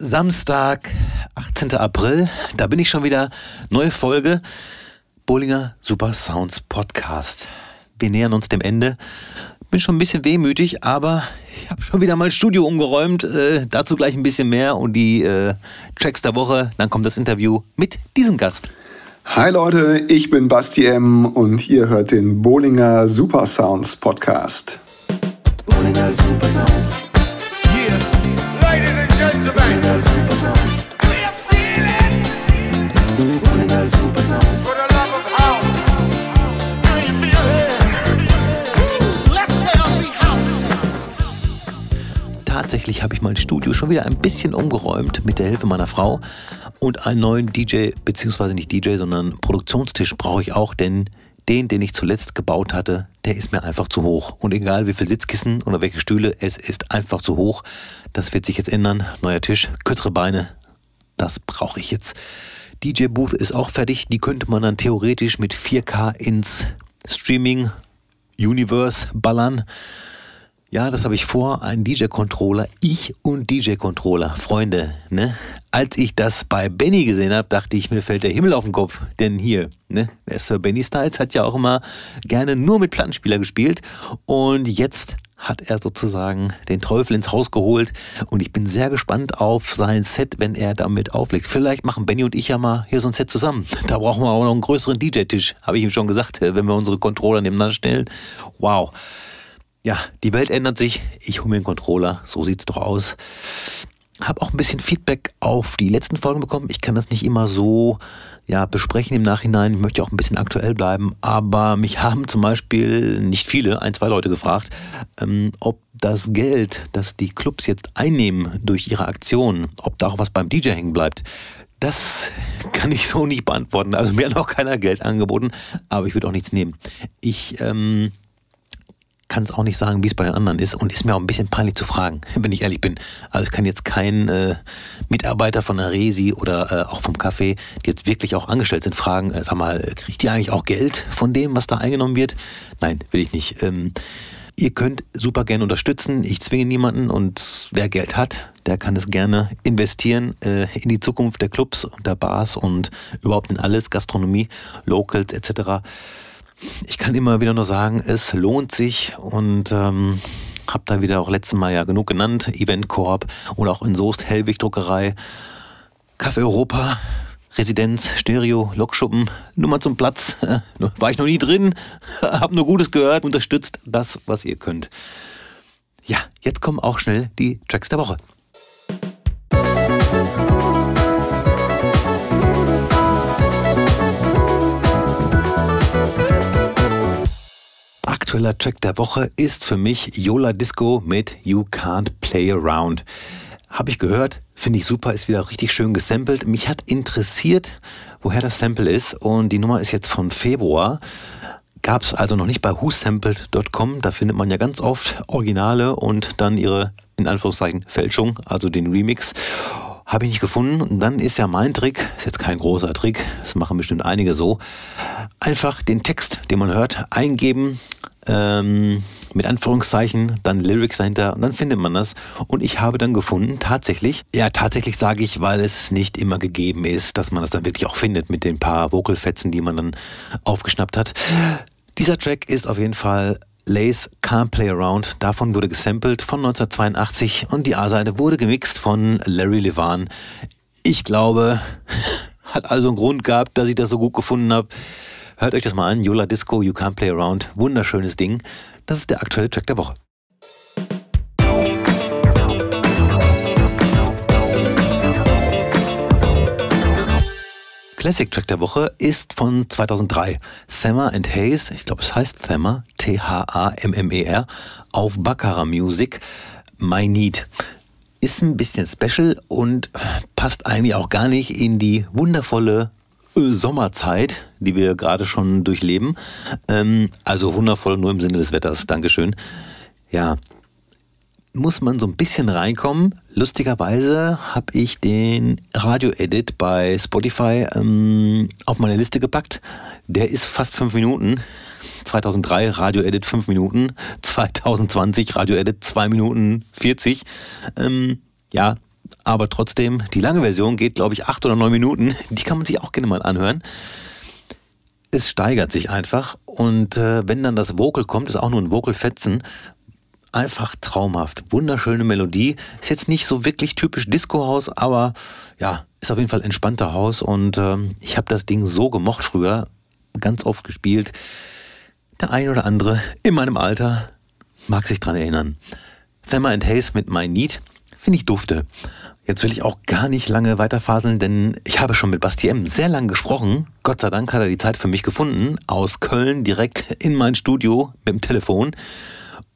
Samstag, 18. April, da bin ich schon wieder. Neue Folge Bollinger Super Sounds Podcast. Wir nähern uns dem Ende. Bin schon ein bisschen wehmütig, aber ich habe schon wieder mal Studio umgeräumt. Äh, dazu gleich ein bisschen mehr und die äh, Tracks der Woche. Dann kommt das Interview mit diesem Gast. Hi Leute, ich bin Basti M und ihr hört den Bollinger Super Sounds Podcast. Bollinger Super Sounds. Tatsächlich habe ich mein Studio schon wieder ein bisschen umgeräumt mit der Hilfe meiner Frau und einen neuen DJ, beziehungsweise nicht DJ, sondern Produktionstisch brauche ich auch, denn den, den ich zuletzt gebaut hatte, der ist mir einfach zu hoch. Und egal wie viel Sitzkissen oder welche Stühle, es ist einfach zu hoch. Das wird sich jetzt ändern. Neuer Tisch, kürzere Beine, das brauche ich jetzt. DJ Booth ist auch fertig. Die könnte man dann theoretisch mit 4K ins Streaming Universe ballern. Ja, das habe ich vor. Ein DJ-Controller. Ich und DJ-Controller. Freunde, ne? Als ich das bei Benny gesehen habe, dachte ich, mir fällt der Himmel auf den Kopf. Denn hier, ne? Sir Benny Styles hat ja auch immer gerne nur mit Plattenspieler gespielt. Und jetzt hat er sozusagen den Teufel ins Haus geholt und ich bin sehr gespannt auf sein Set, wenn er damit auflegt. Vielleicht machen Benny und ich ja mal hier so ein Set zusammen. Da brauchen wir auch noch einen größeren DJ-Tisch, habe ich ihm schon gesagt, wenn wir unsere Controller nebeneinander stellen. Wow. Ja, die Welt ändert sich. Ich hole mir einen Controller. So sieht's doch aus. Habe auch ein bisschen Feedback auf die letzten Folgen bekommen. Ich kann das nicht immer so ja, besprechen im Nachhinein. Ich möchte auch ein bisschen aktuell bleiben. Aber mich haben zum Beispiel nicht viele, ein, zwei Leute gefragt, ähm, ob das Geld, das die Clubs jetzt einnehmen durch ihre Aktionen, ob da auch was beim DJ hängen bleibt. Das kann ich so nicht beantworten. Also mir hat noch keiner Geld angeboten, aber ich würde auch nichts nehmen. Ich ähm, kann es auch nicht sagen, wie es bei den anderen ist und ist mir auch ein bisschen peinlich zu fragen, wenn ich ehrlich bin. Also ich kann jetzt kein äh, Mitarbeiter von der Resi oder äh, auch vom Café, die jetzt wirklich auch angestellt sind, fragen, äh, sag mal, kriegt ihr eigentlich auch Geld von dem, was da eingenommen wird? Nein, will ich nicht. Ähm, ihr könnt super gerne unterstützen. Ich zwinge niemanden und wer Geld hat, der kann es gerne investieren äh, in die Zukunft der Clubs und der Bars und überhaupt in alles, Gastronomie, Locals etc ich kann immer wieder nur sagen, es lohnt sich und ähm, habe da wieder auch letztes Mal ja genug genannt, Event Corp oder auch in Soest Hellwig Druckerei, Café Europa, Residenz, Stereo, Lokschuppen, Nummer zum Platz. War ich noch nie drin, hab nur Gutes gehört, unterstützt das, was ihr könnt. Ja, jetzt kommen auch schnell die Tracks der Woche. Aktueller Track der Woche ist für mich Yola Disco mit You Can't Play Around. Habe ich gehört, finde ich super, ist wieder richtig schön gesampelt. Mich hat interessiert, woher das Sample ist und die Nummer ist jetzt von Februar. Gab es also noch nicht bei whosampled.com, da findet man ja ganz oft Originale und dann ihre, in Anführungszeichen, Fälschung, also den Remix. Habe ich nicht gefunden. Und dann ist ja mein Trick, ist jetzt kein großer Trick, das machen bestimmt einige so, einfach den Text, den man hört, eingeben, ähm, mit Anführungszeichen, dann Lyrics dahinter und dann findet man das. Und ich habe dann gefunden, tatsächlich, ja, tatsächlich sage ich, weil es nicht immer gegeben ist, dass man das dann wirklich auch findet mit den paar Vocalfetzen, die man dann aufgeschnappt hat. Dieser Track ist auf jeden Fall Lace Can't Play Around. Davon wurde gesampelt von 1982 und die A-Seite wurde gemixt von Larry Levan. Ich glaube, hat also einen Grund gehabt, dass ich das so gut gefunden habe. Hört euch das mal an. Yola Disco, You Can't Play Around. Wunderschönes Ding. Das ist der aktuelle Track der Woche. Classic Track der Woche ist von 2003. Thammer and Hayes, ich glaube es heißt Thammer, T-H-A-M-M-E-R, auf Baccarat Music, My Need. Ist ein bisschen special und passt eigentlich auch gar nicht in die wundervolle Sommerzeit, die wir gerade schon durchleben. Ähm, also wundervoll nur im Sinne des Wetters. Dankeschön. Ja, muss man so ein bisschen reinkommen. Lustigerweise habe ich den Radio-Edit bei Spotify ähm, auf meine Liste gepackt. Der ist fast fünf Minuten. 2003 Radio-Edit fünf Minuten. 2020 Radio-Edit zwei Minuten 40. Ähm, ja, aber trotzdem, die lange Version geht, glaube ich, acht oder neun Minuten. Die kann man sich auch gerne mal anhören. Es steigert sich einfach und äh, wenn dann das Vocal kommt, ist auch nur ein Vocal-Fetzen. Einfach traumhaft. Wunderschöne Melodie. Ist jetzt nicht so wirklich typisch Disco-Haus, aber ja, ist auf jeden Fall entspannter Haus und äh, ich habe das Ding so gemocht früher, ganz oft gespielt. Der ein oder andere in meinem Alter mag sich dran erinnern. Thelma and Hayes mit My Need finde ich dufte. Jetzt will ich auch gar nicht lange weiterfaseln, denn ich habe schon mit Basti M. sehr lange gesprochen. Gott sei Dank hat er die Zeit für mich gefunden. Aus Köln direkt in mein Studio mit dem Telefon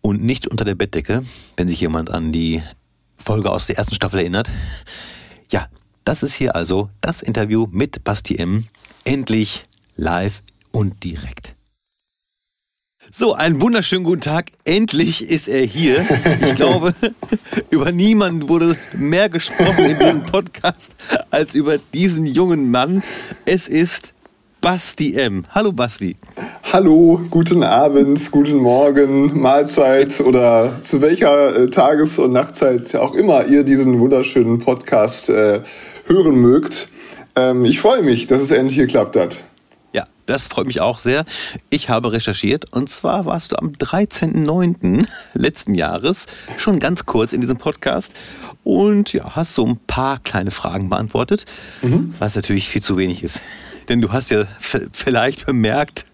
und nicht unter der Bettdecke, wenn sich jemand an die Folge aus der ersten Staffel erinnert. Ja, das ist hier also das Interview mit Basti M. Endlich live und direkt. So, einen wunderschönen guten Tag. Endlich ist er hier. Ich glaube, über niemanden wurde mehr gesprochen in diesem Podcast als über diesen jungen Mann. Es ist Basti M. Hallo Basti. Hallo, guten Abend, guten Morgen, Mahlzeit oder zu welcher äh, Tages- und Nachtzeit auch immer ihr diesen wunderschönen Podcast äh, hören mögt. Ähm, ich freue mich, dass es endlich geklappt hat. Das freut mich auch sehr. Ich habe recherchiert und zwar warst du am 13.09. letzten Jahres schon ganz kurz in diesem Podcast und ja, hast so ein paar kleine Fragen beantwortet, mhm. was natürlich viel zu wenig ist. Denn du hast ja vielleicht bemerkt,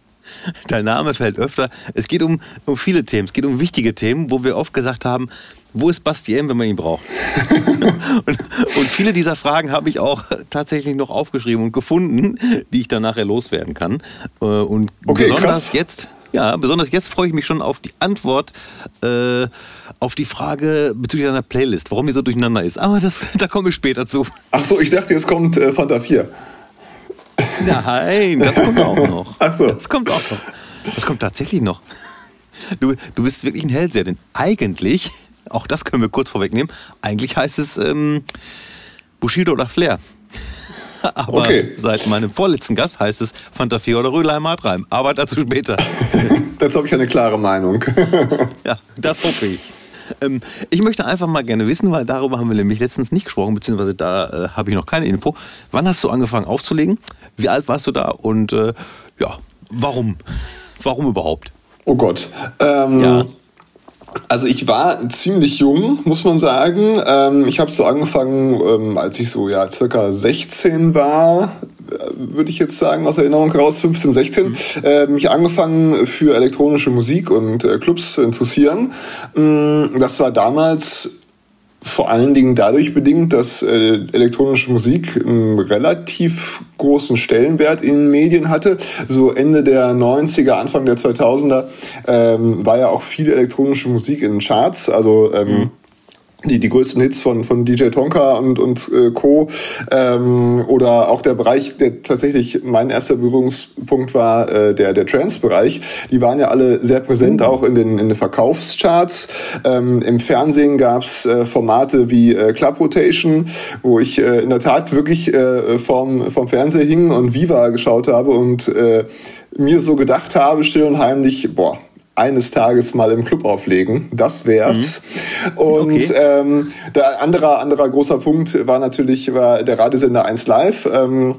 dein Name fällt öfter. Es geht um, um viele Themen, es geht um wichtige Themen, wo wir oft gesagt haben, wo ist Bastien, wenn man ihn braucht? und, und, viele dieser Fragen habe ich auch tatsächlich noch aufgeschrieben und gefunden, die ich dann nachher loswerden kann. Äh, und okay, besonders krass. jetzt, ja, besonders jetzt freue ich mich schon auf die Antwort äh, auf die Frage bezüglich deiner Playlist, warum die so durcheinander ist. Aber das, da komme ich später zu. Ach so, ich dachte, jetzt kommt äh, Fanta 4. Nein, das kommt auch noch. Ach so. Das kommt auch noch. Das kommt tatsächlich noch. Du, du bist wirklich ein Hellseher, denn eigentlich auch das können wir kurz vorwegnehmen. Eigentlich heißt es ähm, Bushido oder Flair. Aber okay. seit meinem vorletzten Gast heißt es Fanta 4 oder Rödelheim Hartreim. Aber dazu später. dazu habe ich eine klare Meinung. ja, das hoffe ich. Ähm, ich möchte einfach mal gerne wissen, weil darüber haben wir nämlich letztens nicht gesprochen, beziehungsweise da äh, habe ich noch keine Info. Wann hast du angefangen aufzulegen? Wie alt warst du da? Und äh, ja, warum? Warum überhaupt? Oh Gott. Ähm, ja. Also ich war ziemlich jung, muss man sagen. Ähm, ich habe so angefangen, ähm, als ich so ja circa 16 war, äh, würde ich jetzt sagen, aus Erinnerung heraus, 15, 16, mhm. äh, mich angefangen für elektronische Musik und äh, Clubs zu interessieren. Mm, das war damals vor allen Dingen dadurch bedingt, dass äh, elektronische Musik einen relativ großen Stellenwert in Medien hatte. So Ende der 90er, Anfang der 2000er ähm, war ja auch viel elektronische Musik in den Charts. Also ähm, mhm die, die größten Hits von, von DJ Tonka und, und äh, Co. Ähm, oder auch der Bereich, der tatsächlich mein erster Berührungspunkt war, äh, der, der Trance-Bereich. Die waren ja alle sehr präsent, auch in den, in den Verkaufscharts. Ähm, Im Fernsehen gab's äh, Formate wie äh, Club Rotation, wo ich äh, in der Tat wirklich äh, vorm, vorm Fernseher hing und Viva geschaut habe und äh, mir so gedacht habe, still und heimlich, boah, eines Tages mal im Club auflegen. Das wär's. Mhm. Und okay. ähm, der andere, anderer großer Punkt war natürlich war der Radiosender 1 Live. Ähm,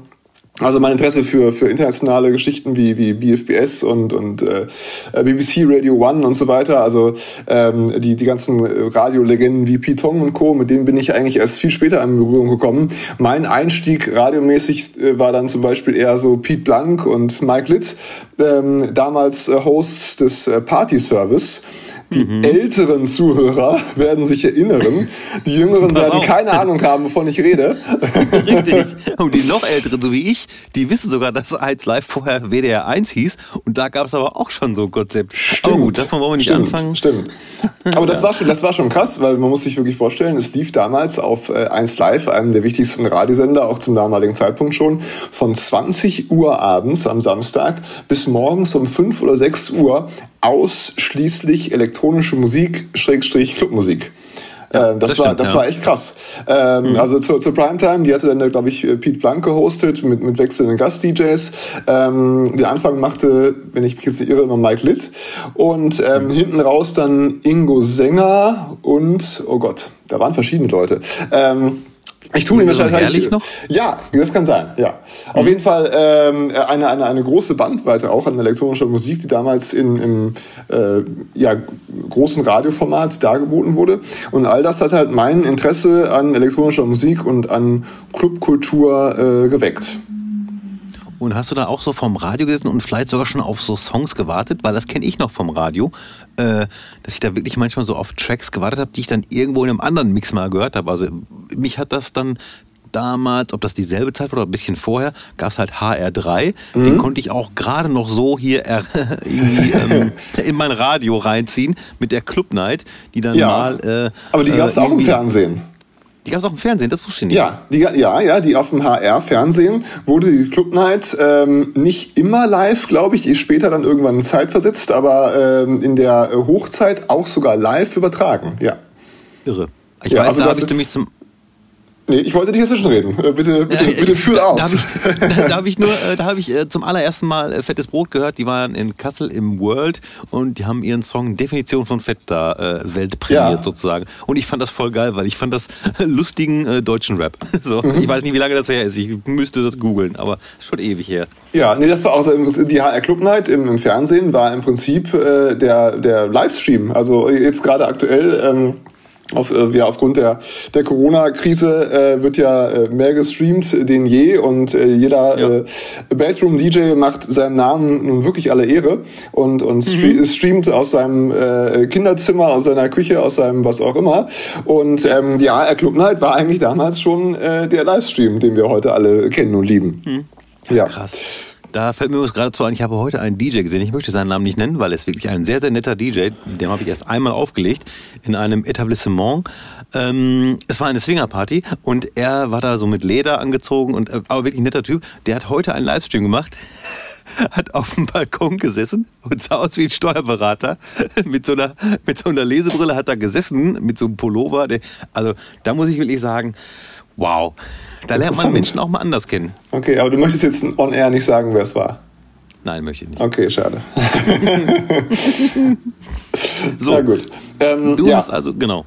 also mein Interesse für, für internationale Geschichten wie, wie BFBS und, und äh, BBC Radio One und so weiter, also ähm, die, die ganzen Radiolegenden wie Pete Tong und Co., mit denen bin ich eigentlich erst viel später in Berührung gekommen. Mein Einstieg radiomäßig äh, war dann zum Beispiel eher so Pete Blank und Mike Litt, ähm, damals äh, Hosts des äh, Party Service. Die mhm. älteren Zuhörer werden sich erinnern. Die Jüngeren werden auf. keine Ahnung haben, wovon ich rede. Richtig. Und die noch älteren, so wie ich, die wissen sogar, dass 1 Live vorher WDR 1 hieß. Und da gab es aber auch schon so ein Konzept. Stimmt. Aber gut, davon wollen wir nicht stimmt, anfangen. Stimmt. Aber das, ja. war schon, das war schon krass, weil man muss sich wirklich vorstellen, es lief damals auf 1 äh, Live, einem der wichtigsten Radiosender, auch zum damaligen Zeitpunkt schon, von 20 Uhr abends am Samstag bis morgens um 5 oder 6 Uhr ausschließlich elektronische Musik, Schrägstrich Clubmusik. Ja, ähm, das, das war, das ja. war echt krass. Ähm, mhm. Also zur, zur Primetime, die hatte dann, glaube ich, Pete Blank gehostet mit, mit wechselnden Gast-DJs. Ähm, den Anfang machte, wenn ich mich jetzt nicht irre, immer Mike Litt. Und ähm, mhm. hinten raus dann Ingo Sänger und, oh Gott, da waren verschiedene Leute. Ähm, Ich tue ihn wahrscheinlich. noch? Ja, das kann sein, ja. Mhm. Auf jeden Fall ähm, eine, eine, eine große Bandbreite auch an elektronischer Musik, die damals in, im äh, ja, großen Radioformat dargeboten wurde. Und all das hat halt mein Interesse an elektronischer Musik und an Clubkultur äh, geweckt. Und hast du da auch so vom Radio gesessen und vielleicht sogar schon auf so Songs gewartet? Weil das kenne ich noch vom Radio, äh, dass ich da wirklich manchmal so auf Tracks gewartet habe, die ich dann irgendwo in einem anderen Mix mal gehört habe. Also mich hat das dann damals, ob das dieselbe Zeit war oder ein bisschen vorher, gab es halt HR3. Mhm. Den konnte ich auch gerade noch so hier ähm, in mein Radio reinziehen mit der Club Night, die dann ja. mal. Äh, Aber die gab es äh, auch im Fernsehen. Die gab es auch im Fernsehen, das wusste ich nicht. Ja, die, ja, ja, die auf dem HR-Fernsehen wurde die Club Night ähm, nicht immer live, glaube ich, später dann irgendwann zeitversetzt, aber ähm, in der Hochzeit auch sogar live übertragen, ja. Irre. Ich ja, weiß, also da habe ich nämlich zum Nee, ich wollte nicht dazwischen reden. Äh, bitte, bitte, ja, bitte führ aus. Da habe ich, da, da hab ich nur, äh, da habe ich äh, zum allerersten Mal Fettes Brot gehört. Die waren in Kassel im World und die haben ihren Song Definition von Fett da äh, weltprämiert ja. sozusagen. Und ich fand das voll geil, weil ich fand das lustigen äh, deutschen Rap. So, mhm. Ich weiß nicht, wie lange das her ist. Ich müsste das googeln, aber schon ewig her. Ja, nee, das war auch so, die HR Club Night im, im Fernsehen war im Prinzip äh, der, der Livestream. Also jetzt gerade aktuell. Ähm, auf, äh, ja, aufgrund der, der Corona-Krise äh, wird ja äh, mehr gestreamt denn je und äh, jeder ja. äh, Bedroom-DJ macht seinem Namen nun wirklich alle Ehre und, und mhm. streamt aus seinem äh, Kinderzimmer, aus seiner Küche, aus seinem was auch immer. Und ähm, die AR Club Night war eigentlich damals schon äh, der Livestream, den wir heute alle kennen und lieben. Mhm. Ja, krass. Da fällt mir gerade zu ein, ich habe heute einen DJ gesehen. Ich möchte seinen Namen nicht nennen, weil er ist wirklich ein sehr, sehr netter DJ. Dem habe ich erst einmal aufgelegt in einem Etablissement. Ähm, es war eine Swingerparty und er war da so mit Leder angezogen und äh, aber wirklich ein netter Typ. Der hat heute einen Livestream gemacht hat auf dem Balkon gesessen und sah aus wie ein Steuerberater. mit, so einer, mit so einer Lesebrille hat er gesessen, mit so einem Pullover. also da muss ich wirklich sagen, wow. Da lernt man Menschen auch mal anders kennen. Okay, aber du möchtest jetzt on air nicht sagen, wer es war. Nein, möchte ich nicht. Okay, schade. so, Na gut. Ähm, du ja. hast also, genau.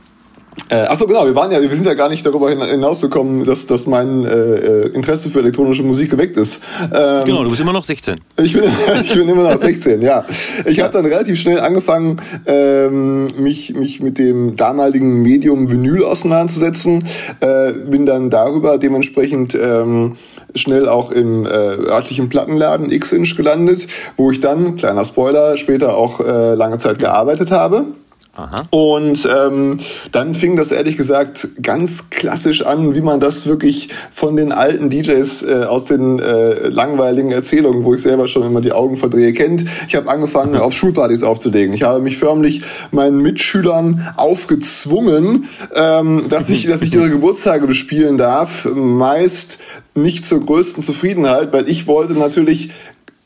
Äh, achso, genau, wir waren ja, wir sind ja gar nicht darüber hinausgekommen, dass, dass mein äh, Interesse für elektronische Musik geweckt ist. Ähm, genau, du bist immer noch 16. Ich bin, ich bin immer noch 16, ja. Ich ja. habe dann relativ schnell angefangen, ähm, mich, mich mit dem damaligen Medium Vinyl auseinanderzusetzen. Äh, bin dann darüber dementsprechend ähm, schnell auch im äh, örtlichen Plattenladen X-Inch gelandet, wo ich dann, kleiner Spoiler, später auch äh, lange Zeit gearbeitet habe. Aha. Und ähm, dann fing das ehrlich gesagt ganz klassisch an, wie man das wirklich von den alten DJs äh, aus den äh, langweiligen Erzählungen, wo ich selber schon immer die Augen verdrehe, kennt. Ich habe angefangen, auf Schulpartys aufzulegen. Ich habe mich förmlich meinen Mitschülern aufgezwungen, ähm, dass ich, dass ich ihre Geburtstage bespielen darf. Meist nicht zur größten Zufriedenheit, weil ich wollte natürlich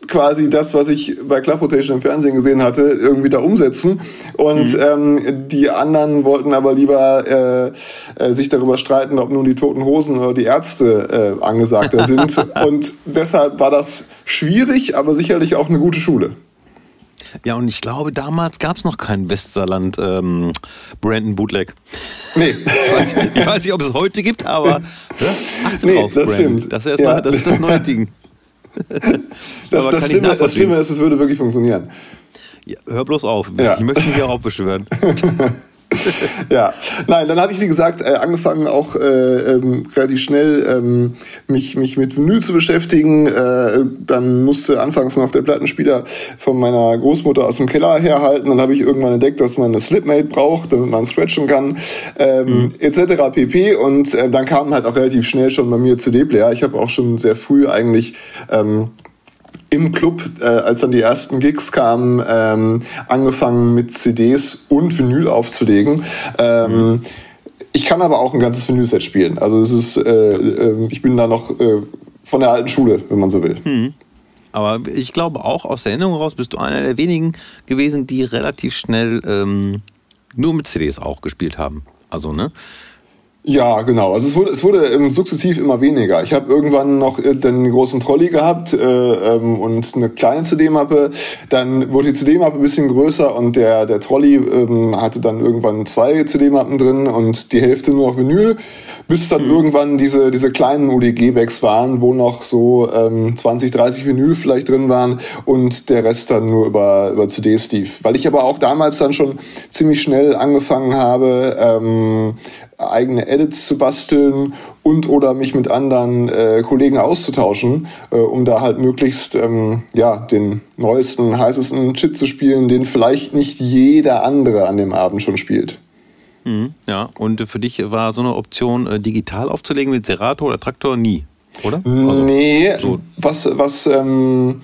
quasi das, was ich bei Club Rotation im Fernsehen gesehen hatte, irgendwie da umsetzen. Und mhm. ähm, die anderen wollten aber lieber äh, äh, sich darüber streiten, ob nun die Toten Hosen oder die Ärzte äh, angesagter sind. und deshalb war das schwierig, aber sicherlich auch eine gute Schule. Ja, und ich glaube, damals gab es noch keinen Westsaarland ähm, Brandon Bootleg. Nee. Ich weiß, ich weiß, nicht, ob es heute gibt, aber ne? achte nee, drauf, das Brandon. stimmt. Das ist, ja. das, ist das neue Ding. das, das, Schlimme, das Schlimme ist, es würde wirklich funktionieren. Ja, hör bloß auf. Ja. Ich möchte mich auch aufbeschwören. ja, nein, dann habe ich wie gesagt äh, angefangen auch äh, ähm, relativ schnell ähm, mich mich mit Vinyl zu beschäftigen. Äh, dann musste anfangs noch der Plattenspieler von meiner Großmutter aus dem Keller herhalten. Dann habe ich irgendwann entdeckt, dass man eine Slipmate braucht, damit man scratchen kann, ähm, mhm. etc. pp. Und äh, dann kam halt auch relativ schnell schon bei mir CD-Player. Ich habe auch schon sehr früh eigentlich ähm, im Club, äh, als dann die ersten Gigs kamen, ähm, angefangen mit CDs und Vinyl aufzulegen. Ähm, mhm. Ich kann aber auch ein ganzes Vinylset spielen. Also es ist, äh, äh, ich bin da noch äh, von der alten Schule, wenn man so will. Mhm. Aber ich glaube auch aus der Erinnerung raus bist du einer der wenigen gewesen, die relativ schnell ähm, nur mit CDs auch gespielt haben. Also, ne? Ja, genau. Also es wurde, es wurde ähm, sukzessiv immer weniger. Ich habe irgendwann noch äh, den großen Trolley gehabt äh, ähm, und eine kleine CD-Mappe. Dann wurde die CD-Mappe ein bisschen größer und der, der Trolley ähm, hatte dann irgendwann zwei CD-Mappen drin und die Hälfte nur auf Vinyl. Bis dann mhm. irgendwann diese, diese kleinen ODG-Bags waren, wo noch so ähm, 20, 30 Vinyl vielleicht drin waren und der Rest dann nur über, über CDs lief. Weil ich aber auch damals dann schon ziemlich schnell angefangen habe, ähm, eigene Edits zu basteln und oder mich mit anderen äh, Kollegen auszutauschen, äh, um da halt möglichst ähm, ja den neuesten, heißesten Shit zu spielen, den vielleicht nicht jeder andere an dem Abend schon spielt. Mhm, ja, und für dich war so eine Option, äh, digital aufzulegen mit Serato oder Traktor nie, oder? Also, nee, so. was, was ähm,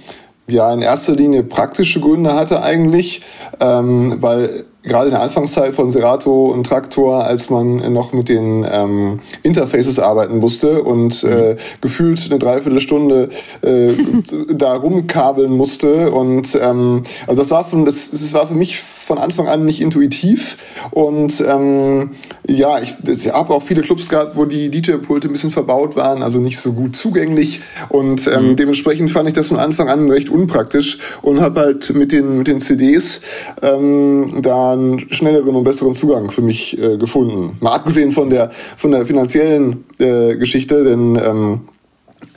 ja in erster Linie praktische Gründe hatte eigentlich, ähm, weil gerade in der Anfangszeit von Serato und Traktor, als man noch mit den ähm, Interfaces arbeiten musste und äh, gefühlt eine Dreiviertelstunde äh, da rumkabeln musste. Und ähm, also das war von das, das war für mich von Anfang an nicht intuitiv. Und ähm, ja, ich, ich habe auch viele Clubs gehabt, wo die DJ-Pulte ein bisschen verbaut waren, also nicht so gut zugänglich. Und ähm, mhm. dementsprechend fand ich das von Anfang an recht unpraktisch und habe halt mit den, mit den CDs ähm, da einen schnelleren und besseren Zugang für mich äh, gefunden. Mal abgesehen von der, von der finanziellen äh, Geschichte, denn ähm,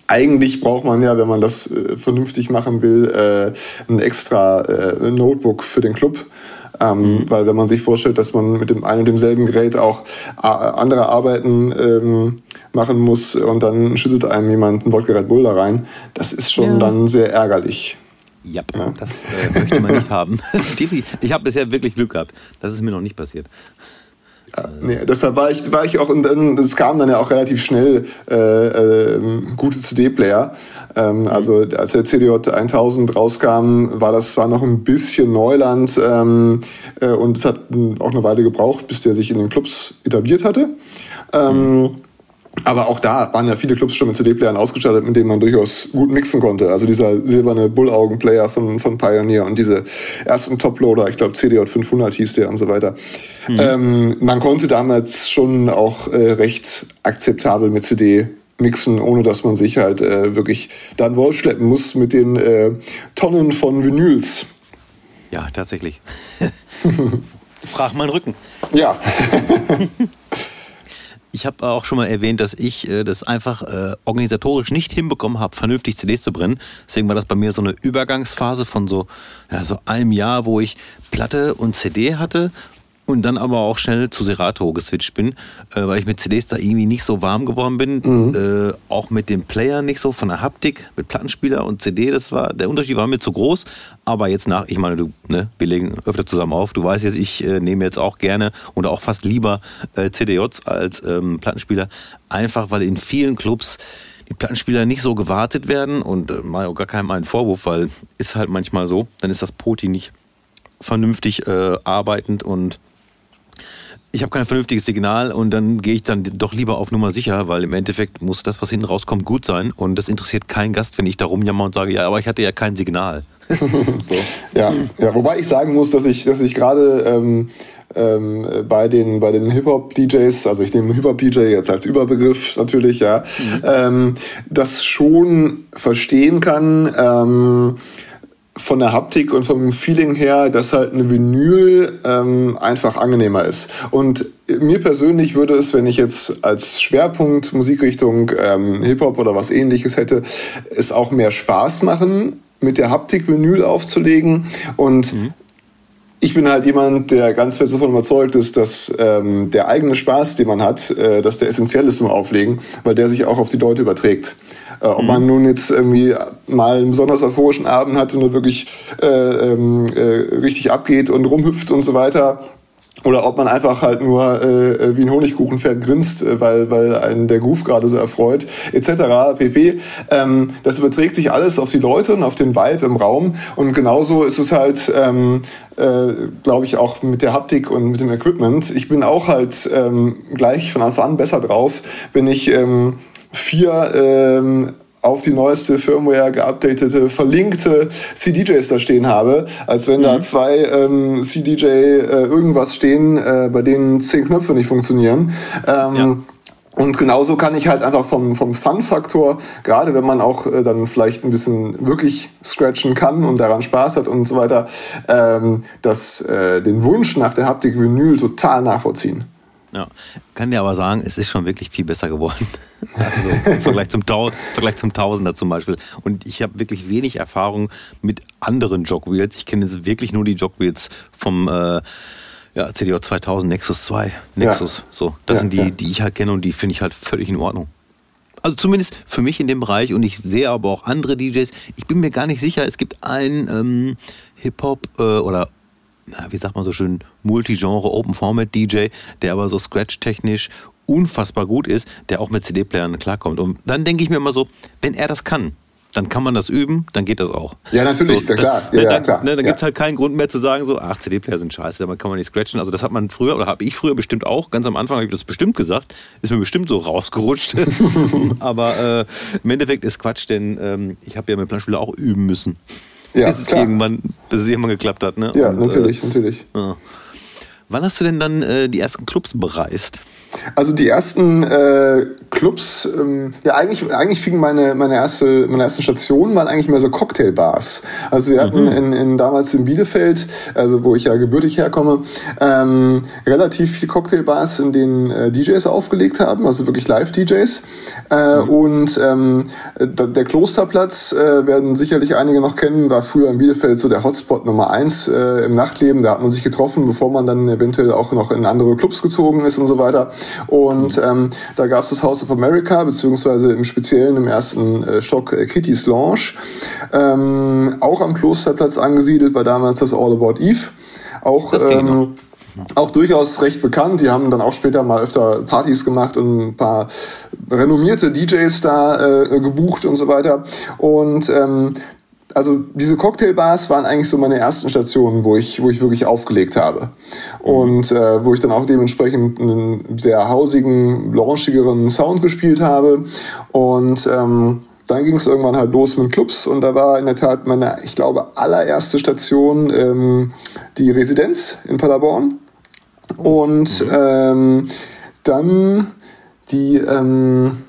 eigentlich braucht man ja, wenn man das äh, vernünftig machen will, äh, ein extra äh, Notebook für den Club. Ähm, mhm. Weil wenn man sich vorstellt, dass man mit dem einen und demselben Gerät auch äh, andere Arbeiten ähm, machen muss und dann schüttet einem jemand ein Wodka Red Bull da rein, das ist schon ja. dann sehr ärgerlich. Yep, ja, das äh, möchte man nicht haben. ich habe bisher wirklich Glück gehabt. Das ist mir noch nicht passiert. Ja, nee, deshalb war ich, war ich auch, und dann, es kam dann ja auch relativ schnell äh, äh, gute CD-Player. Ähm, also als der CDJ 1000 rauskam, war das zwar noch ein bisschen Neuland ähm, äh, und es hat auch eine Weile gebraucht, bis der sich in den Clubs etabliert hatte. Ähm, mhm. Aber auch da waren ja viele Clubs schon mit CD-Playern ausgestattet, mit denen man durchaus gut mixen konnte. Also dieser silberne Bullaugen-Player von, von Pioneer und diese ersten Toploader, ich glaube CDJ 500 hieß der und so weiter. Mhm. Ähm, man konnte damals schon auch äh, recht akzeptabel mit CD mixen, ohne dass man sich halt äh, wirklich da einen Wolf schleppen muss mit den äh, Tonnen von Vinyls. Ja, tatsächlich. Frag meinen Rücken. Ja. Ich habe auch schon mal erwähnt, dass ich äh, das einfach äh, organisatorisch nicht hinbekommen habe, vernünftig CDs zu brennen. Deswegen war das bei mir so eine Übergangsphase von so, ja, so einem Jahr, wo ich Platte und CD hatte und dann aber auch schnell zu Serato geswitcht bin, äh, weil ich mit CDs da irgendwie nicht so warm geworden bin. Mhm. Äh, auch mit dem Player nicht so, von der Haptik, mit Plattenspieler und CD, das war, der Unterschied war mir zu groß. Aber jetzt nach, ich meine, du, ne, wir legen öfter zusammen auf. Du weißt jetzt, ich äh, nehme jetzt auch gerne oder auch fast lieber äh, CDJs als ähm, Plattenspieler. Einfach, weil in vielen Clubs die Plattenspieler nicht so gewartet werden und äh, mal gar keinem einen Vorwurf, weil ist halt manchmal so, dann ist das Poti nicht vernünftig äh, arbeitend und ich habe kein vernünftiges Signal und dann gehe ich dann doch lieber auf Nummer sicher, weil im Endeffekt muss das, was hinten rauskommt, gut sein und das interessiert keinen Gast, wenn ich da rumjammer und sage, ja, aber ich hatte ja kein Signal. so. ja, ja, wobei ich sagen muss, dass ich, dass ich gerade ähm, ähm, bei den, bei den Hip-Hop-DJs, also ich nehme Hip-Hop-DJ jetzt als Überbegriff natürlich, ja, mhm. ähm, das schon verstehen kann, ähm, von der Haptik und vom Feeling her, dass halt eine Vinyl ähm, einfach angenehmer ist. Und mir persönlich würde es, wenn ich jetzt als Schwerpunkt Musikrichtung ähm, Hip-Hop oder was ähnliches hätte, es auch mehr Spaß machen, mit der Haptik Vinyl aufzulegen und mhm ich bin halt jemand, der ganz fest davon überzeugt ist, dass ähm, der eigene Spaß, den man hat, äh, dass der essentiell ist beim Auflegen, weil der sich auch auf die Leute überträgt. Äh, ob mhm. man nun jetzt irgendwie mal einen besonders euphorischen Abend hat und wirklich äh, ähm, äh, richtig abgeht und rumhüpft und so weiter, oder ob man einfach halt nur äh, wie ein Honigkuchenpferd grinst, äh, weil, weil einen der Groove gerade so erfreut, etc. pp. Ähm, das überträgt sich alles auf die Leute und auf den Vibe im Raum. Und genauso ist es halt, ähm, äh, glaube ich, auch mit der Haptik und mit dem Equipment. Ich bin auch halt ähm, gleich von Anfang an besser drauf, wenn ich ähm, vier ähm, auf die neueste Firmware geupdatete, verlinkte CDJs da stehen habe, als wenn mhm. da zwei ähm, CDJ äh, irgendwas stehen, äh, bei denen zehn Knöpfe nicht funktionieren. Ähm, ja. Und genauso kann ich halt einfach vom, vom Fun-Faktor, gerade wenn man auch äh, dann vielleicht ein bisschen wirklich scratchen kann und daran Spaß hat und so weiter, ähm, das, äh, den Wunsch nach der Haptik Vinyl total nachvollziehen. Ja, kann dir aber sagen, es ist schon wirklich viel besser geworden. Also im Vergleich zum, Tau Vergleich zum Tausender zum Beispiel. Und ich habe wirklich wenig Erfahrung mit anderen Jogwheels. Ich kenne wirklich nur die Jogwheels vom äh, ja, CDO 2000 Nexus 2. Nexus, ja. so. Das ja, sind die, die ich halt kenne und die finde ich halt völlig in Ordnung. Also zumindest für mich in dem Bereich und ich sehe aber auch andere DJs. Ich bin mir gar nicht sicher, es gibt einen ähm, Hip-Hop äh, oder na, wie sagt man so schön, Multigenre Open Format DJ, der aber so scratch-technisch unfassbar gut ist, der auch mit CD-Playern klarkommt. Und dann denke ich mir immer so, wenn er das kann, dann kann man das üben, dann geht das auch. Ja, natürlich, so, klar. Ja, dann, klar. Ne, dann gibt es halt keinen Grund mehr zu sagen, so, ach, CD-Player sind scheiße, damit kann man nicht scratchen. Also das hat man früher, oder habe ich früher bestimmt auch, ganz am Anfang habe ich das bestimmt gesagt, ist mir bestimmt so rausgerutscht. Aber äh, im Endeffekt ist Quatsch, denn ähm, ich habe ja mit Planspieler auch üben müssen ja, bis, es irgendwann, bis es irgendwann geklappt hat. Ne? Ja, Und, natürlich, äh, natürlich. Ja. Wann hast du denn dann äh, die ersten Clubs bereist? Also die ersten äh, Clubs, ähm, ja eigentlich, eigentlich fing meine, meine, erste, meine ersten Stationen waren eigentlich mehr so Cocktailbars. Also wir hatten mhm. in, in, damals in Bielefeld, also wo ich ja gebürtig herkomme, ähm, relativ viele Cocktailbars, in denen äh, DJs aufgelegt haben, also wirklich Live-DJs. Äh, mhm. Und ähm, der Klosterplatz, äh, werden sicherlich einige noch kennen, war früher in Bielefeld so der Hotspot Nummer eins äh, im Nachtleben. Da hat man sich getroffen, bevor man dann eventuell auch noch in andere Clubs gezogen ist und so weiter. Und ähm, da gab es das House of America, beziehungsweise im Speziellen im ersten äh, Stock äh, Kitty's Lounge. Ähm, auch am Klosterplatz angesiedelt war damals das All About Eve. Auch ähm, auch durchaus recht bekannt. Die haben dann auch später mal öfter Partys gemacht und ein paar renommierte DJs da äh, gebucht und so weiter. Und ähm, also diese Cocktailbars waren eigentlich so meine ersten Stationen, wo ich, wo ich wirklich aufgelegt habe. Und äh, wo ich dann auch dementsprechend einen sehr hausigen, launchigeren Sound gespielt habe. Und ähm, dann ging es irgendwann halt los mit Clubs und da war in der Tat meine, ich glaube, allererste Station ähm, die Residenz in Paderborn. Und mhm. ähm, dann die... Ähm,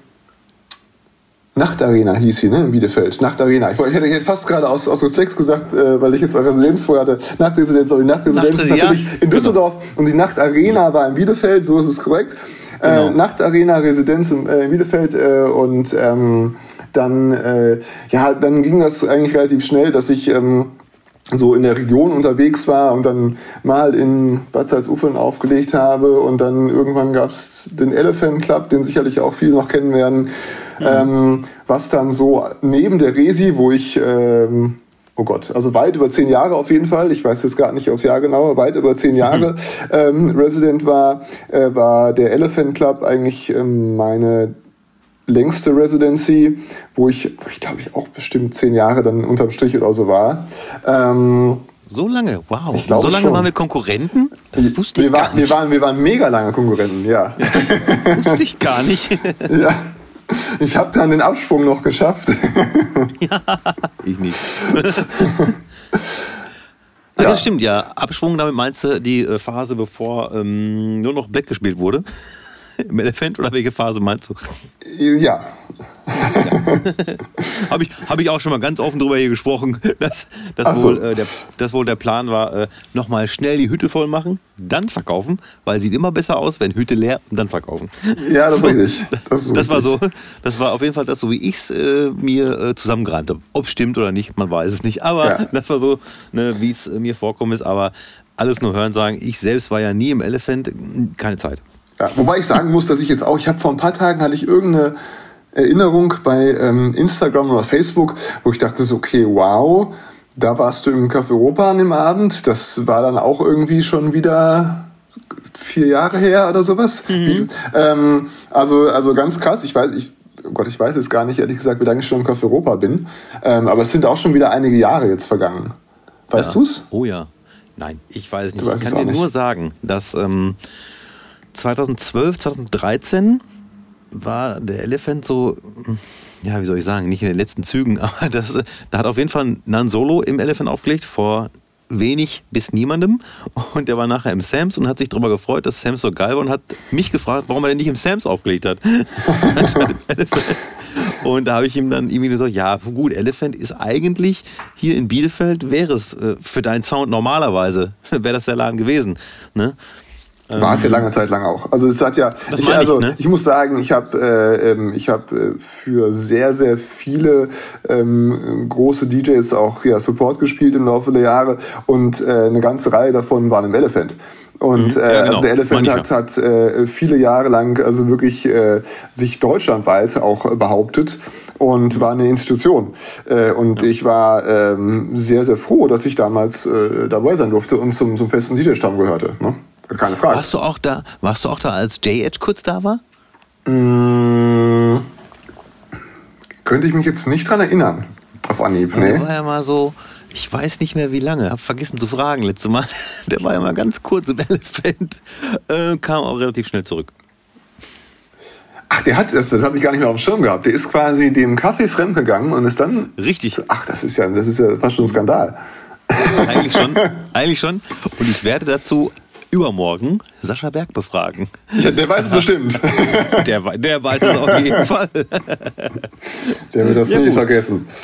Nachtarena hieß sie, ne, in Bielefeld. Nachtarena. Ich, ich hätte jetzt fast gerade aus, aus Reflex gesagt, äh, weil ich jetzt eine Residenz vorher hatte. Nachtresidenz, aber die Nachtresidenz Nacht, ist natürlich ja, in genau. Düsseldorf genau. und die Nachtarena war in Bielefeld, so ist es korrekt. Äh, genau. Äh, Nachtarena, Residenz in, äh, Bielefeld äh, und ähm, dann, äh, ja, dann ging das eigentlich relativ schnell, dass ich ähm, so in der Region unterwegs war und dann mal in Bad Salzuflen aufgelegt habe und dann irgendwann gab es den Elephant Club, den sicherlich auch viele noch kennen werden, mhm. ähm, was dann so neben der Resi, wo ich ähm, oh Gott, also weit über zehn Jahre auf jeden Fall, ich weiß jetzt gar nicht aufs Jahr genau, weit über zehn Jahre ähm, Resident war, äh, war der Elephant Club eigentlich ähm, meine längste Residency, wo ich, wo ich glaube ich auch bestimmt zehn Jahre dann unterm Strich oder so war. Ähm, so lange, wow. so lange schon. waren wir Konkurrenten? Das wusste wir ich war, gar nicht. Wir waren, wir waren mega lange Konkurrenten, ja. ja wusste ich gar nicht. ja. Ich habe dann den Absprung noch geschafft. ja, ich nicht. Ja. ja. das stimmt, ja. Absprung, damit meinst du die äh, Phase, bevor ähm, nur noch Black gespielt wurde? Im Elefant oder welche Phase meinst du? Ja. ja. Habe ich, hab ich auch schon mal ganz offen drüber hier gesprochen, dass, dass, wohl, äh, der, dass wohl der Plan war, äh, nochmal schnell die Hütte voll machen, dann verkaufen, weil sieht immer besser aus, wenn Hütte leer und dann verkaufen. Ja, das so, richtig. Das, das war so, das war auf jeden Fall das, so wie ich es äh, mir äh, zusammengerannt habe. Ob es stimmt oder nicht, man weiß es nicht. Aber ja. das war so, ne, wie es äh, mir vorkommen ist. Aber alles nur hören sagen, ich selbst war ja nie im Elephant, keine Zeit. Ja, wobei ich sagen muss, dass ich jetzt auch, ich habe vor ein paar Tagen hatte ich irgendeine Erinnerung bei ähm, Instagram oder Facebook, wo ich dachte so, okay, wow, da warst du im Café Europa an dem Abend. Das war dann auch irgendwie schon wieder vier Jahre her oder sowas. Mhm. Ähm, also, also ganz krass. Ich weiß, ich, oh Gott, ich weiß jetzt gar nicht, ehrlich gesagt, wie lange ich schon im Café Europa bin. Ähm, aber es sind auch schon wieder einige Jahre jetzt vergangen. Weißt ja. du's? Oh ja. Nein, ich weiß nicht. Ich kann dir nicht. nur sagen, dass ähm, 2012, 2013 war der Elephant so, ja, wie soll ich sagen, nicht in den letzten Zügen, aber das, da hat auf jeden Fall Nan Solo im Elephant aufgelegt vor wenig bis niemandem. Und der war nachher im Sams und hat sich darüber gefreut, dass Sams so geil war und hat mich gefragt, warum er denn nicht im Sams aufgelegt hat. und da habe ich ihm dann irgendwie gesagt, ja gut, Elephant ist eigentlich hier in Bielefeld, wäre es äh, für deinen Sound normalerweise, wäre das der Laden gewesen. Ne? War es ja ähm, lange Zeit lang auch. Also es hat ja, ich, also ich, ne? ich muss sagen, ich habe äh, ähm, ich habe äh, für sehr sehr viele ähm, große DJs auch ja Support gespielt im Laufe der Jahre und äh, eine ganze Reihe davon waren im Elephant. Und mhm. äh, ja, genau. also der Elephant hat, hat äh, viele Jahre lang also wirklich äh, sich deutschlandweit auch behauptet und war eine Institution. Äh, und ja. ich war ähm, sehr, sehr froh, dass ich damals äh, dabei sein durfte und zum, zum festen DJ-Stamm gehörte. Ne? Keine Frage. Warst du auch da, warst du auch da, als J-Edge kurz da war? Mmh, könnte ich mich jetzt nicht dran erinnern. Auf Anhieb, nee. Der war ja mal so, ich weiß nicht mehr wie lange, hab vergessen zu fragen letztes Mal. Der war ja mal ganz kurz im Elephant, äh, kam auch relativ schnell zurück. Ach, der hat das, das habe ich gar nicht mehr auf dem Schirm gehabt. Der ist quasi dem Kaffee fremdgegangen und ist dann. Richtig. Ach, das ist ja, das ist ja fast schon ein Skandal. Eigentlich schon, eigentlich schon. Und ich werde dazu übermorgen Sascha Berg befragen. Ja, der weiß es bestimmt. Der, der weiß es auf jeden Fall. Der wird das ja, nie gut. vergessen.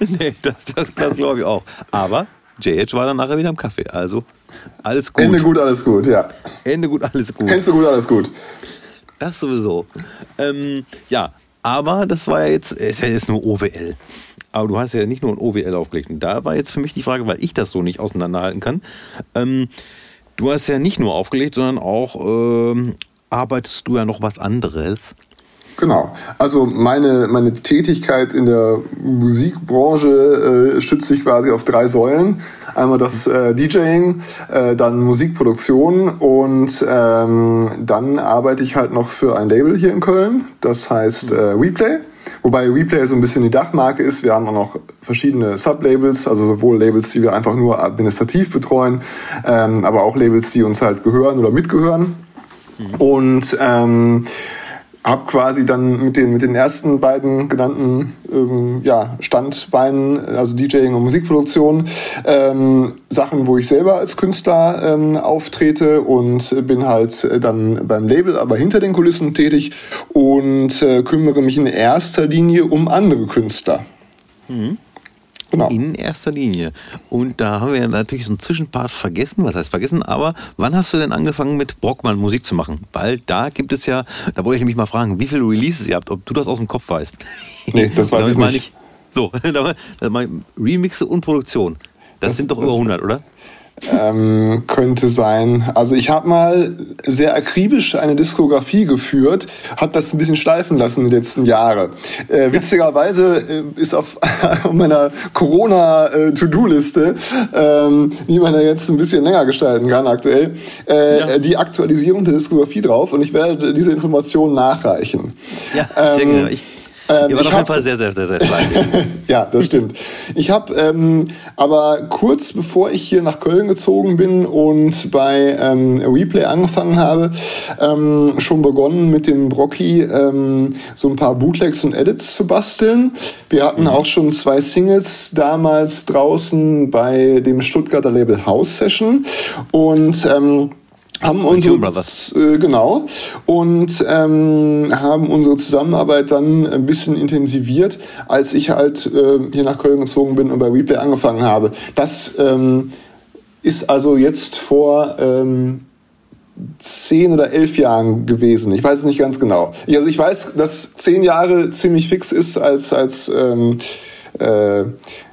Nee, das, das, das glaube ich auch. Aber JH war dann nachher wieder im Kaffee. Also alles gut. Ende gut, alles gut, ja. Ende gut, alles gut. Ende gut, alles gut. Das sowieso. Ähm, ja, aber das war ja jetzt, es ist nur OWL. Aber du hast ja nicht nur ein OWL aufgelegt. Und da war jetzt für mich die Frage, weil ich das so nicht auseinanderhalten kann. Ähm, Du hast ja nicht nur aufgelegt, sondern auch ähm, arbeitest du ja noch was anderes. Genau. Also meine, meine Tätigkeit in der Musikbranche äh, stützt sich quasi auf drei Säulen. Einmal das äh, DJing, äh, dann Musikproduktion und ähm, dann arbeite ich halt noch für ein Label hier in Köln. Das heißt äh, WePlay. Wobei Replay so ein bisschen die Dachmarke ist. Wir haben auch noch verschiedene Sublabels, also sowohl Labels, die wir einfach nur administrativ betreuen, ähm, aber auch Labels, die uns halt gehören oder mitgehören. Mhm. Und ähm, habe quasi dann mit den, mit den ersten beiden genannten ähm, ja, Standbeinen, also DJing und Musikproduktion, ähm, Sachen, wo ich selber als Künstler ähm, auftrete und bin halt dann beim Label, aber hinter den Kulissen tätig und äh, kümmere mich in erster Linie um andere Künstler. Mhm. Genau. In erster Linie. Und da haben wir ja natürlich so einen Zwischenpart vergessen. Was heißt vergessen? Aber wann hast du denn angefangen mit Brockmann Musik zu machen? Weil da gibt es ja, da wollte ich mich mal fragen, wie viele Releases ihr habt, ob du das aus dem Kopf weißt. Nee, das weiß ich nicht. Ich, so, Remixe und Produktion. Das, das sind doch über 100, oder? Ähm, könnte sein. Also ich habe mal sehr akribisch eine Diskografie geführt, habe das ein bisschen schleifen lassen die letzten Jahre. Äh, witzigerweise äh, ist auf meiner Corona-To-Do-Liste, ähm, wie man da jetzt ein bisschen länger gestalten kann aktuell, äh, ja. die Aktualisierung der Diskografie drauf und ich werde diese Informationen nachreichen. Ja, sehr ähm, gerne. Ich ähm, Ihr wart auf jeden Fall sehr, sehr, sehr, sehr fleißig. ja, das stimmt. Ich habe ähm, aber kurz bevor ich hier nach Köln gezogen bin und bei ähm, Replay angefangen habe, ähm, schon begonnen mit dem Brocky ähm, so ein paar Bootlegs und Edits zu basteln. Wir hatten mhm. auch schon zwei Singles damals draußen bei dem Stuttgarter Label House Session und ähm, haben unsere äh, genau und ähm, haben unsere Zusammenarbeit dann ein bisschen intensiviert, als ich halt äh, hier nach Köln gezogen bin und bei Replay angefangen habe. Das ähm, ist also jetzt vor ähm, zehn oder elf Jahren gewesen. Ich weiß es nicht ganz genau. Also ich weiß, dass zehn Jahre ziemlich fix ist als als ähm, äh,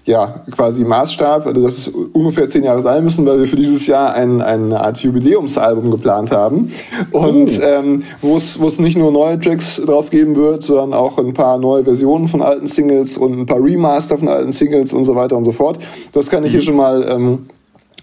ja, quasi Maßstab, also dass es ungefähr zehn Jahre sein müssen, weil wir für dieses Jahr ein, eine Art Jubiläumsalbum geplant haben. Und oh. ähm, wo es nicht nur neue Tracks drauf geben wird, sondern auch ein paar neue Versionen von alten Singles und ein paar Remaster von alten Singles und so weiter und so fort. Das kann ich hier mhm. schon mal ähm,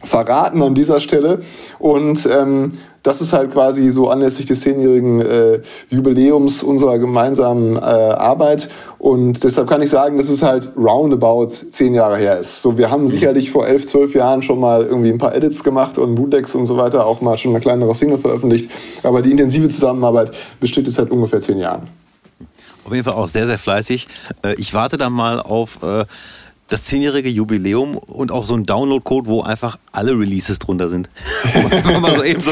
verraten an dieser Stelle. Und ähm, das ist halt quasi so anlässlich des zehnjährigen äh, Jubiläums unserer gemeinsamen äh, Arbeit. Und deshalb kann ich sagen, dass es halt roundabout zehn Jahre her ist. So, wir haben sicherlich vor elf, zwölf Jahren schon mal irgendwie ein paar Edits gemacht und Bootlegs und so weiter, auch mal schon eine kleinere Single veröffentlicht. Aber die intensive Zusammenarbeit besteht jetzt seit ungefähr zehn Jahren. Auf jeden Fall auch sehr, sehr fleißig. Äh, ich warte dann mal auf äh, das zehnjährige Jubiläum und auch so ein Download-Code, wo einfach alle Releases drunter sind. Wo man so eben so,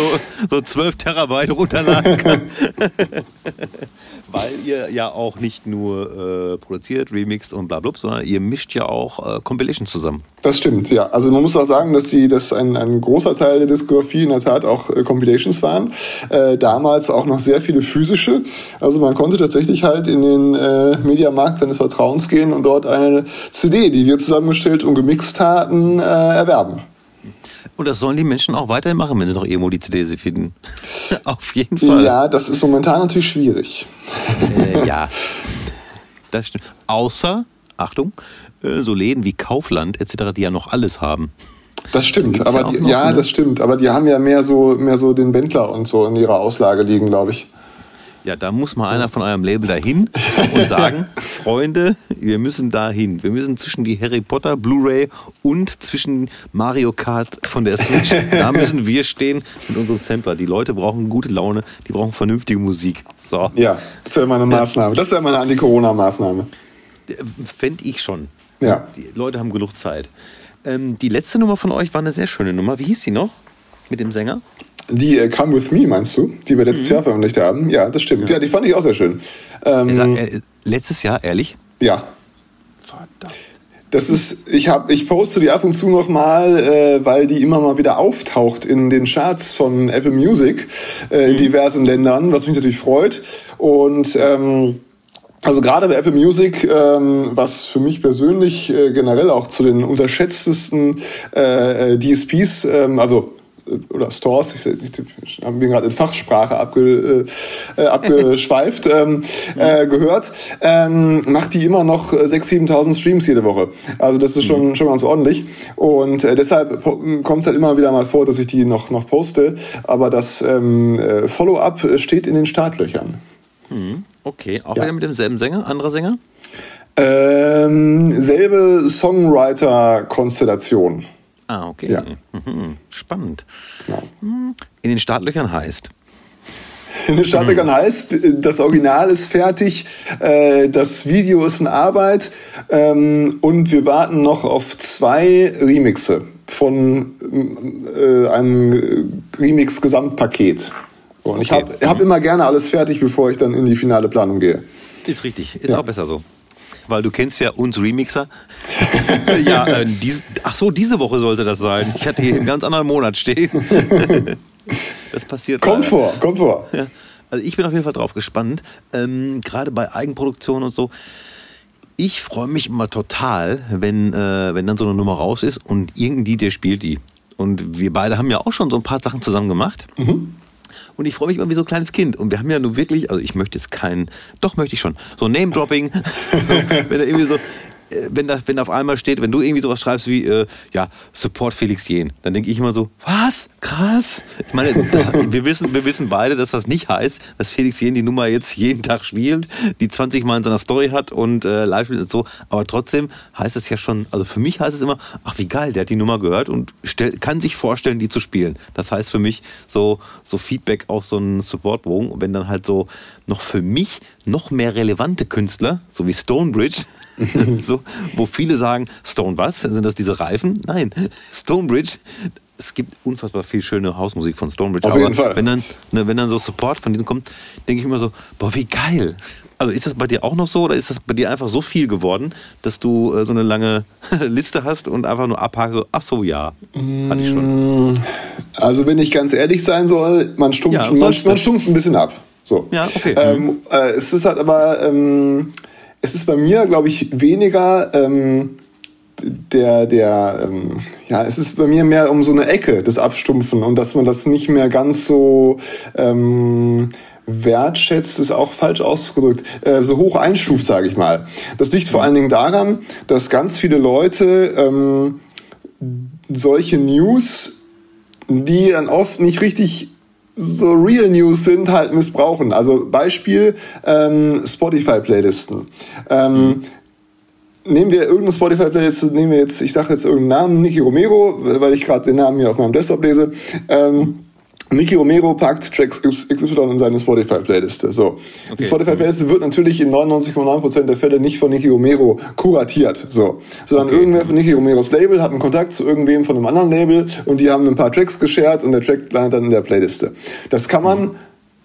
so 12 Terabyte runterladen kann. Weil ihr ja auch nicht nur äh, produziert, remixt und bla, bla sondern ihr mischt ja auch äh, Compilations zusammen. Das stimmt, ja. Also man muss auch sagen, dass sie, dass ein, ein großer Teil der Diskografie in der Tat auch äh, Compilations waren. Äh, damals auch noch sehr viele physische. Also man konnte tatsächlich halt in den äh, Mediamarkt seines Vertrauens gehen und dort eine CD, die wir zusammengestellt und gemixt hatten, äh, erwerben. Und das sollen die Menschen auch weiterhin machen, wenn sie noch irgendwo die CD finden. Auf jeden Fall. Ja, das ist momentan natürlich schwierig. Äh, ja, das stimmt. Außer, Achtung, äh, so Läden wie Kaufland etc., die ja noch alles haben. Das stimmt, aber ja, die, noch, ja ne? das stimmt, aber die haben ja mehr so, mehr so den Wendler und so in ihrer Auslage liegen, glaube ich. Ja, da muss mal einer von eurem Label dahin und sagen, Freunde, wir müssen dahin. Wir müssen zwischen die Harry Potter Blu-ray und zwischen Mario Kart von der Switch, da müssen wir stehen mit unserem Sampler. Die Leute brauchen gute Laune, die brauchen vernünftige Musik. So. Ja, das wäre meine Maßnahme. Das wäre meine Anti-Corona-Maßnahme. Fände ich schon. Ja. Die Leute haben genug Zeit. Ähm, die letzte Nummer von euch war eine sehr schöne Nummer. Wie hieß sie noch? Mit dem Sänger? Die äh, Come With Me, meinst du? Die wir letztes mhm. Jahr veröffentlicht haben? Ja, das stimmt. Ja, ja die fand ich auch sehr schön. Ähm, sag, äh, letztes Jahr, ehrlich? Ja. Verdammt. Das ist, ich habe, ich poste die ab und zu noch mal, äh, weil die immer mal wieder auftaucht in den Charts von Apple Music äh, in mhm. diversen Ländern, was mich natürlich freut. Und ähm, also gerade bei Apple Music, ähm, was für mich persönlich äh, generell auch zu den unterschätztesten äh, äh DSPs, ähm, also oder Stores, ich, ich habe mir gerade in Fachsprache abge, äh, abgeschweift, ähm, äh, gehört, ähm, macht die immer noch 6.000, 7.000 Streams jede Woche. Also das ist schon, mhm. schon ganz ordentlich. Und äh, deshalb kommt es halt immer wieder mal vor, dass ich die noch, noch poste. Aber das ähm, äh, Follow-up steht in den Startlöchern. Mhm. Okay, auch ja. wieder mit demselben Sänger, anderer Sänger? Ähm, selbe Songwriter-Konstellation. Ah, okay. Ja. Mhm. Spannend. Ja. In den Startlöchern heißt. In den Startlöchern mhm. heißt, das Original ist fertig, äh, das Video ist in Arbeit ähm, und wir warten noch auf zwei Remixe von äh, einem Remix-Gesamtpaket. Und ich okay. habe hab immer gerne alles fertig, bevor ich dann in die finale Planung gehe. Ist richtig, ist ja. auch besser so weil du kennst ja uns Remixer. ja, äh, dies, ach so, diese Woche sollte das sein. Ich hatte hier einen ganz anderen Monat stehen. das passiert. Kommt vor, kommt vor. Ja. Also ich bin auf jeden Fall drauf gespannt. Ähm, Gerade bei Eigenproduktion und so. Ich freue mich immer total, wenn, äh, wenn dann so eine Nummer raus ist und irgendein DJ spielt die. Und wir beide haben ja auch schon so ein paar Sachen zusammen gemacht. Mhm. Und ich freue mich immer wie so ein kleines Kind. Und wir haben ja nur wirklich, also ich möchte jetzt keinen, doch möchte ich schon, so Name-Dropping, wenn er irgendwie so, wenn da, wenn auf einmal steht, wenn du irgendwie sowas schreibst wie, äh, ja, Support Felix Jen, dann denke ich immer so, was? Krass. Ich meine, das, wir, wissen, wir wissen beide, dass das nicht heißt, dass Felix Jen die Nummer jetzt jeden Tag spielt, die 20 Mal in seiner Story hat und äh, live spielt und so. Aber trotzdem heißt es ja schon, also für mich heißt es immer, ach wie geil, der hat die Nummer gehört und stell, kann sich vorstellen, die zu spielen. Das heißt für mich so, so Feedback auf so einen Supportbogen. Und wenn dann halt so noch für mich noch mehr relevante Künstler, so wie Stonebridge, so, wo viele sagen, Stone was? Sind das diese Reifen? Nein, Stonebridge. Es gibt unfassbar viel schöne Hausmusik von Stonebridge. Auf jeden Fall. Wenn dann, ne, wenn dann so Support von denen kommt, denke ich immer so, boah, wie geil. Also ist das bei dir auch noch so oder ist das bei dir einfach so viel geworden, dass du äh, so eine lange Liste hast und einfach nur abhakst, so, ach so, ja, hatte ich schon. Also wenn ich ganz ehrlich sein soll, man stumpft, ja, man, man stumpft ein bisschen ab. So. Ja, okay. Ähm, äh, es ist halt aber, ähm, es ist bei mir, glaube ich, weniger ähm, der, der, ähm, ja, es ist bei mir mehr um so eine Ecke des Abstumpfen und dass man das nicht mehr ganz so ähm, wertschätzt, ist auch falsch ausgedrückt, äh, so hoch einstuft, sage ich mal. Das liegt vor allen Dingen daran, dass ganz viele Leute ähm, solche News, die dann oft nicht richtig so Real News sind, halt missbrauchen. Also Beispiel ähm, Spotify-Playlisten. Ähm, mhm. Nehmen wir irgendeine Spotify-Playlist, nehmen wir jetzt, ich sage jetzt irgendeinen Namen, Nicky Romero, weil ich gerade den Namen hier auf meinem Desktop lese. Ähm, Nicky Romero packt Tracks XY in seine Spotify-Playliste. So. Okay. Die Spotify-Playliste wird natürlich in 99,9% der Fälle nicht von Nicky Romero kuratiert. So. Sondern okay. irgendwer von Nicky Romeros Label hat einen Kontakt zu irgendwem von einem anderen Label und die haben ein paar Tracks geshared und der Track landet dann in der Playliste. Das kann man mhm.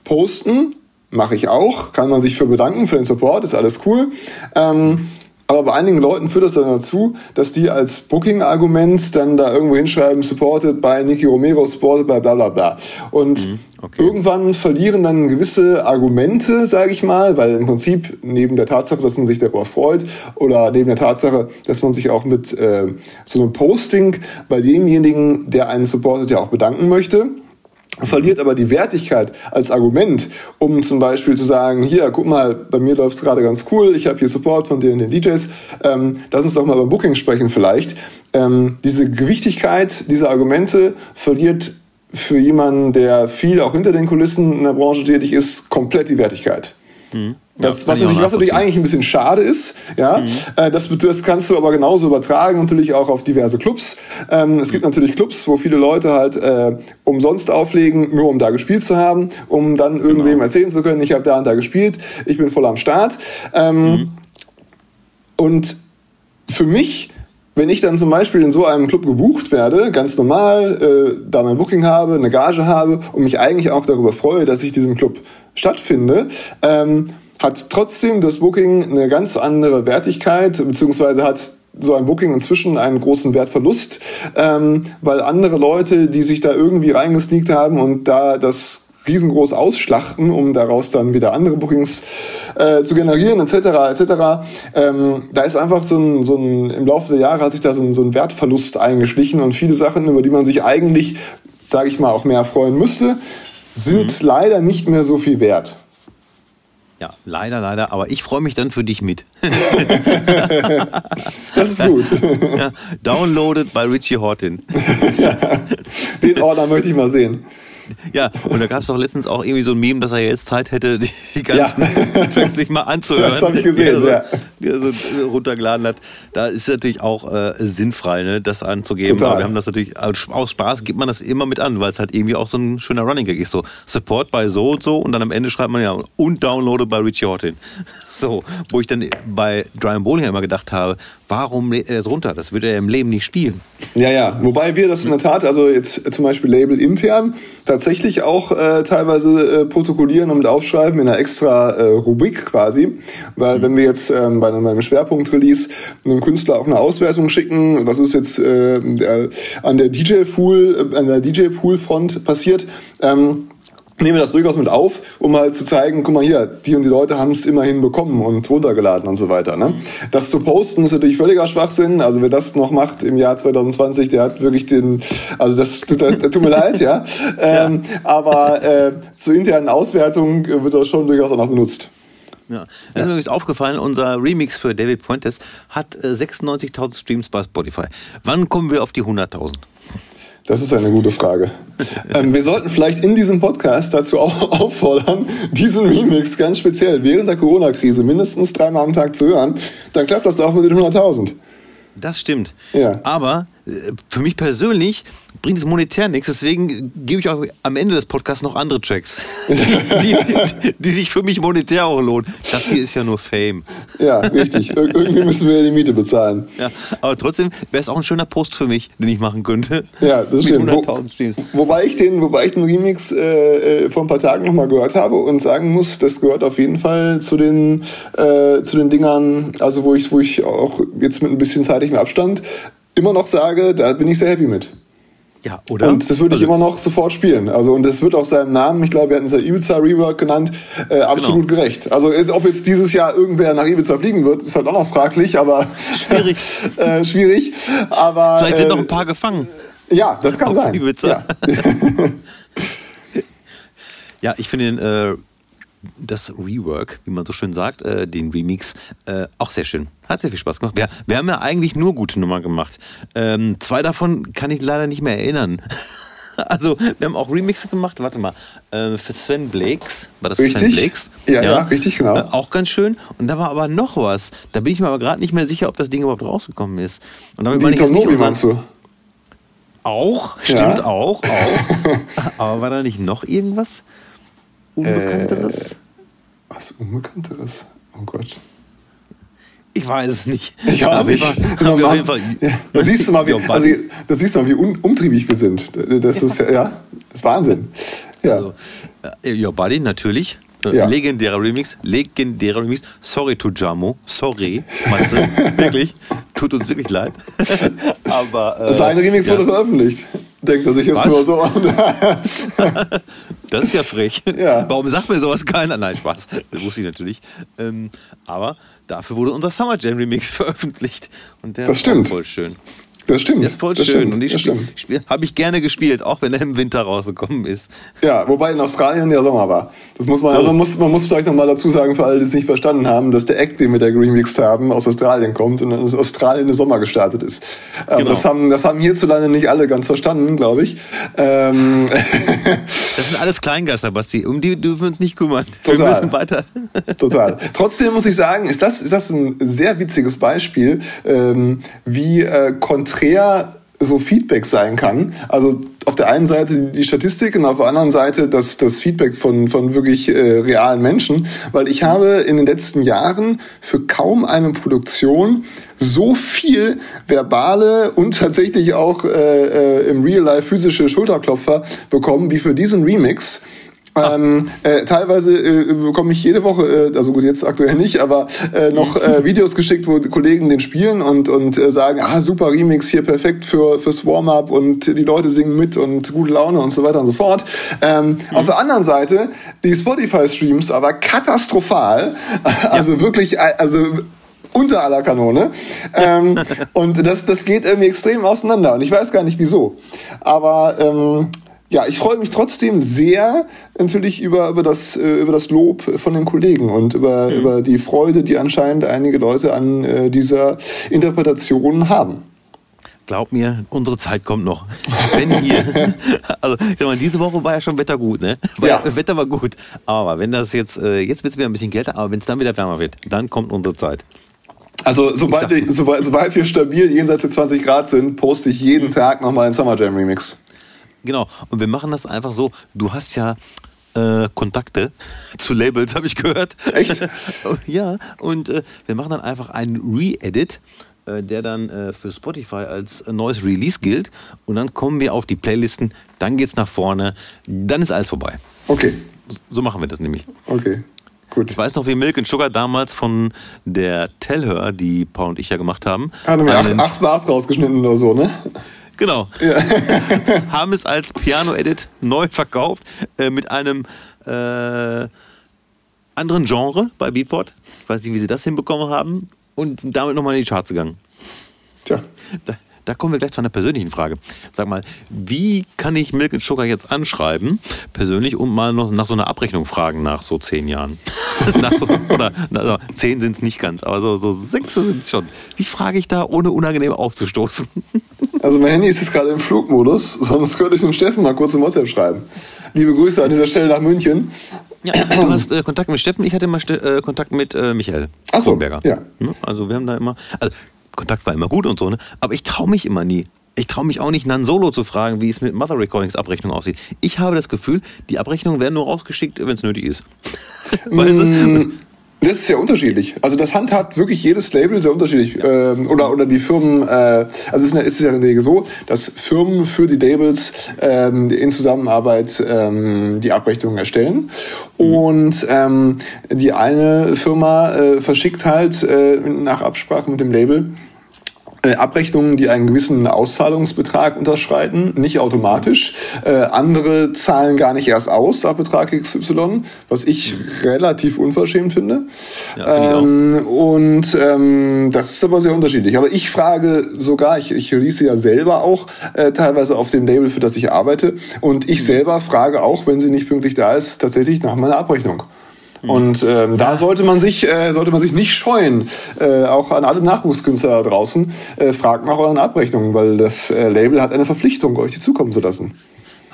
posten, mache ich auch, kann man sich für bedanken, für den Support, ist alles cool. Ähm, aber bei einigen Leuten führt das dann dazu, dass die als Booking-Argument dann da irgendwo hinschreiben, supported by Nicky Romero, supported by bla bla bla. Und mhm, okay. irgendwann verlieren dann gewisse Argumente, sage ich mal, weil im Prinzip neben der Tatsache, dass man sich darüber freut oder neben der Tatsache, dass man sich auch mit äh, so einem Posting bei demjenigen, der einen supportet, ja auch bedanken möchte, verliert aber die Wertigkeit als Argument, um zum Beispiel zu sagen, hier, guck mal, bei mir läuft es gerade ganz cool, ich habe hier Support von den, den DJs, ähm, lass uns doch mal über Booking sprechen vielleicht. Ähm, diese Gewichtigkeit dieser Argumente verliert für jemanden, der viel auch hinter den Kulissen in der Branche tätig ist, komplett die Wertigkeit. Mhm. Das, was, natürlich, was natürlich eigentlich ein bisschen schade ist, ja, mhm. äh, das, das kannst du aber genauso übertragen, natürlich auch auf diverse Clubs. Ähm, es gibt natürlich Clubs, wo viele Leute halt äh, umsonst auflegen, nur um da gespielt zu haben, um dann irgendwem genau. erzählen zu können, ich habe da und da gespielt, ich bin voll am Start. Ähm, mhm. Und für mich wenn ich dann zum Beispiel in so einem Club gebucht werde, ganz normal, äh, da mein Booking habe, eine Gage habe und mich eigentlich auch darüber freue, dass ich diesem Club stattfinde, ähm, hat trotzdem das Booking eine ganz andere Wertigkeit, beziehungsweise hat so ein Booking inzwischen einen großen Wertverlust, ähm, weil andere Leute, die sich da irgendwie reingesneakt haben und da das riesengroß ausschlachten, um daraus dann wieder andere Bookings äh, zu generieren, etc. etc. Ähm, da ist einfach so ein, so ein, im Laufe der Jahre hat sich da so ein, so ein Wertverlust eingeschlichen und viele Sachen, über die man sich eigentlich, sage ich mal, auch mehr freuen müsste, sind mhm. leider nicht mehr so viel wert. Ja, leider, leider, aber ich freue mich dann für dich mit. das ist gut. Ja, downloaded bei Richie Horton. Ja, den Ordner möchte ich mal sehen. Ja, und da gab es doch letztens auch irgendwie so ein Meme, dass er jetzt Zeit hätte, die ganzen ja. Tracks sich mal anzuhören. Das habe ich gesehen, die er, so, ja. die er so runtergeladen hat. Da ist es natürlich auch äh, sinnfrei, ne, das anzugeben. Total. Aber wir haben das natürlich, aus Spaß gibt man das immer mit an, weil es halt irgendwie auch so ein schöner Running Gag ist. So, Support bei so und so und dann am Ende schreibt man ja, und downloaded bei Richie Horton. So, wo ich dann bei Brian Bowling immer gedacht habe, warum lädt er das runter? Das würde er im Leben nicht spielen. Ja, ja. Wobei wir das in der Tat, also jetzt zum Beispiel Label intern, tatsächlich auch äh, teilweise äh, protokollieren und aufschreiben in einer extra äh, Rubrik quasi. Weil mhm. wenn wir jetzt ähm, bei einem Schwerpunkt-Release einem Künstler auch eine Auswertung schicken, was ist jetzt äh, der, an der DJ-Pool, äh, an der DJ-Pool-Front passiert, ähm, nehme das durchaus mit auf, um mal zu zeigen, guck mal hier, die und die Leute haben es immerhin bekommen und runtergeladen und so weiter. Ne? Das zu posten ist natürlich völliger Schwachsinn. Also wer das noch macht im Jahr 2020, der hat wirklich den, also das, das, das tut mir leid, ja. Ähm, ja. Aber äh, zur internen Auswertung wird das schon durchaus auch noch benutzt. Ja. Das ist mir übrigens aufgefallen, unser Remix für David Pointes hat äh, 96.000 Streams bei Spotify. Wann kommen wir auf die 100.000? Das ist eine gute Frage. ähm, wir sollten vielleicht in diesem Podcast dazu auch auffordern, diesen Remix ganz speziell während der Corona-Krise mindestens dreimal am Tag zu hören. Dann klappt das auch mit den 100.000. Das stimmt. Ja. Aber für mich persönlich bringt es monetär nichts, deswegen gebe ich auch am Ende des Podcasts noch andere Tracks, die, die, die, sich für mich monetär auch lohnen. Das hier ist ja nur Fame. Ja, richtig. Ir irgendwie müssen wir die Miete bezahlen. Ja, aber trotzdem wäre es auch ein schöner Post für mich, den ich machen könnte. Ja, das stimmt. Wo, wobei, ich den, wobei ich den Remix äh, äh vor ein paar Tagen nochmal gehört habe und sagen muss, das gehört auf jeden Fall zu den, äh, zu den Dingern, also wo ich, wo ich auch jetzt mit ein bisschen zeitlichem Abstand immer noch sage, da bin ich sehr happy mit. Ja, oder? Und das würde ich also, immer noch sofort spielen. Also, und das wird auch seinem Namen, ich glaube, wir hatten es ja Ibiza Rework genannt, äh, absolut genau. gerecht. Also, ob jetzt dieses Jahr irgendwer nach Ibiza fliegen wird, ist halt auch noch fraglich, aber. Schwierig. äh, schwierig. Aber. Vielleicht sind äh, noch ein paar gefangen. Ja, das kann sein. Ibiza. Ja. ja, ich finde den, das Rework, wie man so schön sagt, äh, den Remix, äh, auch sehr schön. Hat sehr viel Spaß gemacht. Wir, wir haben ja eigentlich nur gute Nummern gemacht. Ähm, zwei davon kann ich leider nicht mehr erinnern. Also, wir haben auch Remixe gemacht, warte mal, äh, für Sven Blakes, war das richtig? Sven Blakes? Ja, ja, ja richtig, genau. Äh, auch ganz schön. Und da war aber noch was. Da bin ich mir aber gerade nicht mehr sicher, ob das Ding überhaupt rausgekommen ist. Und damit Die Tom Nobi meinst du? Auch, stimmt ja. auch, auch. Aber war da nicht noch irgendwas Unbekannteres? Äh, was Unbekannteres? Oh Gott. Ich weiß es nicht. Ich auch nicht. Auf jeden Fall, ja, da siehst du mal, wie, also, da siehst du mal, wie un, umtriebig wir sind. Das ist ja, das ist Wahnsinn. Ja. Also, äh, Your Buddy, natürlich. Ja. Legendärer Remix, legendärer Remix. Sorry to Jamo, sorry, Matze, wirklich, tut uns wirklich leid. Aber äh, das eine Remix ja. wurde veröffentlicht. Denkt er sich jetzt nur so. das ist ja frech. Ja. Warum sagt mir sowas keiner? Nein, Spaß. Das wusste ich natürlich. Ähm, aber dafür wurde unser Summer Jam Remix veröffentlicht. Und der das stimmt. voll schön. Das stimmt. Das ist voll das schön. Stimmt, und die habe ich gerne gespielt, auch wenn er im Winter rausgekommen ist. Ja, wobei in Australien ja Sommer war. Das muss man, so. also man muss, man muss vielleicht nochmal dazu sagen, für alle, die es nicht verstanden haben, dass der Act, den wir da remixed haben, aus Australien kommt und aus Australien der Sommer gestartet ist. Ähm, genau. Das, haben, das haben hierzulande nicht alle ganz verstanden, glaube ich. Ähm das sind alles Kleingeister, Basti. Um die dürfen wir uns nicht kümmern. Total. Wir müssen weiter. Total. Trotzdem muss ich sagen, ist das, ist das ein sehr witziges Beispiel, ähm, wie äh, konträr so Feedback sein kann. Also auf der einen Seite die Statistik und auf der anderen Seite das, das Feedback von, von wirklich äh, realen Menschen, weil ich habe in den letzten Jahren für kaum eine Produktion so viel verbale und tatsächlich auch äh, äh, im Real Life physische Schulterklopfer bekommen wie für diesen Remix. Ähm, äh, teilweise äh, bekomme ich jede Woche, äh, also gut, jetzt aktuell nicht, aber äh, noch äh, Videos geschickt, wo Kollegen den spielen und, und äh, sagen, ah, super Remix hier, perfekt für, fürs Warm-up und die Leute singen mit und gute Laune und so weiter und so fort. Ähm, mhm. Auf der anderen Seite, die Spotify-Streams aber katastrophal, also ja. wirklich, also unter aller Kanone. Ähm, und das, das geht irgendwie extrem auseinander. Und ich weiß gar nicht wieso. Aber ähm, ja, ich freue mich trotzdem sehr natürlich über, über, das, äh, über das Lob von den Kollegen und über, mhm. über die Freude, die anscheinend einige Leute an äh, dieser Interpretation haben. Glaub mir, unsere Zeit kommt noch. Wenn hier, also ich sag mal, diese Woche war ja schon Wetter gut, ne? War, ja. Wetter war gut. Aber wenn das jetzt, äh, jetzt wird es wieder ein bisschen kälter, aber wenn es dann wieder wärmer wird, dann kommt unsere Zeit. Also sobald, wir, sobald, sobald wir stabil jenseits der 20 Grad sind, poste ich jeden Tag nochmal einen Summer Jam Remix. Genau. Und wir machen das einfach so. Du hast ja äh, Kontakte zu Labels, habe ich gehört. Echt? ja. Und äh, wir machen dann einfach einen Re-Edit äh, der dann äh, für Spotify als neues Release gilt. Und dann kommen wir auf die Playlisten, dann geht's nach vorne, dann ist alles vorbei. Okay. So machen wir das nämlich. Okay. Gut. Ich weiß noch, wie Milk and Sugar damals von der Tellhör, die Paul und ich ja gemacht haben. Haben wir acht, acht Bars rausgeschnitten oder so, ne? Genau. Ja. haben es als Piano-Edit neu verkauft äh, mit einem äh, anderen Genre bei Beatport. Ich weiß nicht, wie sie das hinbekommen haben. Und sind damit nochmal in die Charts gegangen. Tja. Da, da kommen wir gleich zu einer persönlichen Frage. Sag mal, wie kann ich Milk Sugar jetzt anschreiben, persönlich, und mal noch nach so einer Abrechnung fragen nach so zehn Jahren? so, oder also, zehn sind es nicht ganz, aber so, so sechs sind es schon. Wie frage ich da, ohne unangenehm aufzustoßen? Also mein Handy ist jetzt gerade im Flugmodus, sonst könnte ich dem Steffen mal kurz im WhatsApp schreiben. Liebe Grüße an dieser Stelle nach München. Ja, du hast äh, Kontakt mit Steffen, ich hatte immer äh, Kontakt mit äh, Michael Achso, ja. Ne? Also wir haben da immer, also Kontakt war immer gut und so, ne? aber ich traue mich immer nie. Ich traue mich auch nicht, Nan Solo zu fragen, wie es mit Mother Recordings Abrechnung aussieht. Ich habe das Gefühl, die Abrechnungen werden nur rausgeschickt, wenn es nötig ist. weißt du? Das ist sehr unterschiedlich. Also das handhabt wirklich jedes Label sehr unterschiedlich. Ja. Ähm, oder, oder die Firmen, äh, also es ist, es ist ja in der Regel so, dass Firmen für die Labels ähm, in Zusammenarbeit ähm, die Abrechnungen erstellen. Mhm. Und ähm, die eine Firma äh, verschickt halt äh, nach Absprache mit dem Label Abrechnungen, die einen gewissen Auszahlungsbetrag unterschreiten, nicht automatisch. Äh, andere zahlen gar nicht erst aus ab Betrag XY, was ich mhm. relativ unverschämt finde. Ja, ähm, und ähm, das ist aber sehr unterschiedlich. Aber ich frage sogar, ich, ich release ja selber auch äh, teilweise auf dem Label, für das ich arbeite. Und ich mhm. selber frage auch, wenn sie nicht pünktlich da ist, tatsächlich nach meiner Abrechnung. Und ähm, da sollte man sich äh, sollte man sich nicht scheuen, äh, auch an alle Nachwuchskünstler da draußen, äh, fragt nach euren Abrechnungen, weil das äh, Label hat eine Verpflichtung, euch die zukommen zu lassen.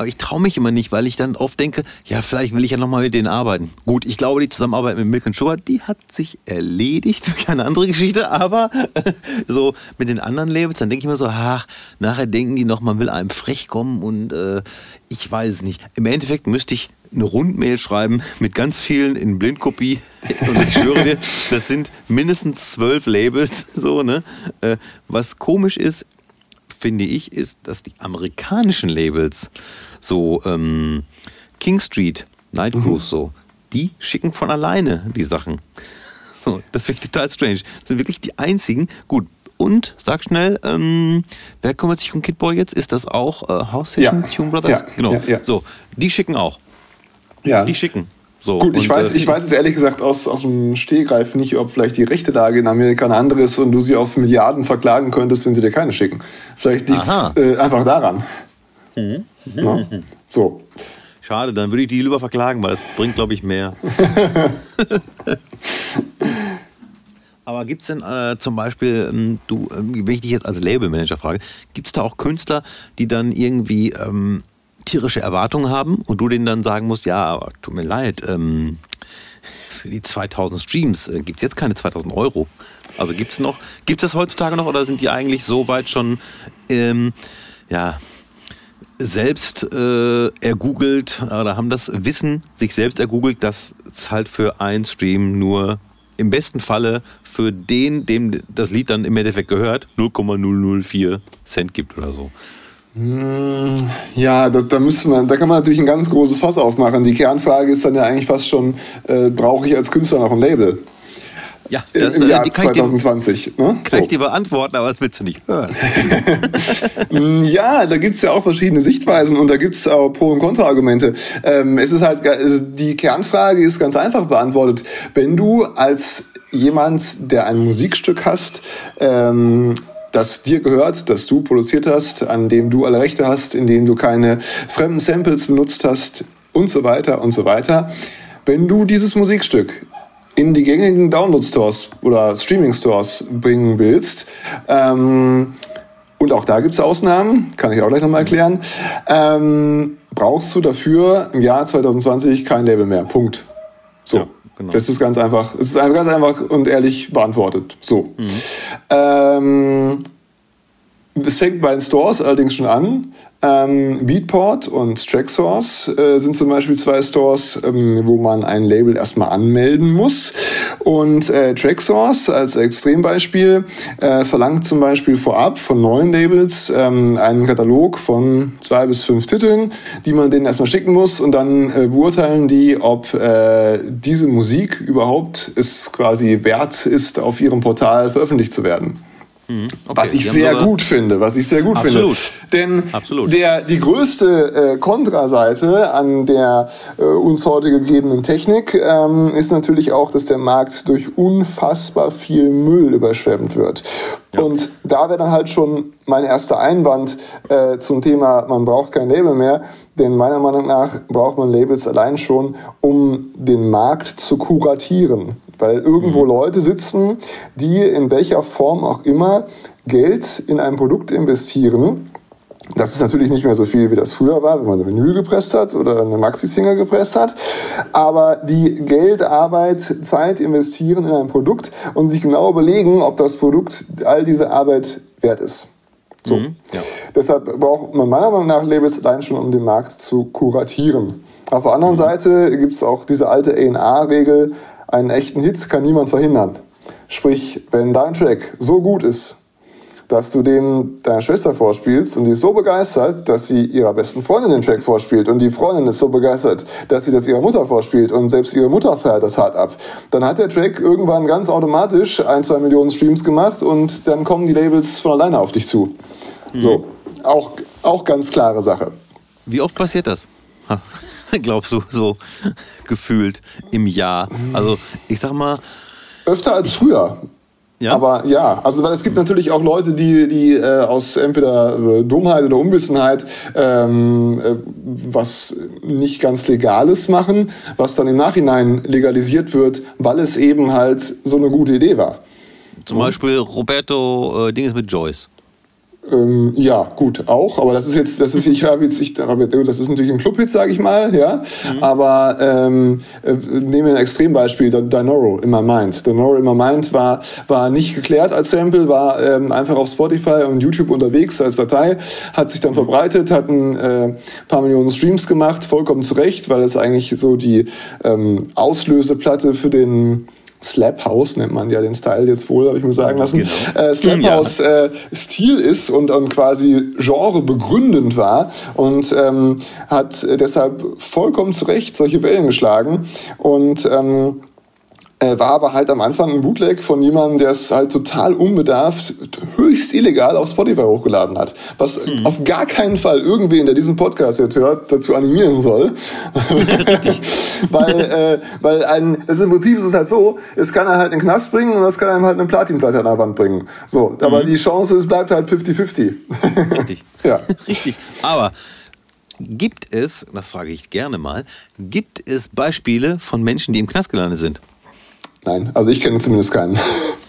Aber ich traue mich immer nicht, weil ich dann oft denke, ja, vielleicht will ich ja nochmal mit denen arbeiten. Gut, ich glaube, die Zusammenarbeit mit Milk Sugar, die hat sich erledigt durch eine andere Geschichte, aber so mit den anderen Labels, dann denke ich mir so, ach, nachher denken die noch, man will einem frech kommen und äh, ich weiß es nicht. Im Endeffekt müsste ich eine Rundmail schreiben mit ganz vielen in Blindkopie. Und ich schwöre dir, das sind mindestens zwölf Labels. So, ne? Äh, was komisch ist, finde ich, ist, dass die amerikanischen Labels, so ähm, King Street, Night Cruise, mhm. so, die schicken von alleine die Sachen. So, das finde ich total strange. Das sind wirklich die einzigen. Gut, und sag schnell, ähm, wer kümmert sich um Kidboy jetzt? Ist das auch äh, House Station ja. Tune Brothers? Ja. Genau. Ja, so, die schicken auch. Ja. Die schicken. So, Gut, ich und, weiß, äh, ich weiß es ehrlich gesagt aus, aus dem Stehgreif nicht, ob vielleicht die rechte Lage in Amerika eine andere ist und du sie auf Milliarden verklagen könntest, wenn sie dir keine schicken. Vielleicht liegt es äh, einfach daran. Mhm. Ja? So. Schade, dann würde ich die lieber verklagen, weil das bringt, glaube ich, mehr. Aber gibt es denn äh, zum Beispiel, ähm, du, äh, wenn ich dich jetzt als Labelmanager frage, gibt es da auch Künstler, die dann irgendwie ähm, tierische Erwartungen haben und du denen dann sagen musst, ja, aber tut mir leid, ähm, für die 2000 Streams äh, gibt es jetzt keine 2000 Euro. Also gibt es noch, gibt es heutzutage noch oder sind die eigentlich so weit schon, ähm, ja, selbst äh, ergoogelt oder haben das Wissen sich selbst ergoogelt, dass es halt für einen Stream nur im besten Falle für den, dem das Lied dann im Endeffekt gehört, 0,004 Cent gibt oder so. Hm, ja, da, da müsste man, da kann man natürlich ein ganz großes Fass aufmachen. Die Kernfrage ist dann ja eigentlich fast schon, äh, brauche ich als Künstler noch ein Label? Ja, das, im Jahr 2020. Ich dir, ne? Kann so. ich dir beantworten, aber das willst du nicht hören. Hm, ja, da gibt es ja auch verschiedene Sichtweisen und da gibt es auch Pro- und Kontra-Argumente. Ähm, es ist halt, also die Kernfrage ist ganz einfach beantwortet. Wenn du als jemand, der ein Musikstück hast, ähm, das dir gehört, das du produziert hast, an dem du alle Rechte hast, in dem du keine fremden Samples benutzt hast und so weiter und so weiter. Wenn du dieses Musikstück in die gängigen Download-Stores oder Streaming-Stores bringen willst, ähm, und auch da gibt es Ausnahmen, kann ich auch gleich nochmal erklären, ähm, brauchst du dafür im Jahr 2020 kein Label mehr. Punkt. So. Ja. Genau. Das ist ganz einfach. Es ist ganz einfach und ehrlich beantwortet. So. Mhm. Ähm, es fängt bei den Stores allerdings schon an. Ähm, Beatport und Tracksource äh, sind zum Beispiel zwei Stores, ähm, wo man ein Label erstmal anmelden muss. Und äh, Tracksource als Extrembeispiel äh, verlangt zum Beispiel vorab von neuen Labels ähm, einen Katalog von zwei bis fünf Titeln, die man denen erstmal schicken muss und dann äh, beurteilen die, ob äh, diese Musik überhaupt es quasi wert ist, auf ihrem Portal veröffentlicht zu werden. Mhm. Okay. Was ich sehr gut finde, was ich sehr gut Absolut. finde. Denn Absolut. Der, die größte äh, Kontraseite an der äh, uns heute gegebenen Technik ähm, ist natürlich auch, dass der Markt durch unfassbar viel Müll überschwemmt wird. Ja. Und da wäre dann halt schon mein erster Einwand äh, zum Thema, man braucht kein Label mehr. Denn meiner Meinung nach braucht man Labels allein schon, um den Markt zu kuratieren weil irgendwo mhm. Leute sitzen, die in welcher Form auch immer Geld in ein Produkt investieren. Das ist natürlich nicht mehr so viel, wie das früher war, wenn man eine Vinyl gepresst hat oder eine Maxi-Singer gepresst hat. Aber die Geld, Arbeit, Zeit investieren in ein Produkt und sich genau überlegen, ob das Produkt all diese Arbeit wert ist. So. Mhm, ja. Deshalb braucht man meiner Meinung nach Labels allein schon, um den Markt zu kuratieren. Auf der anderen mhm. Seite gibt es auch diese alte A&R-Regel, einen echten Hit kann niemand verhindern. Sprich, wenn dein Track so gut ist, dass du den deiner Schwester vorspielst und die ist so begeistert, dass sie ihrer besten Freundin den Track vorspielt und die Freundin ist so begeistert, dass sie das ihrer Mutter vorspielt und selbst ihre Mutter feiert das hart ab, dann hat der Track irgendwann ganz automatisch ein, zwei Millionen Streams gemacht und dann kommen die Labels von alleine auf dich zu. Mhm. So, auch, auch ganz klare Sache. Wie oft passiert das? glaubst du, so gefühlt im Jahr? Also, ich sag mal. Öfter als früher. Ja? Aber ja, also weil es gibt natürlich auch Leute, die, die äh, aus entweder äh, Dummheit oder Unwissenheit ähm, äh, was nicht ganz Legales machen, was dann im Nachhinein legalisiert wird, weil es eben halt so eine gute Idee war. Zum Beispiel Roberto äh, Dinges mit Joyce. Ähm, ja, gut, auch. Aber das ist jetzt, das ist, ich habe jetzt, ich, das ist natürlich ein Clubhit, sage ich mal, ja. Mhm. Aber ähm, äh, nehmen wir ein Extrembeispiel, Dinoro in my mind. Dinoro in my mind war, war nicht geklärt als Sample, war ähm, einfach auf Spotify und YouTube unterwegs als Datei, hat sich dann verbreitet, hat ein äh, paar Millionen Streams gemacht, vollkommen zu Recht, weil es eigentlich so die ähm, Auslöseplatte für den Slap House nennt man ja den Style jetzt wohl, habe ich mir sagen lassen. Genau. Äh, Slap House äh, Stil ist und, und quasi Genre begründend war und ähm, hat deshalb vollkommen zu Recht solche Wellen geschlagen und ähm, äh, war aber halt am Anfang ein Bootleg von jemandem, der es halt total unbedarft, höchst illegal auf Spotify hochgeladen hat. Was hm. auf gar keinen Fall irgendwen, der diesen Podcast jetzt hört, dazu animieren soll. weil, äh, weil ein, das ist im Prinzip ist es halt so, es kann er halt in den Knast bringen und das kann einem halt eine Platinplatte an der Wand bringen. So, aber mhm. die Chance, es bleibt halt 50-50. Richtig. ja. Richtig. Aber gibt es, das frage ich gerne mal, gibt es Beispiele von Menschen, die im Knast gelandet sind? Nein, also ich kenne zumindest keinen.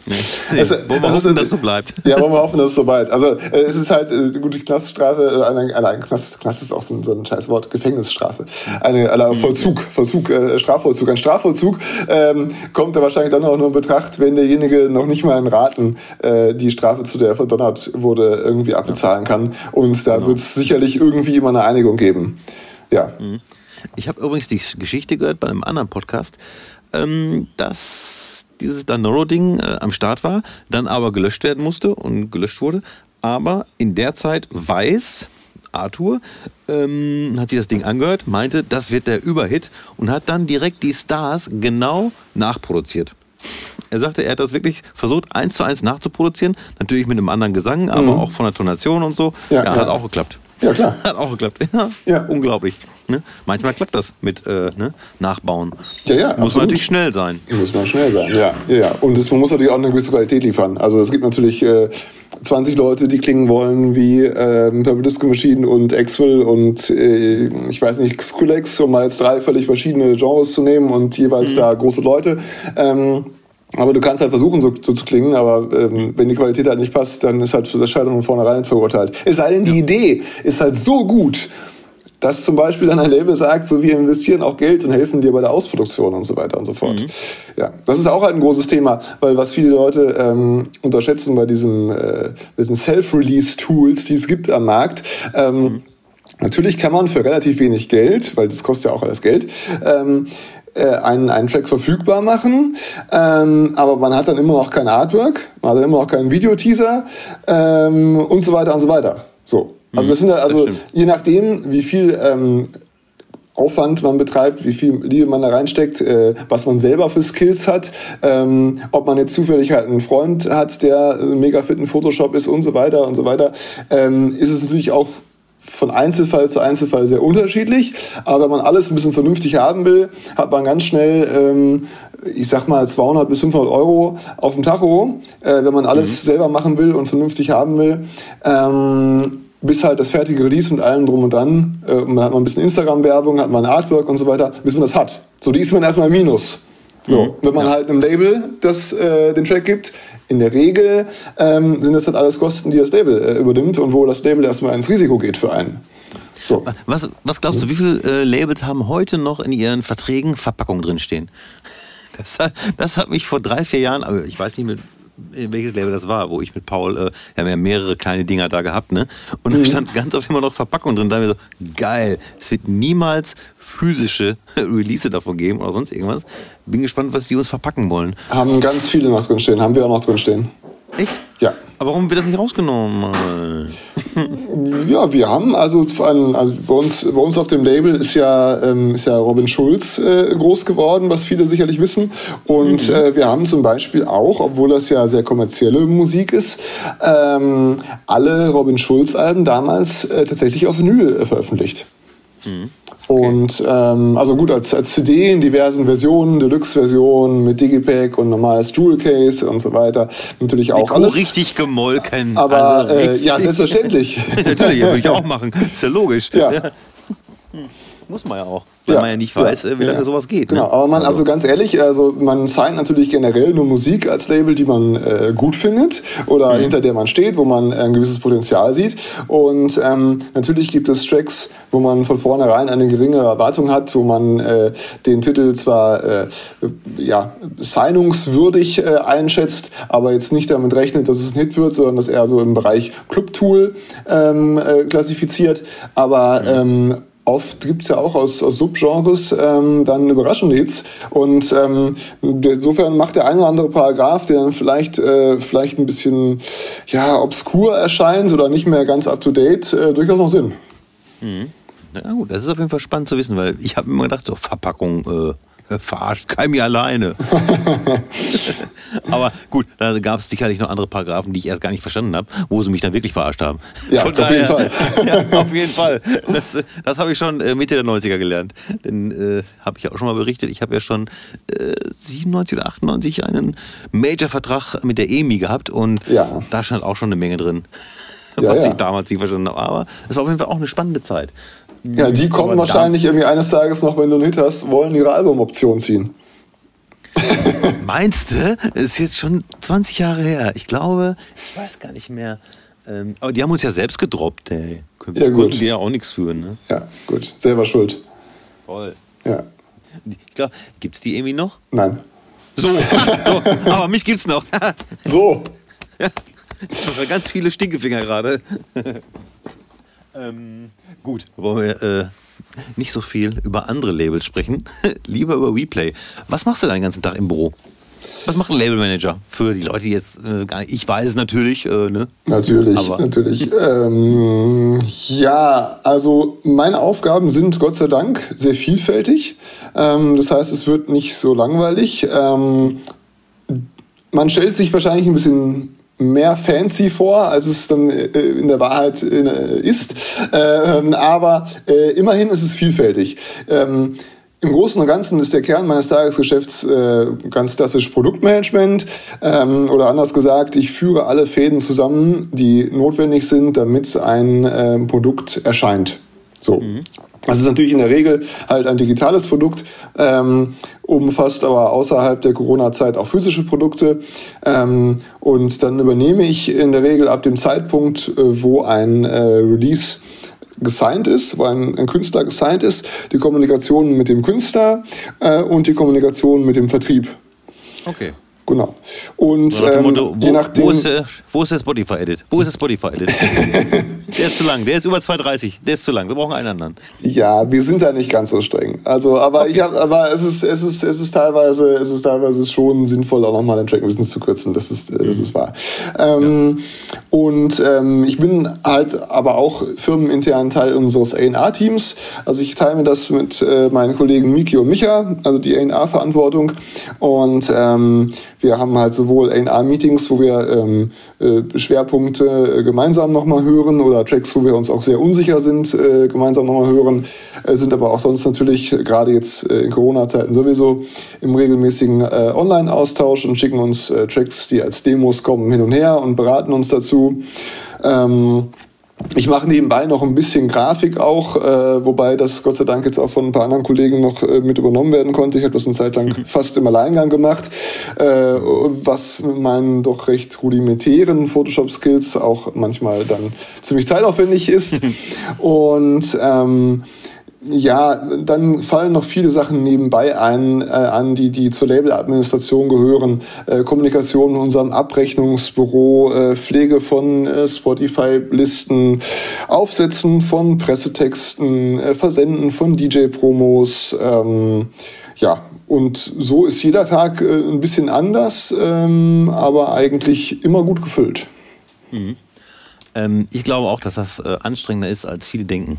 Nee. Also, wollen wir hoffen, dass es so bleibt. Ja, wollen wir hoffen, dass es so bleibt. Also äh, es ist halt äh, eine gute Knaststrafe, äh, eine, eine, Knast, Knast ist auch so ein, so ein scheiß Wort, Gefängnisstrafe. Eine, eine mhm. Vollzug, Vollzug, äh, Strafvollzug. Ein Strafvollzug ähm, kommt da wahrscheinlich dann auch nur in Betracht, wenn derjenige noch nicht mal in Raten äh, die Strafe, zu der er verdonnert wurde, irgendwie abbezahlen kann. Und da genau. wird es sicherlich irgendwie immer eine Einigung geben. Ja. Mhm. Ich habe übrigens die Geschichte gehört bei einem anderen Podcast ähm, dass dieses Danoro-Ding äh, am Start war, dann aber gelöscht werden musste und gelöscht wurde. Aber in der Zeit weiß Arthur, ähm, hat sich das Ding angehört, meinte, das wird der Überhit und hat dann direkt die Stars genau nachproduziert. Er sagte, er hat das wirklich versucht, eins zu eins nachzuproduzieren. Natürlich mit einem anderen Gesang, aber mhm. auch von der Tonation und so. Ja, ja, hat auch geklappt. Ja, klar. Hat auch geklappt. Ja, ja. unglaublich. Ne? Manchmal klappt das mit äh, ne? Nachbauen. Ja, ja. Muss absolut. man natürlich schnell sein. Muss man schnell sein, ja. ja, Und das, man muss natürlich auch eine gewisse Qualität liefern. Also es gibt natürlich äh, 20 Leute, die klingen wollen wie äh, Purple Disco Machine und Axwell und äh, ich weiß nicht, Skrillex, um mal jetzt drei völlig verschiedene Genres zu nehmen und jeweils mhm. da große Leute. Ähm, aber du kannst halt versuchen, so, so zu klingen, aber ähm, wenn die Qualität halt nicht passt, dann ist halt das Scheitern von vornherein verurteilt. Es sei denn, die Idee ist halt so gut, dass zum Beispiel dann ein Label sagt, so wir investieren auch Geld und helfen dir bei der Ausproduktion und so weiter und so fort. Mhm. Ja, das ist auch halt ein großes Thema, weil was viele Leute ähm, unterschätzen bei diesem, äh, diesen Self-Release-Tools, die es gibt am Markt. Ähm, mhm. Natürlich kann man für relativ wenig Geld, weil das kostet ja auch alles Geld, ähm, äh, einen, einen Track verfügbar machen, ähm, aber man hat dann immer noch kein Artwork, man hat dann immer noch keinen Videoteaser ähm, und so weiter und so weiter. So. Also das sind da, also je nachdem, wie viel ähm, Aufwand man betreibt, wie viel Liebe man da reinsteckt, äh, was man selber für Skills hat, ähm, ob man jetzt zufällig halt einen Freund hat, der mega fit in Photoshop ist und so weiter und so weiter, ähm, ist es natürlich auch von Einzelfall zu Einzelfall sehr unterschiedlich. Aber wenn man alles ein bisschen vernünftig haben will, hat man ganz schnell, ähm, ich sag mal, 200 bis 500 Euro auf dem Tacho, äh, wenn man alles mhm. selber machen will und vernünftig haben will. Ähm, bis halt das fertige Release mit allem drum und dran. Äh, man hat mal ein bisschen Instagram-Werbung, hat mal ein Artwork und so weiter, bis man das hat. So, die ist man erstmal im Minus. So, mhm. wenn man ja. halt einem Label das, äh, den Track gibt, in der Regel ähm, sind das dann alles Kosten, die das Label äh, übernimmt und wo das Label erstmal ins Risiko geht für einen. So. Was, was glaubst du, wie viele äh, Labels haben heute noch in ihren Verträgen Verpackungen drinstehen? Das, das hat mich vor drei, vier Jahren, aber ich weiß nicht, mit welches Label das war, wo ich mit Paul, äh, wir haben ja mehrere kleine Dinger da gehabt, ne? Und mhm. da stand ganz oft immer noch Verpackung drin. Da haben wir so, geil, es wird niemals physische Release davon geben oder sonst irgendwas. Bin gespannt, was sie uns verpacken wollen. Haben ganz viele noch drin stehen, haben wir auch noch drin stehen. Echt? Ja. Aber warum wird das nicht rausgenommen? ja, wir haben also, also bei, uns, bei uns auf dem Label ist ja, ähm, ist ja Robin Schulz äh, groß geworden, was viele sicherlich wissen. Und mhm. äh, wir haben zum Beispiel auch, obwohl das ja sehr kommerzielle Musik ist, ähm, alle Robin Schulz-Alben damals äh, tatsächlich auf Vinyl äh, veröffentlicht. Mhm. Und ähm, also gut, als, als CD in diversen Versionen, Deluxe-Versionen mit Digipack und normales Jewel Case und so weiter. Natürlich auch alles. richtig gemolken. Aber also, äh, ja, selbstverständlich. Natürlich, würde ich auch machen. Ist ja logisch. Ja. Muss man ja auch. Weil ja, man ja nicht weiß, ja, äh, wie lange ja. sowas geht. Ne? Genau, aber man, also ganz ehrlich, also man signed natürlich generell nur Musik als Label, die man äh, gut findet oder mhm. hinter der man steht, wo man äh, ein gewisses Potenzial sieht. Und ähm, natürlich gibt es Tracks, wo man von vornherein eine geringere Erwartung hat, wo man äh, den Titel zwar äh, ja, signungswürdig äh, einschätzt, aber jetzt nicht damit rechnet, dass es ein Hit wird, sondern dass er so im Bereich Club-Tool ähm, äh, klassifiziert. Aber mhm. ähm, oft gibt es ja auch aus, aus Subgenres ähm, dann überraschende Hits. Und ähm, insofern macht der ein oder andere Paragraph, der dann vielleicht, äh, vielleicht ein bisschen ja, obskur erscheint oder nicht mehr ganz up-to-date, äh, durchaus noch Sinn. Mhm. Na gut, das ist auf jeden Fall spannend zu wissen, weil ich habe immer gedacht, so Verpackung, äh, verarscht kein mir alleine. Aber gut, da gab es sicherlich noch andere Paragraphen, die ich erst gar nicht verstanden habe, wo sie mich dann wirklich verarscht haben. Ja, Von auf daher, jeden Fall. ja, auf jeden Fall. Das, das habe ich schon äh, Mitte der 90er gelernt. Denn äh, habe ich ja auch schon mal berichtet, ich habe ja schon äh, 97 oder 98 einen Major-Vertrag mit der EMI gehabt und ja. da stand auch schon eine Menge drin. Ja, was ich damals nicht verstanden habe. Aber es war auf jeden Fall auch eine spannende Zeit. Ja, die kommen wahrscheinlich irgendwie eines Tages noch, wenn du einen Hit hast, wollen ihre Albumoption ziehen. Meinst du? Das ist jetzt schon 20 Jahre her. Ich glaube, ich weiß gar nicht mehr. Ähm, aber die haben uns ja selbst gedroppt, ey. Ja, gut. die ja auch nichts führen, ne? Ja, gut. Selber schuld. Voll. Ja. Ich glaube, gibt es die irgendwie noch? Nein. So, so, aber mich gibt's noch. so. Ja. Ganz viele Stinkefinger gerade. Ähm, Gut, wollen wir äh, nicht so viel über andere Labels sprechen, lieber über WePlay. Was machst du den ganzen Tag im Büro? Was macht ein Labelmanager für die Leute, die jetzt äh, gar nicht, ich weiß es natürlich, äh, ne? Natürlich, Aber. natürlich. Ähm, ja, also meine Aufgaben sind Gott sei Dank sehr vielfältig. Ähm, das heißt, es wird nicht so langweilig. Ähm, man stellt sich wahrscheinlich ein bisschen mehr fancy vor, als es dann äh, in der Wahrheit äh, ist. Ähm, aber äh, immerhin ist es vielfältig. Ähm, im Großen und Ganzen ist der Kern meines Tagesgeschäfts äh, ganz klassisch Produktmanagement ähm, oder anders gesagt, ich führe alle Fäden zusammen, die notwendig sind, damit ein äh, Produkt erscheint. So. Mhm. Das ist natürlich in der Regel halt ein digitales Produkt, ähm, umfasst aber außerhalb der Corona-Zeit auch physische Produkte. Ähm, und dann übernehme ich in der Regel ab dem Zeitpunkt, äh, wo ein äh, Release gesigned ist, wo ein, ein, Künstler gesigned ist, die Kommunikation mit dem Künstler äh, und die Kommunikation mit dem Vertrieb. Okay. Genau. Und ähm, Motto, wo, je nachdem. Wo ist, der, wo ist der Spotify-Edit? Wo ist der Spotify-Edit? der ist zu lang. Der ist über 2,30. Der ist zu lang. Wir brauchen einen anderen. Ja, wir sind da nicht ganz so streng. Also, aber okay. ich hab, aber es ist, es ist, es ist teilweise, es ist teilweise schon sinnvoll, auch nochmal den Track ein bisschen zu kürzen. Das ist, das ist wahr. Ähm, ja. Und ähm, ich bin halt aber auch firmenintern Teil unseres A&R-Teams. Also ich teile mir das mit äh, meinen Kollegen Miki und Micha, also die A&R-Verantwortung. Und ähm, wir haben halt sowohl A&R-Meetings, wo wir ähm, äh, Schwerpunkte äh, gemeinsam nochmal hören oder Tracks, wo wir uns auch sehr unsicher sind, äh, gemeinsam nochmal hören, äh, sind aber auch sonst natürlich äh, gerade jetzt äh, in Corona-Zeiten sowieso im regelmäßigen Online-Austausch und schicken uns Tracks, die als Demos kommen, hin und her und beraten uns dazu. Ähm, ich mache nebenbei noch ein bisschen Grafik auch, äh, wobei das Gott sei Dank jetzt auch von ein paar anderen Kollegen noch äh, mit übernommen werden konnte. Ich habe das eine Zeit lang fast im Alleingang gemacht, äh, was mit meinen doch recht rudimentären Photoshop-Skills auch manchmal dann ziemlich zeitaufwendig ist. Und ähm, ja, dann fallen noch viele Sachen nebenbei ein, äh, an, die, die zur Labeladministration gehören. Äh, Kommunikation in unserem Abrechnungsbüro, äh, Pflege von äh, Spotify-Listen, Aufsetzen von Pressetexten, äh, Versenden von DJ-Promos. Ähm, ja, und so ist jeder Tag äh, ein bisschen anders, ähm, aber eigentlich immer gut gefüllt. Mhm. Ähm, ich glaube auch, dass das anstrengender ist, als viele denken.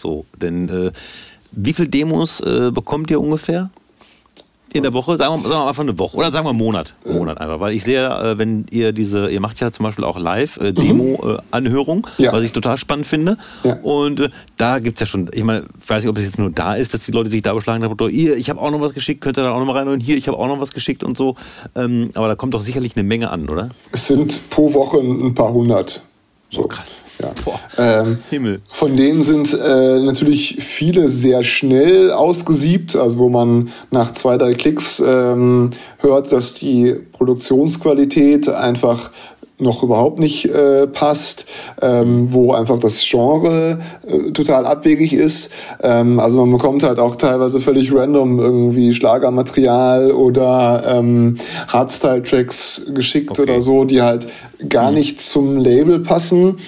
So, denn äh, wie viele Demos äh, bekommt ihr ungefähr? In der Woche, sagen wir, sagen wir einfach eine Woche oder sagen wir einen Monat. Einen Monat einfach. Weil ich sehe, äh, wenn ihr diese, ihr macht ja zum Beispiel auch Live-Demo-Anhörung, äh, mhm. ja. was ich total spannend finde. Ja. Und äh, da gibt es ja schon, ich meine, ich weiß nicht, ob es jetzt nur da ist, dass die Leute sich da beschlagen haben, ihr, ich habe auch noch was geschickt, könnt ihr da auch noch mal rein und hier, ich habe auch noch was geschickt und so. Ähm, aber da kommt doch sicherlich eine Menge an, oder? Es sind pro Woche ein paar hundert. So, krass. Ja. Ähm, Himmel. Von denen sind äh, natürlich viele sehr schnell ausgesiebt, also wo man nach zwei, drei Klicks ähm, hört, dass die Produktionsqualität einfach noch überhaupt nicht äh, passt, ähm, wo einfach das Genre äh, total abwegig ist. Ähm, also man bekommt halt auch teilweise völlig random irgendwie Schlagermaterial oder ähm, Hardstyle-Tracks geschickt okay. oder so, die halt gar mhm. nicht zum Label passen.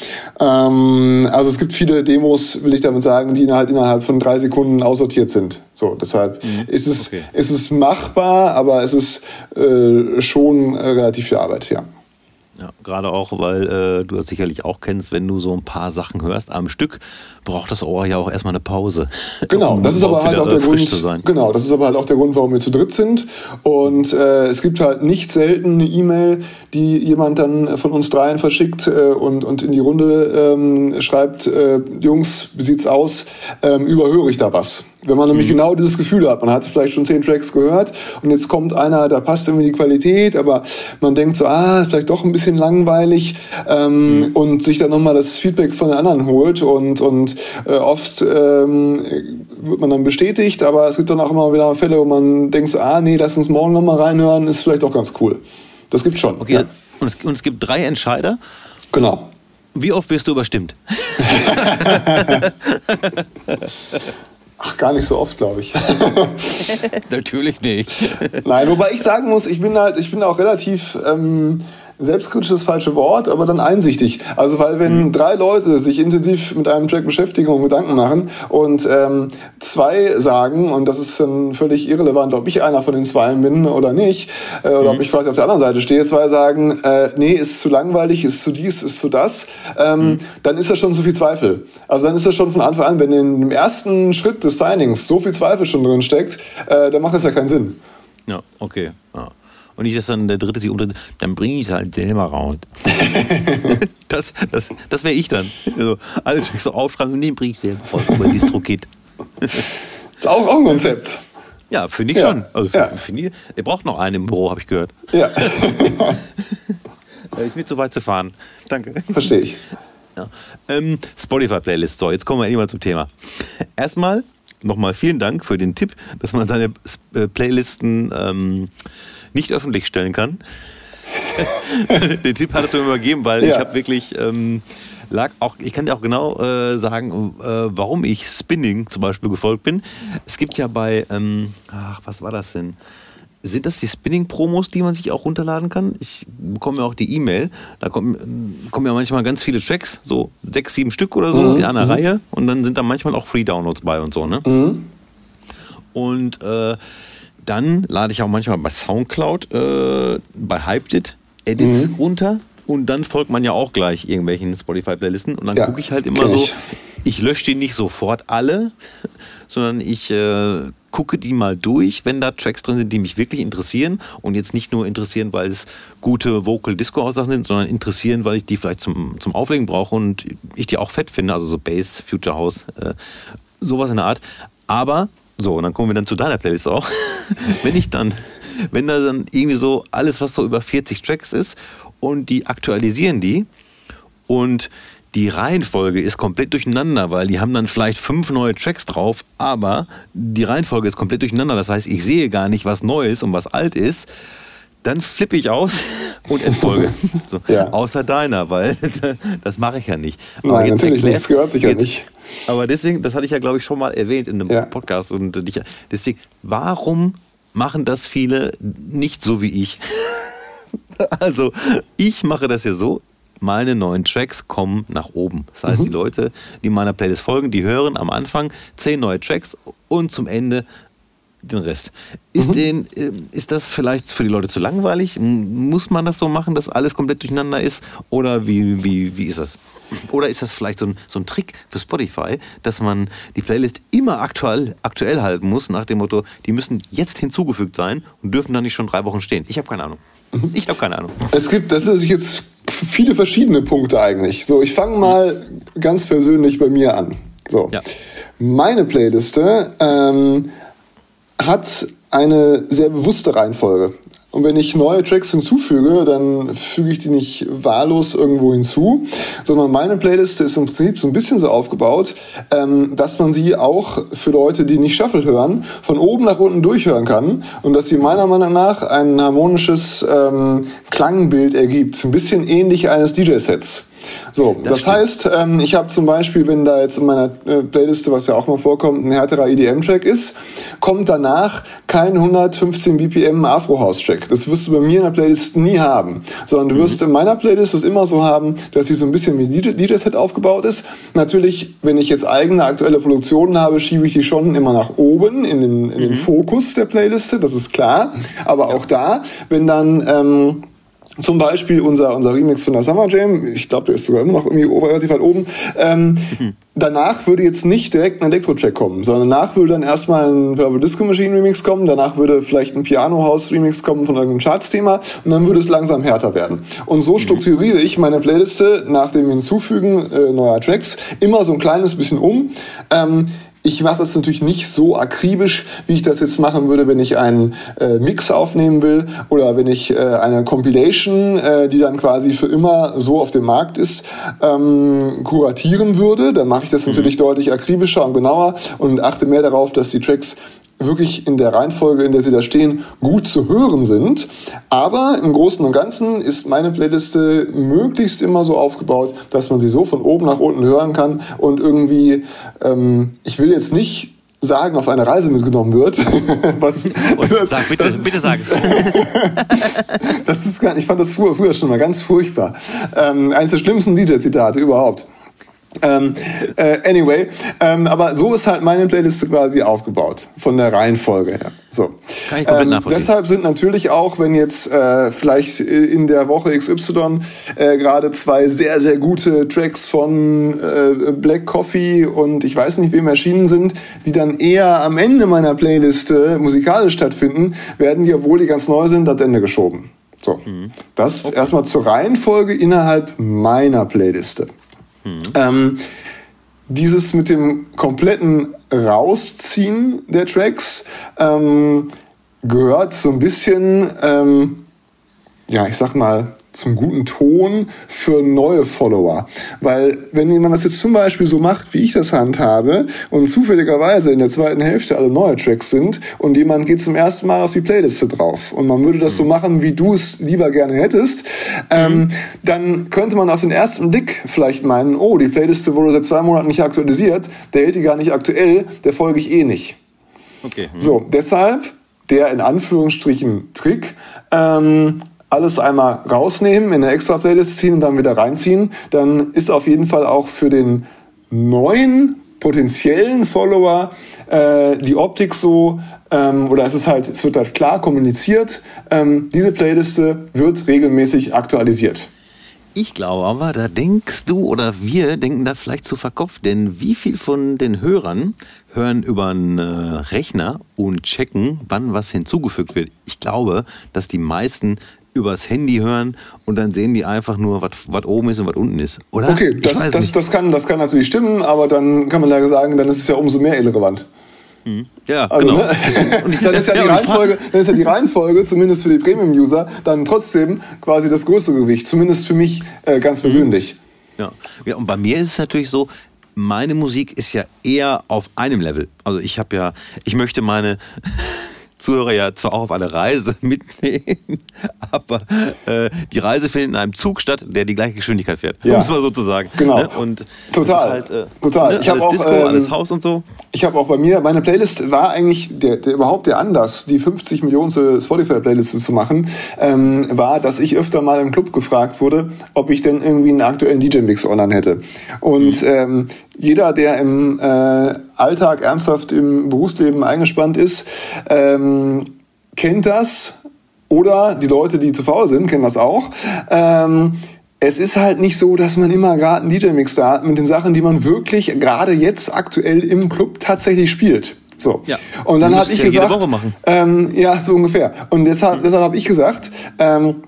Ähm, also es gibt viele Demos, will ich damit sagen, die halt innerhalb von drei Sekunden aussortiert sind. So, deshalb mhm. ist, es, okay. ist es machbar, aber es ist äh, schon relativ viel Arbeit, ja. Ja, gerade auch, weil äh, du das sicherlich auch kennst, wenn du so ein paar Sachen hörst am Stück, braucht das Ohr ja auch erstmal eine Pause. Genau, um das ist aber halt auch der Grund. Genau, das ist aber halt auch der Grund, warum wir zu dritt sind. Und äh, es gibt halt nicht selten eine E-Mail, die jemand dann von uns dreien verschickt äh, und, und in die Runde ähm, schreibt, äh, Jungs, wie sieht's aus? Ähm, überhöre ich da was? Wenn man nämlich mhm. genau dieses Gefühl hat, man hat vielleicht schon zehn Tracks gehört und jetzt kommt einer, da passt irgendwie die Qualität, aber man denkt so, ah, vielleicht doch ein bisschen langweilig ähm, mhm. und sich dann nochmal das Feedback von den anderen holt und, und äh, oft ähm, wird man dann bestätigt, aber es gibt dann auch immer wieder Fälle, wo man denkt so, ah, nee, lass uns morgen nochmal reinhören, ist vielleicht auch ganz cool. Das gibt schon. Okay, ja. und, es, und es gibt drei Entscheider. Genau. Wie oft wirst du überstimmt? Ach, gar nicht so oft, glaube ich. Natürlich nicht. Nein, wobei ich sagen muss, ich bin halt, ich bin auch relativ ähm, selbstkritisch ist das falsche Wort, aber dann einsichtig. Also weil wenn mhm. drei Leute sich intensiv mit einem Track beschäftigen und Gedanken machen und ähm, zwei sagen, und das ist dann völlig irrelevant, ob ich einer von den zwei bin oder nicht, äh, oder mhm. ob ich quasi auf der anderen Seite stehe, zwei sagen, äh, nee, ist zu langweilig, ist zu dies, ist zu das, ähm, mhm. dann ist das schon zu viel Zweifel. Also dann ist das schon von Anfang an, wenn in dem ersten Schritt des Signings so viel Zweifel schon drin steckt, äh, dann macht das ja keinen Sinn. Ja, okay. Ja und nicht, dass dann der Dritte sich umdreht, dann bringe ich es halt selber raus. das das, das wäre ich dann. Also, alle Tricks so aufschreiben und den bringe ich selber raus über Distro-Kit. ist auch, auch ein Konzept. Ja, finde ich ja. schon. Also, ja. ich, ihr braucht noch einen im Büro, habe ich gehört. Ja. ist mir zu weit zu fahren. Danke. Verstehe ich. Ja. Ähm, Spotify-Playlist. So, jetzt kommen wir endlich mal zum Thema. Erstmal nochmal vielen Dank für den Tipp, dass man seine äh, Playlisten ähm, nicht öffentlich stellen kann. Den Tipp hat es mir übergeben, weil ja. ich habe wirklich ähm, lag auch, ich kann dir auch genau äh, sagen, äh, warum ich Spinning zum Beispiel gefolgt bin. Es gibt ja bei, ähm, ach, was war das denn? Sind das die Spinning-Promos, die man sich auch runterladen kann? Ich bekomme ja auch die E-Mail. Da kommen, kommen ja manchmal ganz viele Tracks, so sechs, sieben Stück oder so mhm. in einer mhm. Reihe. Und dann sind da manchmal auch Free-Downloads bei und so, ne? Mhm. Und äh, dann lade ich auch manchmal bei Soundcloud, äh, bei Hypedit Edits mhm. runter und dann folgt man ja auch gleich irgendwelchen Spotify-Playlisten und dann ja, gucke ich halt immer so, ich. ich lösche die nicht sofort alle, sondern ich äh, gucke die mal durch, wenn da Tracks drin sind, die mich wirklich interessieren und jetzt nicht nur interessieren, weil es gute Vocal-Disco-Sachen sind, sondern interessieren, weil ich die vielleicht zum, zum Auflegen brauche und ich die auch fett finde, also so Bass, Future House, äh, sowas in der Art. Aber so, und dann kommen wir dann zu deiner Playlist auch. wenn ich dann, wenn da dann irgendwie so alles, was so über 40 Tracks ist und die aktualisieren die und die Reihenfolge ist komplett durcheinander, weil die haben dann vielleicht fünf neue Tracks drauf, aber die Reihenfolge ist komplett durcheinander. Das heißt, ich sehe gar nicht, was neu ist und was alt ist. Dann flippe ich aus und entfolge. So, ja. Außer deiner, weil das mache ich ja nicht. Aber Nein, natürlich erklär, nicht. Das gehört sich ja nicht. Aber deswegen, das hatte ich ja, glaube ich, schon mal erwähnt in einem ja. Podcast. Und deswegen, warum machen das viele nicht so wie ich? also, ich mache das ja so. Meine neuen Tracks kommen nach oben. Das heißt, mhm. die Leute, die meiner Playlist folgen, die hören am Anfang zehn neue Tracks und zum Ende den Rest. Ist, mhm. den, ähm, ist das vielleicht für die Leute zu langweilig? Muss man das so machen, dass alles komplett durcheinander ist? Oder wie, wie, wie ist das? Oder ist das vielleicht so ein, so ein Trick für Spotify, dass man die Playlist immer aktuell, aktuell halten muss, nach dem Motto, die müssen jetzt hinzugefügt sein und dürfen dann nicht schon drei Wochen stehen? Ich habe keine Ahnung. Mhm. Ich habe keine Ahnung. Es gibt, das ist jetzt viele verschiedene Punkte eigentlich. So, ich fange mal ganz persönlich bei mir an. So. Ja. Meine Playliste ähm, hat eine sehr bewusste Reihenfolge. Und wenn ich neue Tracks hinzufüge, dann füge ich die nicht wahllos irgendwo hinzu, sondern meine Playliste ist im Prinzip so ein bisschen so aufgebaut, ähm, dass man sie auch für Leute, die nicht Shuffle hören, von oben nach unten durchhören kann und dass sie meiner Meinung nach ein harmonisches ähm, Klangbild ergibt, ein bisschen ähnlich eines DJ-Sets. So, das, das heißt, ähm, ich habe zum Beispiel, wenn da jetzt in meiner äh, Playliste, was ja auch mal vorkommt, ein härterer EDM-Track ist, kommt danach kein 115 BPM Afro-House-Track. Das wirst du bei mir in der Playlist nie haben, sondern du wirst mhm. in meiner Playlist es immer so haben, dass sie so ein bisschen wie DJ-Set aufgebaut ist. Natürlich, wenn ich jetzt eigene aktuelle Produktionen habe, schiebe ich die schon immer nach oben in den, in den mhm. Fokus der Playliste, das ist klar. Aber ja. auch da, wenn dann... Ähm, zum Beispiel unser, unser Remix von der Summer Jam, ich glaube, der ist sogar immer noch irgendwie relativ weit oben. Ähm, mhm. Danach würde jetzt nicht direkt ein Elektro-Track kommen, sondern danach würde dann erstmal ein Purple Disco Machine Remix kommen, danach würde vielleicht ein Piano House Remix kommen von irgendeinem Charts-Thema und dann würde es langsam härter werden. Und so mhm. strukturiere ich meine Playliste nach dem Hinzufügen äh, neuer Tracks immer so ein kleines bisschen um. Ähm, ich mache das natürlich nicht so akribisch, wie ich das jetzt machen würde, wenn ich einen äh, Mix aufnehmen will oder wenn ich äh, eine Compilation, äh, die dann quasi für immer so auf dem Markt ist, ähm, kuratieren würde. Dann mache ich das mhm. natürlich deutlich akribischer und genauer und achte mehr darauf, dass die Tracks wirklich in der Reihenfolge, in der sie da stehen, gut zu hören sind. Aber im Großen und Ganzen ist meine Playliste möglichst immer so aufgebaut, dass man sie so von oben nach unten hören kann und irgendwie, ähm, ich will jetzt nicht sagen, auf eine Reise mitgenommen wird. Was, sag, bitte, das, bitte sag es. das ist gar, ich fand das früher, früher schon mal ganz furchtbar. Ähm, eines der schlimmsten DJ-Zitate überhaupt. Ähm, äh, anyway, ähm, aber so ist halt meine Playliste quasi aufgebaut, von der Reihenfolge her. So. Kann ich komplett ähm, nachvollziehen. Deshalb sind natürlich auch, wenn jetzt äh, vielleicht in der Woche XY äh, gerade zwei sehr, sehr gute Tracks von äh, Black Coffee und ich weiß nicht wem erschienen sind, die dann eher am Ende meiner Playliste musikalisch stattfinden, werden die, obwohl die ganz neu sind, ans Ende geschoben. So. Mhm. Das okay. erstmal zur Reihenfolge innerhalb meiner Playliste. Mhm. Ähm, dieses mit dem kompletten Rausziehen der Tracks ähm, gehört so ein bisschen, ähm, ja, ich sag mal, zum guten Ton für neue Follower. Weil wenn man das jetzt zum Beispiel so macht, wie ich das handhabe und zufälligerweise in der zweiten Hälfte alle neue Tracks sind und jemand geht zum ersten Mal auf die Playliste drauf und man würde das so mhm. machen, wie du es lieber gerne hättest, ähm, mhm. dann könnte man auf den ersten Blick vielleicht meinen, oh, die Playliste wurde seit zwei Monaten nicht aktualisiert, der hält die gar nicht aktuell, der folge ich eh nicht. Okay. Mhm. So, deshalb der in Anführungsstrichen Trick, ähm, alles einmal rausnehmen, in eine extra Playlist ziehen und dann wieder reinziehen, dann ist auf jeden Fall auch für den neuen potenziellen Follower äh, die Optik so, ähm, oder es ist halt, es wird halt klar kommuniziert, ähm, diese Playliste wird regelmäßig aktualisiert. Ich glaube aber, da denkst du oder wir denken da vielleicht zu verkopft, denn wie viel von den Hörern hören über einen äh, Rechner und checken, wann was hinzugefügt wird? Ich glaube, dass die meisten übers Handy hören und dann sehen die einfach nur, was oben ist und was unten ist, oder? Okay, das, das, das, kann, das kann natürlich stimmen, aber dann kann man ja sagen, dann ist es ja umso mehr irrelevant. Mhm. Ja, also, genau. Ne? dann, ist ja die Reihenfolge, dann ist ja die Reihenfolge, zumindest für die Premium-User, dann trotzdem quasi das größere Gewicht. Zumindest für mich äh, ganz mhm. persönlich. Ja. ja, und bei mir ist es natürlich so, meine Musik ist ja eher auf einem Level. Also ich habe ja, ich möchte meine Zuhörer ja zwar auch auf eine Reise mitnehmen, aber äh, die Reise findet in einem Zug statt, der die gleiche Geschwindigkeit fährt. Ja. Muss man sozusagen. Genau. Ne? Und Total. Halt, äh, Total. Ne? Ich alles auch, Disco, ähm, alles Haus und so. Ich habe auch bei mir, meine Playlist war eigentlich der, der überhaupt der Anlass, die 50 Millionste Spotify-Playliste zu machen, ähm, war, dass ich öfter mal im Club gefragt wurde, ob ich denn irgendwie einen aktuellen DJ-Mix online hätte. Und mhm. ähm, jeder, der im äh, Alltag ernsthaft im Berufsleben eingespannt ist, ähm, kennt das. Oder die Leute, die zu faul sind, kennen das auch. Ähm, es ist halt nicht so, dass man immer gerade einen DJ-Mix da hat mit den Sachen, die man wirklich gerade jetzt aktuell im Club tatsächlich spielt. So. Ja. Und dann habe ich ja gesagt, ähm, ja, so ungefähr. Und deshalb, deshalb habe ich gesagt, ähm,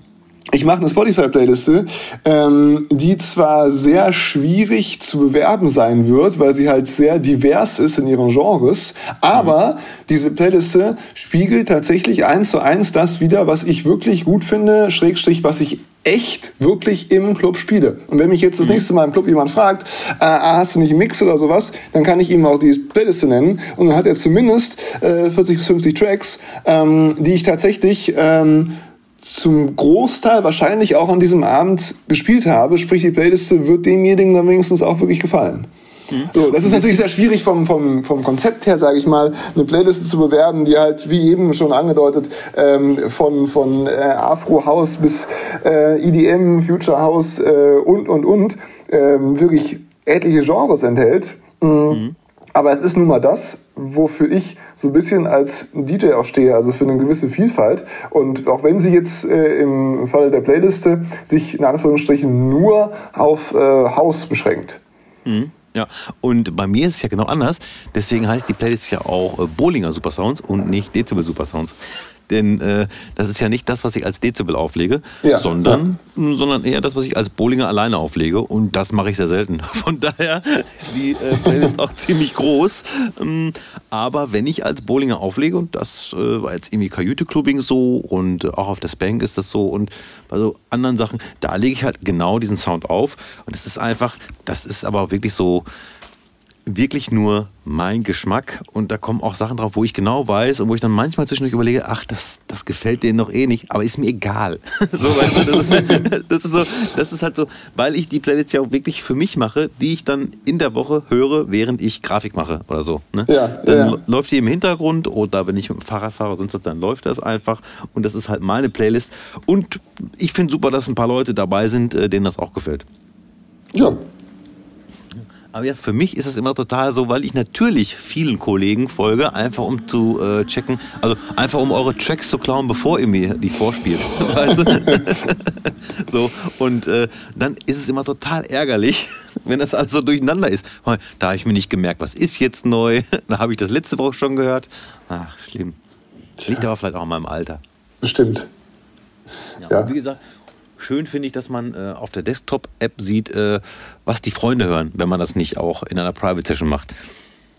ich mache eine Spotify-Playliste, ähm, die zwar sehr schwierig zu bewerben sein wird, weil sie halt sehr divers ist in ihren Genres, aber diese Playliste spiegelt tatsächlich eins zu eins das wieder, was ich wirklich gut finde, Schrägstrich, was ich echt wirklich im Club spiele. Und wenn mich jetzt das mhm. nächste Mal im Club jemand fragt, äh, ah, hast du nicht einen Mix oder sowas, dann kann ich ihm auch die Playliste nennen und dann hat er zumindest äh, 40 bis 50 Tracks, ähm, die ich tatsächlich ähm, zum Großteil wahrscheinlich auch an diesem Abend gespielt habe. Sprich, die Playliste wird demjenigen dann wenigstens auch wirklich gefallen. Mhm. So, das ist natürlich sehr schwierig vom, vom, vom Konzept her, sage ich mal, eine Playliste zu bewerben, die halt, wie eben schon angedeutet, ähm, von, von äh, Afro House bis äh, EDM, Future House äh, und, und, und ähm, wirklich etliche Genres enthält. Mhm. Mhm. Aber es ist nun mal das, wofür ich so ein bisschen als DJ auch stehe, also für eine gewisse Vielfalt. Und auch wenn sie jetzt äh, im Falle der Playliste sich in Anführungsstrichen nur auf äh, House beschränkt. Mhm. Ja, und bei mir ist es ja genau anders. Deswegen heißt die Playlist ja auch äh, Bollinger Supersounds und nicht Dezibel Supersounds denn äh, das ist ja nicht das, was ich als Dezibel auflege, ja, sondern, ja. sondern eher das, was ich als Bollinger alleine auflege und das mache ich sehr selten. Von daher ist die äh, Playlist auch ziemlich groß. Ähm, aber wenn ich als Bollinger auflege, und das äh, war jetzt irgendwie Kajüte-Clubbing so und auch auf der Spank ist das so und bei so anderen Sachen, da lege ich halt genau diesen Sound auf und es ist einfach, das ist aber wirklich so wirklich nur mein Geschmack und da kommen auch Sachen drauf, wo ich genau weiß und wo ich dann manchmal zwischendurch überlege, ach, das, das gefällt denen noch eh nicht, aber ist mir egal. so, weißt du, das, ist, das, ist so, das ist halt so, weil ich die Playlist ja auch wirklich für mich mache, die ich dann in der Woche höre, während ich Grafik mache oder so. Ne? Ja, dann ja. läuft die im Hintergrund oder wenn ich mit dem Fahrrad fahre, sonst was, dann läuft das einfach und das ist halt meine Playlist und ich finde super, dass ein paar Leute dabei sind, äh, denen das auch gefällt. Ja, aber ja, für mich ist es immer total so, weil ich natürlich vielen Kollegen folge, einfach um zu äh, checken, also einfach um eure Tracks zu klauen, bevor ihr mir die vorspielt. weißt du? so, und äh, dann ist es immer total ärgerlich, wenn das alles so durcheinander ist. Da habe ich mir nicht gemerkt, was ist jetzt neu. Da habe ich das letzte Woche schon gehört. Ach, schlimm. Liegt aber vielleicht auch in meinem Alter. Bestimmt. Ja, ja. wie gesagt, schön finde ich, dass man äh, auf der Desktop-App sieht, äh, was die Freunde hören, wenn man das nicht auch in einer Private Session macht.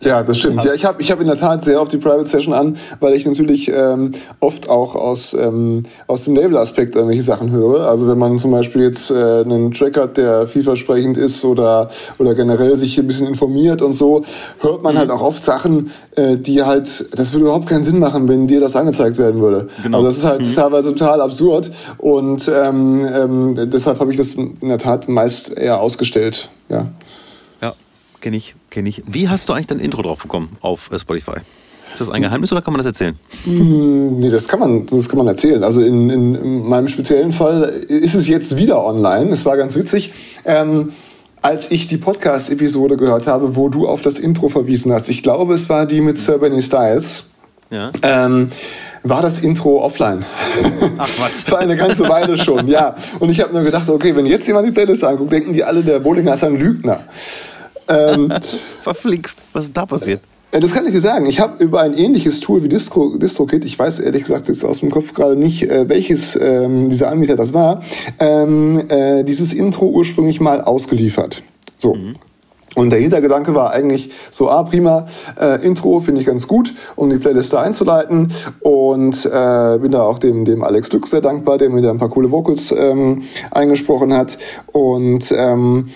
Ja, das stimmt. Ja, ich habe ich hab in der Tat sehr auf die Private Session an, weil ich natürlich ähm, oft auch aus, ähm, aus dem Label-Aspekt irgendwelche Sachen höre. Also wenn man zum Beispiel jetzt äh, einen Track hat, der vielversprechend ist oder, oder generell sich ein bisschen informiert und so, hört man halt mhm. auch oft Sachen, äh, die halt, das würde überhaupt keinen Sinn machen, wenn dir das angezeigt werden würde. Genau. Also das ist halt mhm. teilweise total absurd und ähm, ähm, deshalb habe ich das in der Tat meist eher ausgestellt. Ja. Kenne ich, kenne ich. Wie hast du eigentlich dein Intro drauf bekommen auf äh, Spotify? Ist das ein Geheimnis oder kann man das erzählen? Mm, nee, das kann man, das kann man erzählen. Also in, in, in meinem speziellen Fall ist es jetzt wieder online. Es war ganz witzig. Ähm, als ich die Podcast-Episode gehört habe, wo du auf das Intro verwiesen hast, ich glaube, es war die mit Sir Benny Styles. Ja. Ähm, war das Intro offline. Ach was. Für eine ganze Weile schon, ja. Und ich habe nur gedacht, okay, wenn jetzt jemand die Playlist anguckt, denken die alle, der Bowlinger ist ein Lügner. Ähm, Verflixt, was ist da passiert? Das kann ich dir sagen. Ich habe über ein ähnliches Tool wie Distro, DistroKit, ich weiß ehrlich gesagt jetzt aus dem Kopf gerade nicht, äh, welches ähm, dieser Anbieter das war, ähm, äh, dieses Intro ursprünglich mal ausgeliefert. So. Mhm. Und der Hintergedanke war eigentlich so, ah, prima, äh, Intro finde ich ganz gut, um die Playlist da einzuleiten. Und äh, bin da auch dem, dem Alex Lux sehr dankbar, der mir da ein paar coole Vocals ähm, eingesprochen hat. Und ähm,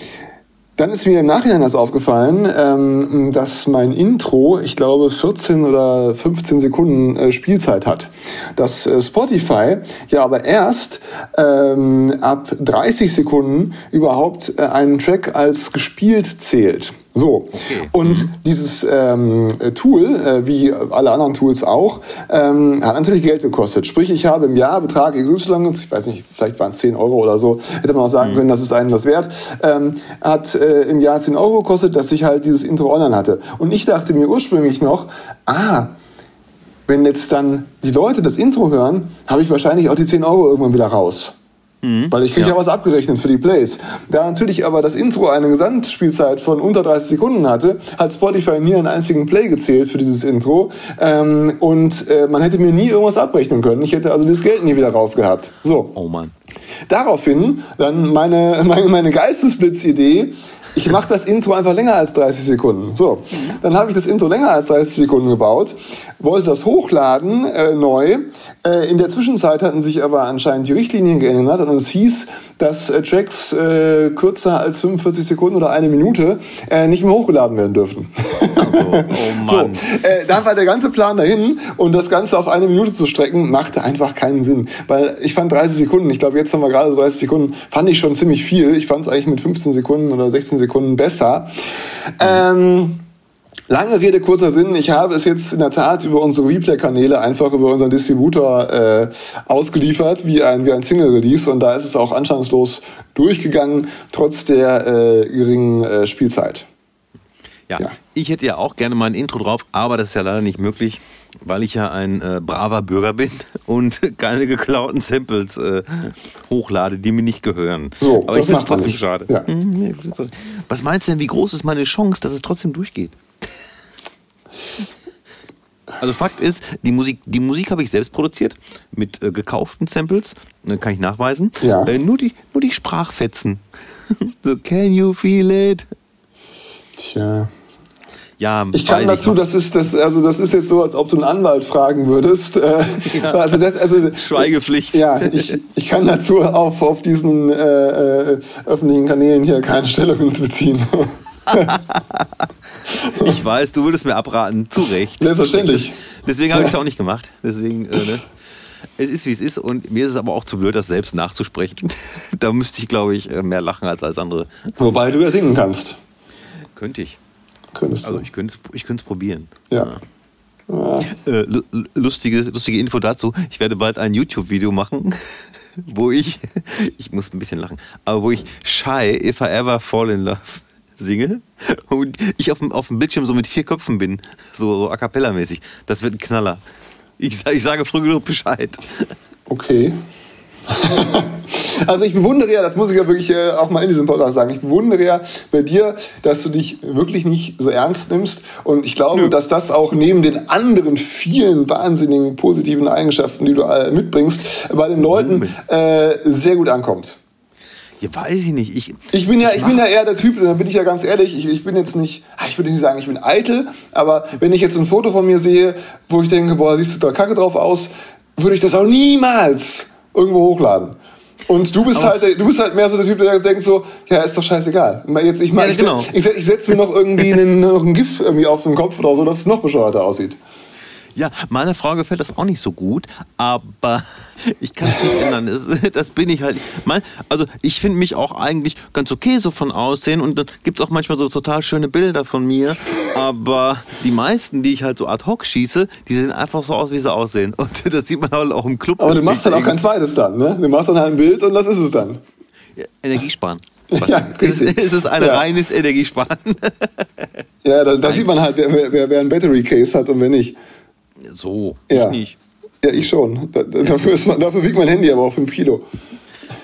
dann ist mir im Nachhinein das aufgefallen, ähm, dass mein Intro, ich glaube, 14 oder 15 Sekunden äh, Spielzeit hat. Dass äh, Spotify ja aber erst ähm, ab 30 Sekunden überhaupt äh, einen Track als gespielt zählt. So, okay. und mhm. dieses ähm, Tool, äh, wie alle anderen Tools auch, ähm, hat natürlich Geld gekostet. Sprich, ich habe im Jahr Betrag XY, ich weiß nicht, vielleicht waren es 10 Euro oder so, hätte man auch sagen mhm. können, das ist einem das wert, ähm, hat äh, im Jahr 10 Euro gekostet, dass ich halt dieses Intro online hatte. Und ich dachte mir ursprünglich noch, ah, wenn jetzt dann die Leute das Intro hören, habe ich wahrscheinlich auch die 10 Euro irgendwann wieder raus. Mhm. Weil ich kriege ja. ja was abgerechnet für die Plays. Da natürlich aber das Intro eine Gesamtspielzeit von unter 30 Sekunden hatte, hat Spotify nie einen einzigen Play gezählt für dieses Intro. Ähm, und äh, man hätte mir nie irgendwas abrechnen können. Ich hätte also das Geld nie wieder rausgehabt. So. Oh Mann. Daraufhin dann meine, meine, meine Geistesblitz-Idee, ich mache das Intro einfach länger als 30 Sekunden. So, dann habe ich das Intro länger als 30 Sekunden gebaut, wollte das hochladen äh, neu. Äh, in der Zwischenzeit hatten sich aber anscheinend die Richtlinien geändert und es hieß, dass äh, Tracks äh, kürzer als 45 Sekunden oder eine Minute äh, nicht mehr hochgeladen werden dürfen. Also, oh Mann. so, äh, dann war der ganze Plan dahin und das Ganze auf eine Minute zu strecken, machte einfach keinen Sinn. Weil ich fand 30 Sekunden, ich glaube jetzt haben wir gerade so 30 Sekunden, fand ich schon ziemlich viel. Ich fand es eigentlich mit 15 Sekunden oder 16 Sekunden besser. Mhm. Ähm, Lange Rede, kurzer Sinn. Ich habe es jetzt in der Tat über unsere Replay-Kanäle einfach über unseren Distributor äh, ausgeliefert, wie ein, wie ein Single-Release. Und da ist es auch anstandslos durchgegangen, trotz der äh, geringen äh, Spielzeit. Ja, ja, ich hätte ja auch gerne mal ein Intro drauf, aber das ist ja leider nicht möglich, weil ich ja ein äh, braver Bürger bin und keine geklauten Samples äh, hochlade, die mir nicht gehören. So, aber ich finde es trotzdem schade. Ja. Hm, Was meinst du denn, wie groß ist meine Chance, dass es trotzdem durchgeht? Also Fakt ist, die Musik, die Musik habe ich selbst produziert mit äh, gekauften Samples, äh, kann ich nachweisen. Ja. Äh, nur, die, nur die Sprachfetzen. so, can you feel it? Tja. Ja, ich kann dazu, ich das ist das, also das ist jetzt so, als ob du einen Anwalt fragen würdest. Äh, ja. also das, also, Schweigepflicht. Ja, ich, ich kann dazu auf, auf diesen äh, äh, öffentlichen Kanälen hier keine Stellung beziehen. Ich weiß, du würdest mir abraten, zu Recht. Selbstverständlich. Deswegen habe ich es auch nicht gemacht. Deswegen, äh, ne? Es ist, wie es ist. Und mir ist es aber auch zu blöd, das selbst nachzusprechen. da müsste ich, glaube ich, äh, mehr lachen als als andere. Wobei du ja singen kannst. Könnte ich. Könntest du. Also ich könnte es ich probieren. Ja. ja. Äh, lustige, lustige Info dazu. Ich werde bald ein YouTube-Video machen, wo ich, ich muss ein bisschen lachen, aber wo ich Shy If I Ever Fall in Love singe und ich auf dem, auf dem Bildschirm so mit vier Köpfen bin, so, so a cappella-mäßig. Das wird ein Knaller. Ich, ich sage früh genug Bescheid. Okay. also ich bewundere ja, das muss ich ja wirklich äh, auch mal in diesem Podcast sagen, ich bewundere ja bei dir, dass du dich wirklich nicht so ernst nimmst und ich glaube, Nö. dass das auch neben den anderen vielen wahnsinnigen positiven Eigenschaften, die du mitbringst, bei den Leuten äh, sehr gut ankommt. Ja, weiß ich nicht. Ich, ich bin ja, ich bin ja eher der Typ, da bin ich ja ganz ehrlich, ich, ich bin jetzt nicht, ah, ich würde nicht sagen, ich bin eitel, aber wenn ich jetzt ein Foto von mir sehe, wo ich denke, boah, siehst du da kacke drauf aus, würde ich das auch niemals irgendwo hochladen. Und du bist halt, du bist halt mehr so der Typ, der denkt so, ja, ist doch scheißegal. Jetzt, ich, mein, ja, genau. ich, ich, setze mir noch irgendwie einen, noch ein GIF irgendwie auf den Kopf oder so, dass es noch bescheuerter aussieht. Ja, meiner Frau gefällt das auch nicht so gut, aber ich kann es nicht ändern. Das, das, bin ich halt. Also ich finde mich auch eigentlich ganz okay so von Aussehen und dann gibt es auch manchmal so total schöne Bilder von mir, aber die meisten, die ich halt so ad hoc schieße, die sehen einfach so aus, wie sie aussehen. Und das sieht man halt auch im Club. Aber du machst dann auch kein zweites dann, ne? Du machst dann halt ein Bild und das ist es dann. Ja, Energiesparen. Ja, es, es ist ein ja. reines Energiesparen. Ja, da, da sieht man halt, wer, wer, wer ein Battery Case hat und wer nicht. So, ja. ich nicht. Ja, ich schon. Da, dafür, ist man, dafür wiegt mein Handy aber auch 5 Kilo.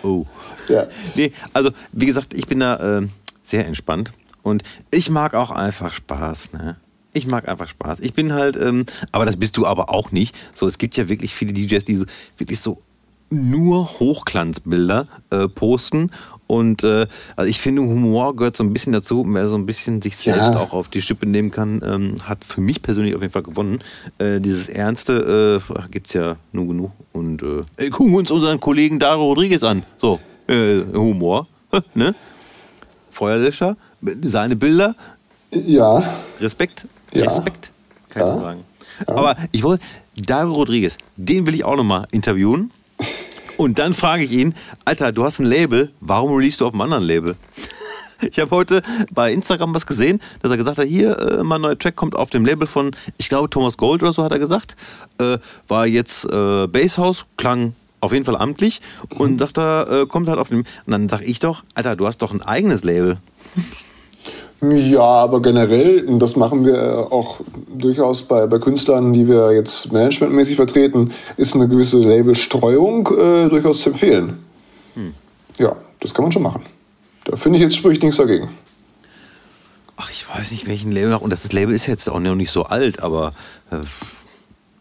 Oh. Ja. Nee, also wie gesagt, ich bin da äh, sehr entspannt und ich mag auch einfach Spaß. Ne? Ich mag einfach Spaß. Ich bin halt, ähm, aber das bist du aber auch nicht. So, es gibt ja wirklich viele DJs, die so, wirklich so nur Hochglanzbilder äh, posten und äh, also ich finde, Humor gehört so ein bisschen dazu, wer so ein bisschen sich selbst ja. auch auf die Schippe nehmen kann, ähm, hat für mich persönlich auf jeden Fall gewonnen. Äh, dieses Ernste äh, gibt es ja nur genug. Und äh, ey, gucken wir uns unseren Kollegen Daro Rodriguez an. So, äh, Humor. ne? Feuerlöscher, seine Bilder. Ja. Respekt. Ja. Respekt, kann ja. ich sagen. Ja. Aber ich wollte, Daro Rodriguez, den will ich auch nochmal interviewen. Und dann frage ich ihn, Alter, du hast ein Label, warum release du auf einem anderen Label? Ich habe heute bei Instagram was gesehen, dass er gesagt hat, hier, äh, mein neuer Track kommt auf dem Label von, ich glaube, Thomas Gold oder so hat er gesagt. Äh, war jetzt äh, Basshouse, klang auf jeden Fall amtlich und mhm. sagt er, äh, kommt halt auf dem. Und dann sag ich doch, Alter, du hast doch ein eigenes Label. Ja, aber generell, und das machen wir auch durchaus bei, bei Künstlern, die wir jetzt managementmäßig vertreten, ist eine gewisse Labelstreuung äh, durchaus zu empfehlen. Hm. Ja, das kann man schon machen. Da finde ich jetzt spricht nichts dagegen. Ach, ich weiß nicht, welchen Label noch. Und das Label ist jetzt auch noch nicht so alt, aber. Äh,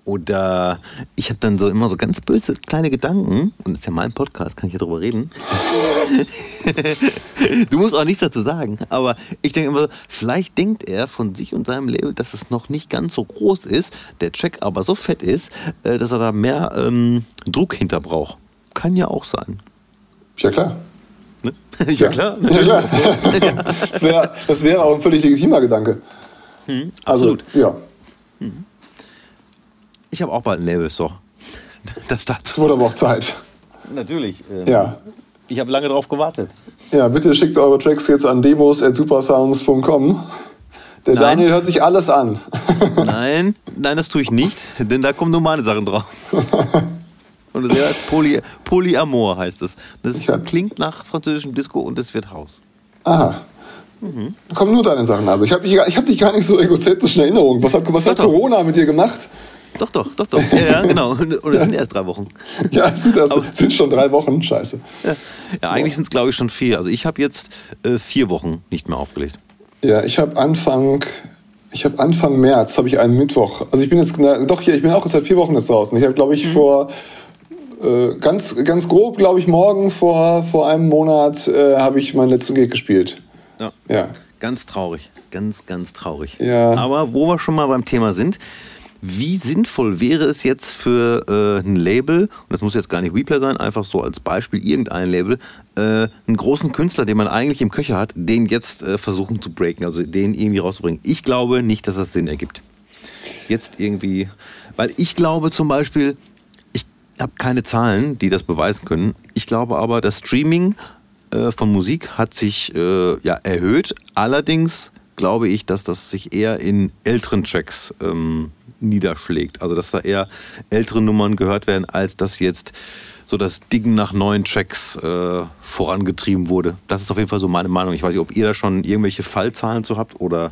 Oder ich habe dann so immer so ganz böse kleine Gedanken, und das ist ja mein Podcast, kann ich ja drüber reden. du musst auch nichts dazu sagen, aber ich denke immer, vielleicht denkt er von sich und seinem Label, dass es noch nicht ganz so groß ist, der Track aber so fett ist, äh, dass er da mehr ähm, Druck hinter braucht. Kann ja auch sein. Ja, klar. Ne? ja, klar. Ja, klar. das wäre das wär auch ein völlig legitimer Gedanke. Hm, absolut. Also, ja. Hm. Ich habe auch bald ein Label, so. Das dazu. Es wurde aber auch Zeit. Natürlich. Ähm, ja. Ich habe lange darauf gewartet. Ja, bitte schickt eure Tracks jetzt an demos.supersounds.com. Der nein. Daniel hört sich alles an. nein, nein, das tue ich nicht, denn da kommen nur meine Sachen drauf. Und das heißt Poly, Polyamor heißt es. Das ist, klingt nach französischem Disco und es wird Haus. Aha. Mhm. Da kommen nur deine Sachen. Also ich habe dich, hab dich gar nicht so egozentrisch in Erinnerung. Was hat, was hat Corona mit dir gemacht? Doch, doch, doch, doch. Ja, ja genau. Und es sind erst drei Wochen. Ja, es sind, erst, sind schon drei Wochen. Scheiße. Ja, ja eigentlich sind es, glaube ich, schon vier. Also ich habe jetzt äh, vier Wochen nicht mehr aufgelegt. Ja, ich habe Anfang, ich habe Anfang März habe ich einen Mittwoch. Also ich bin jetzt, na, doch hier, ich bin auch seit vier Wochen jetzt draußen. Ich habe, glaube ich, mhm. vor äh, ganz, ganz grob, glaube ich, morgen vor, vor einem Monat äh, habe ich meinen letzten Gig gespielt. Ja. ja. Ganz traurig. Ganz, ganz traurig. Ja. Aber wo wir schon mal beim Thema sind, wie sinnvoll wäre es jetzt für äh, ein Label, und das muss jetzt gar nicht Replay sein, einfach so als Beispiel irgendein Label, äh, einen großen Künstler, den man eigentlich im Köcher hat, den jetzt äh, versuchen zu breaken, also den irgendwie rauszubringen. Ich glaube nicht, dass das Sinn ergibt. Jetzt irgendwie, weil ich glaube zum Beispiel, ich habe keine Zahlen, die das beweisen können. Ich glaube aber, das Streaming äh, von Musik hat sich äh, ja, erhöht. Allerdings glaube ich, dass das sich eher in älteren Tracks ähm, niederschlägt. Also dass da eher ältere Nummern gehört werden, als dass jetzt so das Dingen nach neuen Tracks äh, vorangetrieben wurde. Das ist auf jeden Fall so meine Meinung. Ich weiß nicht, ob ihr da schon irgendwelche Fallzahlen zu habt oder.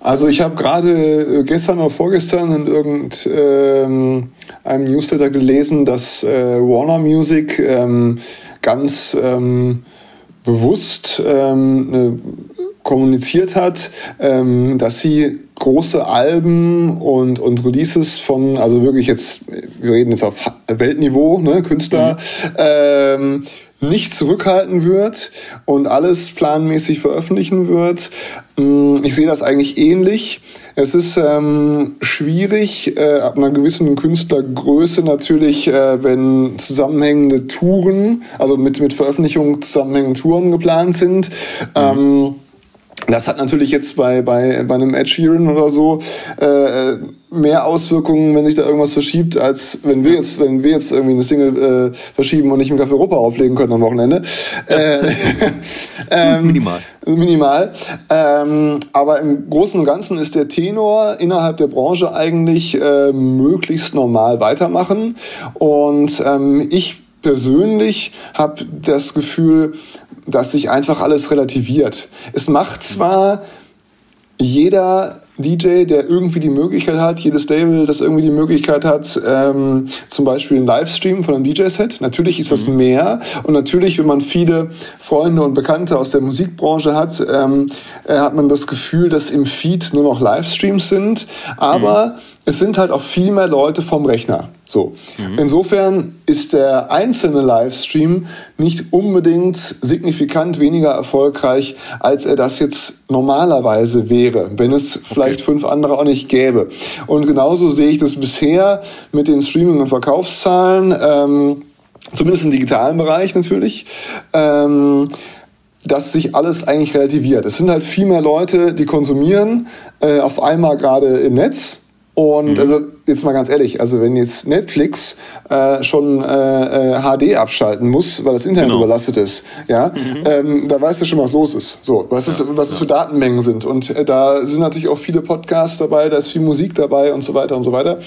Also ich habe gerade äh, gestern oder vorgestern in irgendeinem ähm, Newsletter gelesen, dass äh, Warner Music ähm, ganz ähm, bewusst ähm, kommuniziert hat, ähm, dass sie große Alben und, und Releases von, also wirklich jetzt, wir reden jetzt auf Weltniveau, ne, Künstler, mhm. ähm, nicht zurückhalten wird und alles planmäßig veröffentlichen wird. Mm, ich sehe das eigentlich ähnlich. Es ist ähm, schwierig, äh, ab einer gewissen Künstlergröße natürlich, äh, wenn zusammenhängende Touren, also mit, mit Veröffentlichung zusammenhängende Touren geplant sind. Mhm. Ähm, das hat natürlich jetzt bei, bei, bei einem Ed Sheeran oder so äh, mehr Auswirkungen, wenn sich da irgendwas verschiebt, als wenn wir jetzt, wenn wir jetzt irgendwie eine Single äh, verschieben und nicht im Café Europa auflegen können am Wochenende. Äh, ähm, minimal. Minimal. Ähm, aber im Großen und Ganzen ist der Tenor innerhalb der Branche eigentlich äh, möglichst normal weitermachen. Und ähm, ich persönlich habe das Gefühl, dass sich einfach alles relativiert. Es macht zwar jeder DJ, der irgendwie die Möglichkeit hat, jedes Label, das irgendwie die Möglichkeit hat, ähm, zum Beispiel einen Livestream von einem DJ-Set. Natürlich ist das mhm. mehr und natürlich, wenn man viele Freunde und Bekannte aus der Musikbranche hat, ähm, äh, hat man das Gefühl, dass im Feed nur noch Livestreams sind. Aber mhm es sind halt auch viel mehr Leute vom Rechner. So. Mhm. Insofern ist der einzelne Livestream nicht unbedingt signifikant weniger erfolgreich, als er das jetzt normalerweise wäre, wenn es vielleicht okay. fünf andere auch nicht gäbe. Und genauso sehe ich das bisher mit den Streaming- und Verkaufszahlen, ähm, zumindest im digitalen Bereich natürlich. Ähm, dass sich alles eigentlich relativiert. Es sind halt viel mehr Leute, die konsumieren, äh, auf einmal gerade im Netz und mhm. also jetzt mal ganz ehrlich, also wenn jetzt Netflix äh, schon äh, HD äh, abschalten muss, weil das Internet genau. überlastet ist, ja, mhm. ähm, da weißt du schon, was los ist. So, was, ja, was ja. es für Datenmengen sind. Und äh, da sind natürlich auch viele Podcasts dabei, da ist viel Musik dabei und so weiter und so weiter.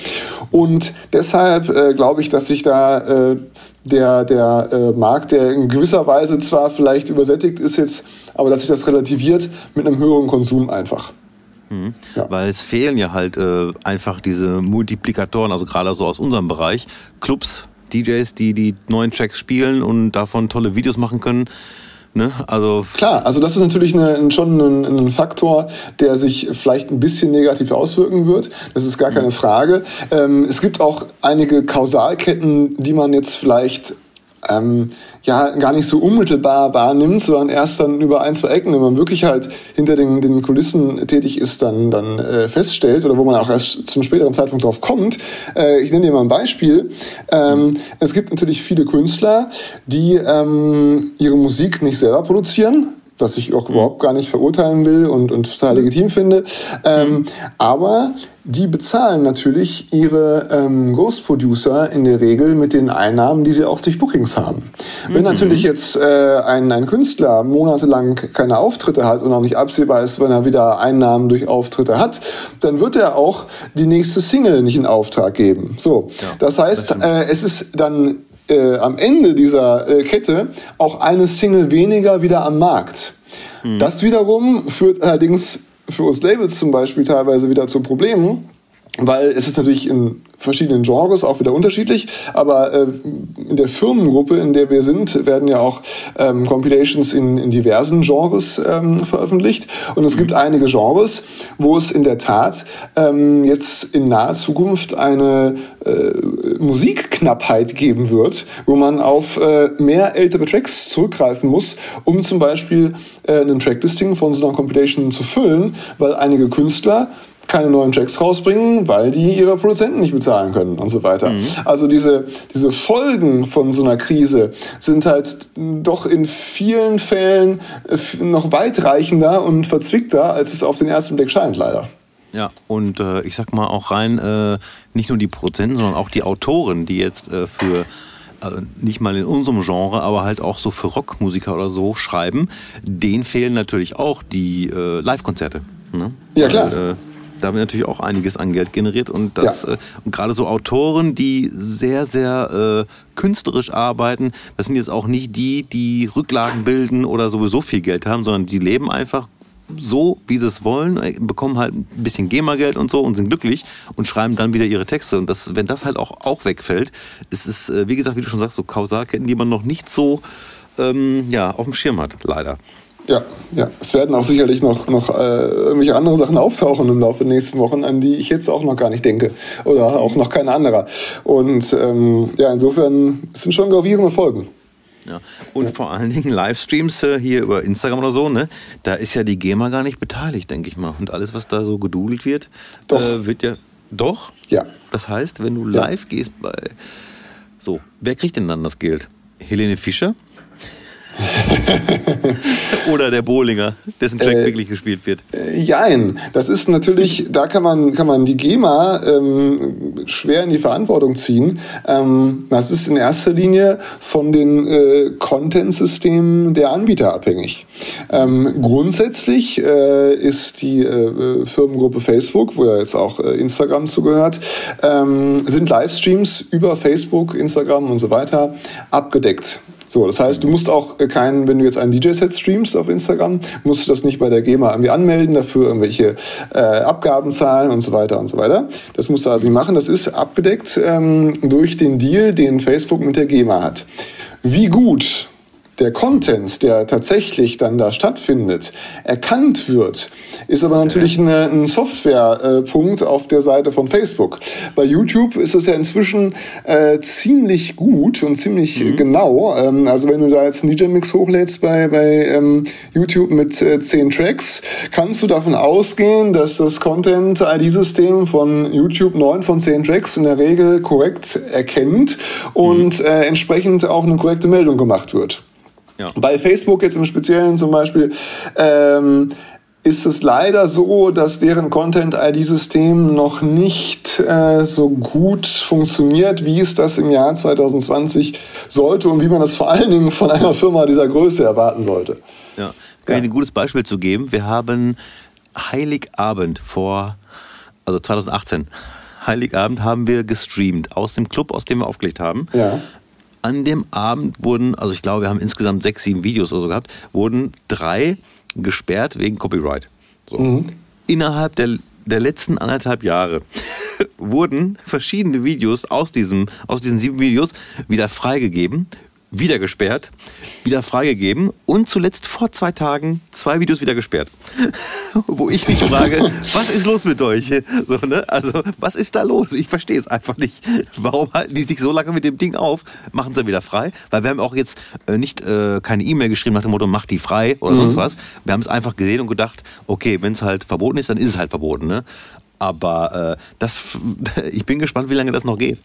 Und deshalb äh, glaube ich, dass sich da äh, der, der äh, Markt, der in gewisser Weise zwar vielleicht übersättigt ist jetzt, aber dass sich das relativiert mit einem höheren Konsum einfach. Mhm. Ja. Weil es fehlen ja halt äh, einfach diese Multiplikatoren, also gerade so aus unserem Bereich, Clubs, DJs, die die neuen Tracks spielen und davon tolle Videos machen können. Ne? Also Klar, also das ist natürlich eine, schon ein, ein, Faktor, der sich vielleicht ein bisschen negativ auswirken wird. Das ist gar keine Frage. Ähm, es gibt auch einige Kausalketten, die man jetzt vielleicht ähm, ja gar nicht so unmittelbar wahrnimmt, sondern erst dann über ein, zwei Ecken, wenn man wirklich halt hinter den, den Kulissen tätig ist, dann, dann äh, feststellt oder wo man auch erst zum späteren Zeitpunkt drauf kommt. Äh, ich nenne dir mal ein Beispiel. Ähm, es gibt natürlich viele Künstler, die ähm, ihre Musik nicht selber produzieren, was ich auch überhaupt gar nicht verurteilen will und, und total legitim finde. Ähm, aber die bezahlen natürlich ihre ähm, Ghost Producer in der Regel mit den Einnahmen, die sie auch durch Bookings haben. Mhm. Wenn natürlich jetzt äh, ein, ein Künstler monatelang keine Auftritte hat und auch nicht absehbar ist, wenn er wieder Einnahmen durch Auftritte hat, dann wird er auch die nächste Single nicht in Auftrag geben. So, ja, das heißt, das äh, es ist dann äh, am Ende dieser äh, Kette auch eine Single weniger wieder am Markt. Mhm. Das wiederum führt allerdings für uns Labels zum Beispiel teilweise wieder zu Problemen, weil es ist natürlich in verschiedenen Genres auch wieder unterschiedlich, aber äh, in der Firmengruppe, in der wir sind, werden ja auch ähm, Compilations in, in diversen Genres ähm, veröffentlicht. Und es gibt einige Genres, wo es in der Tat ähm, jetzt in naher Zukunft eine äh, Musikknappheit geben wird, wo man auf äh, mehr ältere Tracks zurückgreifen muss, um zum Beispiel äh, ein Tracklisting von so einer Compilation zu füllen, weil einige Künstler keine neuen Tracks rausbringen, weil die ihre Produzenten nicht bezahlen können und so weiter. Mhm. Also diese, diese Folgen von so einer Krise sind halt doch in vielen Fällen noch weitreichender und verzwickter, als es auf den ersten Blick scheint, leider. Ja, und äh, ich sag mal auch rein, äh, nicht nur die Produzenten, sondern auch die Autoren, die jetzt äh, für also nicht mal in unserem Genre, aber halt auch so für Rockmusiker oder so schreiben, denen fehlen natürlich auch die äh, Live-Konzerte. Ne? Ja, klar. Weil, äh, da wird natürlich auch einiges an Geld generiert und das ja. äh, und gerade so Autoren, die sehr sehr äh, künstlerisch arbeiten, das sind jetzt auch nicht die, die Rücklagen bilden oder sowieso viel Geld haben, sondern die leben einfach so, wie sie es wollen, äh, bekommen halt ein bisschen GEMA-Geld und so und sind glücklich und schreiben dann wieder ihre Texte. Und das, wenn das halt auch, auch wegfällt, ist es, äh, wie gesagt, wie du schon sagst, so Kausalketten, die man noch nicht so ähm, ja, auf dem Schirm hat, leider. Ja, ja. Es werden auch sicherlich noch, noch äh, irgendwelche andere Sachen auftauchen im Laufe der nächsten Wochen, an die ich jetzt auch noch gar nicht denke. Oder auch noch kein anderer. Und ähm, ja, insofern sind schon gravierende Folgen. Ja. Und ja. vor allen Dingen Livestreams äh, hier über Instagram oder so, ne? Da ist ja die GEMA gar nicht beteiligt, denke ich mal. Und alles, was da so gedudelt wird, äh, wird ja. Doch? Ja. Das heißt, wenn du live ja. gehst bei. So, wer kriegt denn dann das Geld? Helene Fischer? Oder der Bowlinger, dessen Track äh, wirklich gespielt wird. Äh, jein, das ist natürlich, da kann man, kann man die GEMA ähm, schwer in die Verantwortung ziehen. Ähm, das ist in erster Linie von den äh, Content-Systemen der Anbieter abhängig. Ähm, grundsätzlich äh, ist die äh, Firmengruppe Facebook, wo ja jetzt auch äh, Instagram zugehört, ähm, sind Livestreams über Facebook, Instagram und so weiter abgedeckt. So, das heißt, du musst auch keinen, wenn du jetzt ein DJ-Set streamst auf Instagram, musst du das nicht bei der GEMA irgendwie anmelden, dafür irgendwelche äh, Abgaben zahlen und so weiter und so weiter. Das musst du also nicht machen. Das ist abgedeckt ähm, durch den Deal, den Facebook mit der GEMA hat. Wie gut der Content, der tatsächlich dann da stattfindet, erkannt wird, ist aber natürlich eine, ein Softwarepunkt äh, auf der Seite von Facebook. Bei YouTube ist es ja inzwischen äh, ziemlich gut und ziemlich mhm. genau. Ähm, also wenn du da jetzt einen DJ-Mix hochlädst bei, bei ähm, YouTube mit äh, zehn Tracks, kannst du davon ausgehen, dass das Content-ID-System von YouTube neun von zehn Tracks in der Regel korrekt erkennt und mhm. äh, entsprechend auch eine korrekte Meldung gemacht wird. Ja. Bei Facebook jetzt im Speziellen zum Beispiel ähm, ist es leider so, dass deren Content-ID-System noch nicht äh, so gut funktioniert, wie es das im Jahr 2020 sollte und wie man das vor allen Dingen von einer Firma dieser Größe erwarten sollte. Ja, kann ja. ich ein gutes Beispiel zu geben. Wir haben Heiligabend vor, also 2018, Heiligabend haben wir gestreamt aus dem Club, aus dem wir aufgelegt haben. Ja an dem Abend wurden, also ich glaube, wir haben insgesamt sechs, sieben Videos oder so gehabt, wurden drei gesperrt wegen Copyright. So. Mhm. Innerhalb der, der letzten anderthalb Jahre wurden verschiedene Videos aus, diesem, aus diesen sieben Videos wieder freigegeben wieder gesperrt, wieder freigegeben und zuletzt vor zwei Tagen zwei Videos wieder gesperrt. Wo ich mich frage, was ist los mit euch? So, ne? Also, was ist da los? Ich verstehe es einfach nicht. Warum halten die sich so lange mit dem Ding auf? Machen sie wieder frei? Weil wir haben auch jetzt äh, nicht äh, keine E-Mail geschrieben nach dem Motto, mach die frei oder mhm. sonst was. Wir haben es einfach gesehen und gedacht, okay, wenn es halt verboten ist, dann ist es halt verboten. Ne? Aber äh, das, ich bin gespannt, wie lange das noch geht.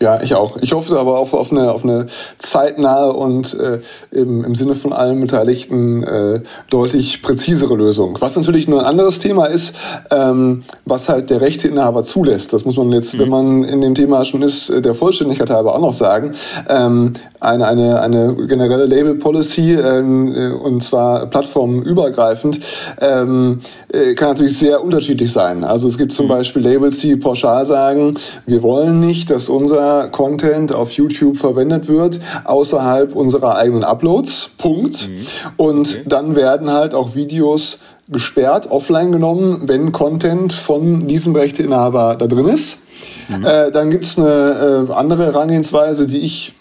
Ja, ich auch. Ich hoffe aber auch auf eine, auf eine zeitnahe und äh, im, im Sinne von allen Beteiligten äh, deutlich präzisere Lösung. Was natürlich nur ein anderes Thema ist, ähm, was halt der Rechteinhaber zulässt. Das muss man jetzt, mhm. wenn man in dem Thema schon ist, äh, der Vollständigkeit halber auch noch sagen. Ähm, eine, eine, eine generelle Label Policy, ähm, äh, und zwar plattformübergreifend, ähm, äh, kann natürlich sehr unterschiedlich sein. Also es gibt zum mhm. Beispiel Labels, die pauschal sagen, wir wollen nicht, dass unser Content auf YouTube verwendet wird, außerhalb unserer eigenen Uploads. Punkt. Mhm. Und okay. dann werden halt auch Videos gesperrt, offline genommen, wenn Content von diesem Rechteinhaber da drin ist. Mhm. Äh, dann gibt es eine äh, andere Herangehensweise, die ich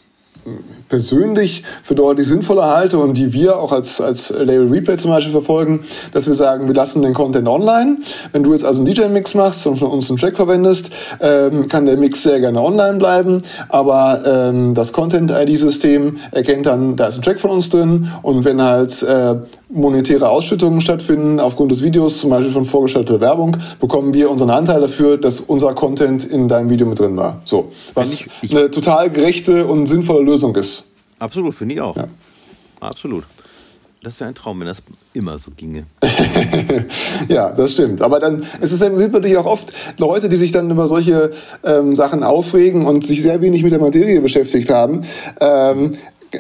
persönlich für deutlich sinnvoller halte und die wir auch als, als Label Replay zum Beispiel verfolgen, dass wir sagen, wir lassen den Content online. Wenn du jetzt also einen DJ-Mix machst und von uns einen Track verwendest, ähm, kann der Mix sehr gerne online bleiben, aber ähm, das Content-ID-System erkennt dann, da ist ein Track von uns drin und wenn halt äh, monetäre Ausschüttungen stattfinden aufgrund des Videos, zum Beispiel von vorgestellter Werbung, bekommen wir unseren Anteil dafür, dass unser Content in deinem Video mit drin war. So, was ich, ich eine total gerechte und sinnvolle Lösung ist. Absolut, finde ich auch. Ja. Absolut. Das wäre ein Traum, wenn das immer so ginge. ja, das stimmt. Aber dann es ist, sind natürlich auch oft Leute, die sich dann über solche ähm, Sachen aufregen und sich sehr wenig mit der Materie beschäftigt haben. Ähm,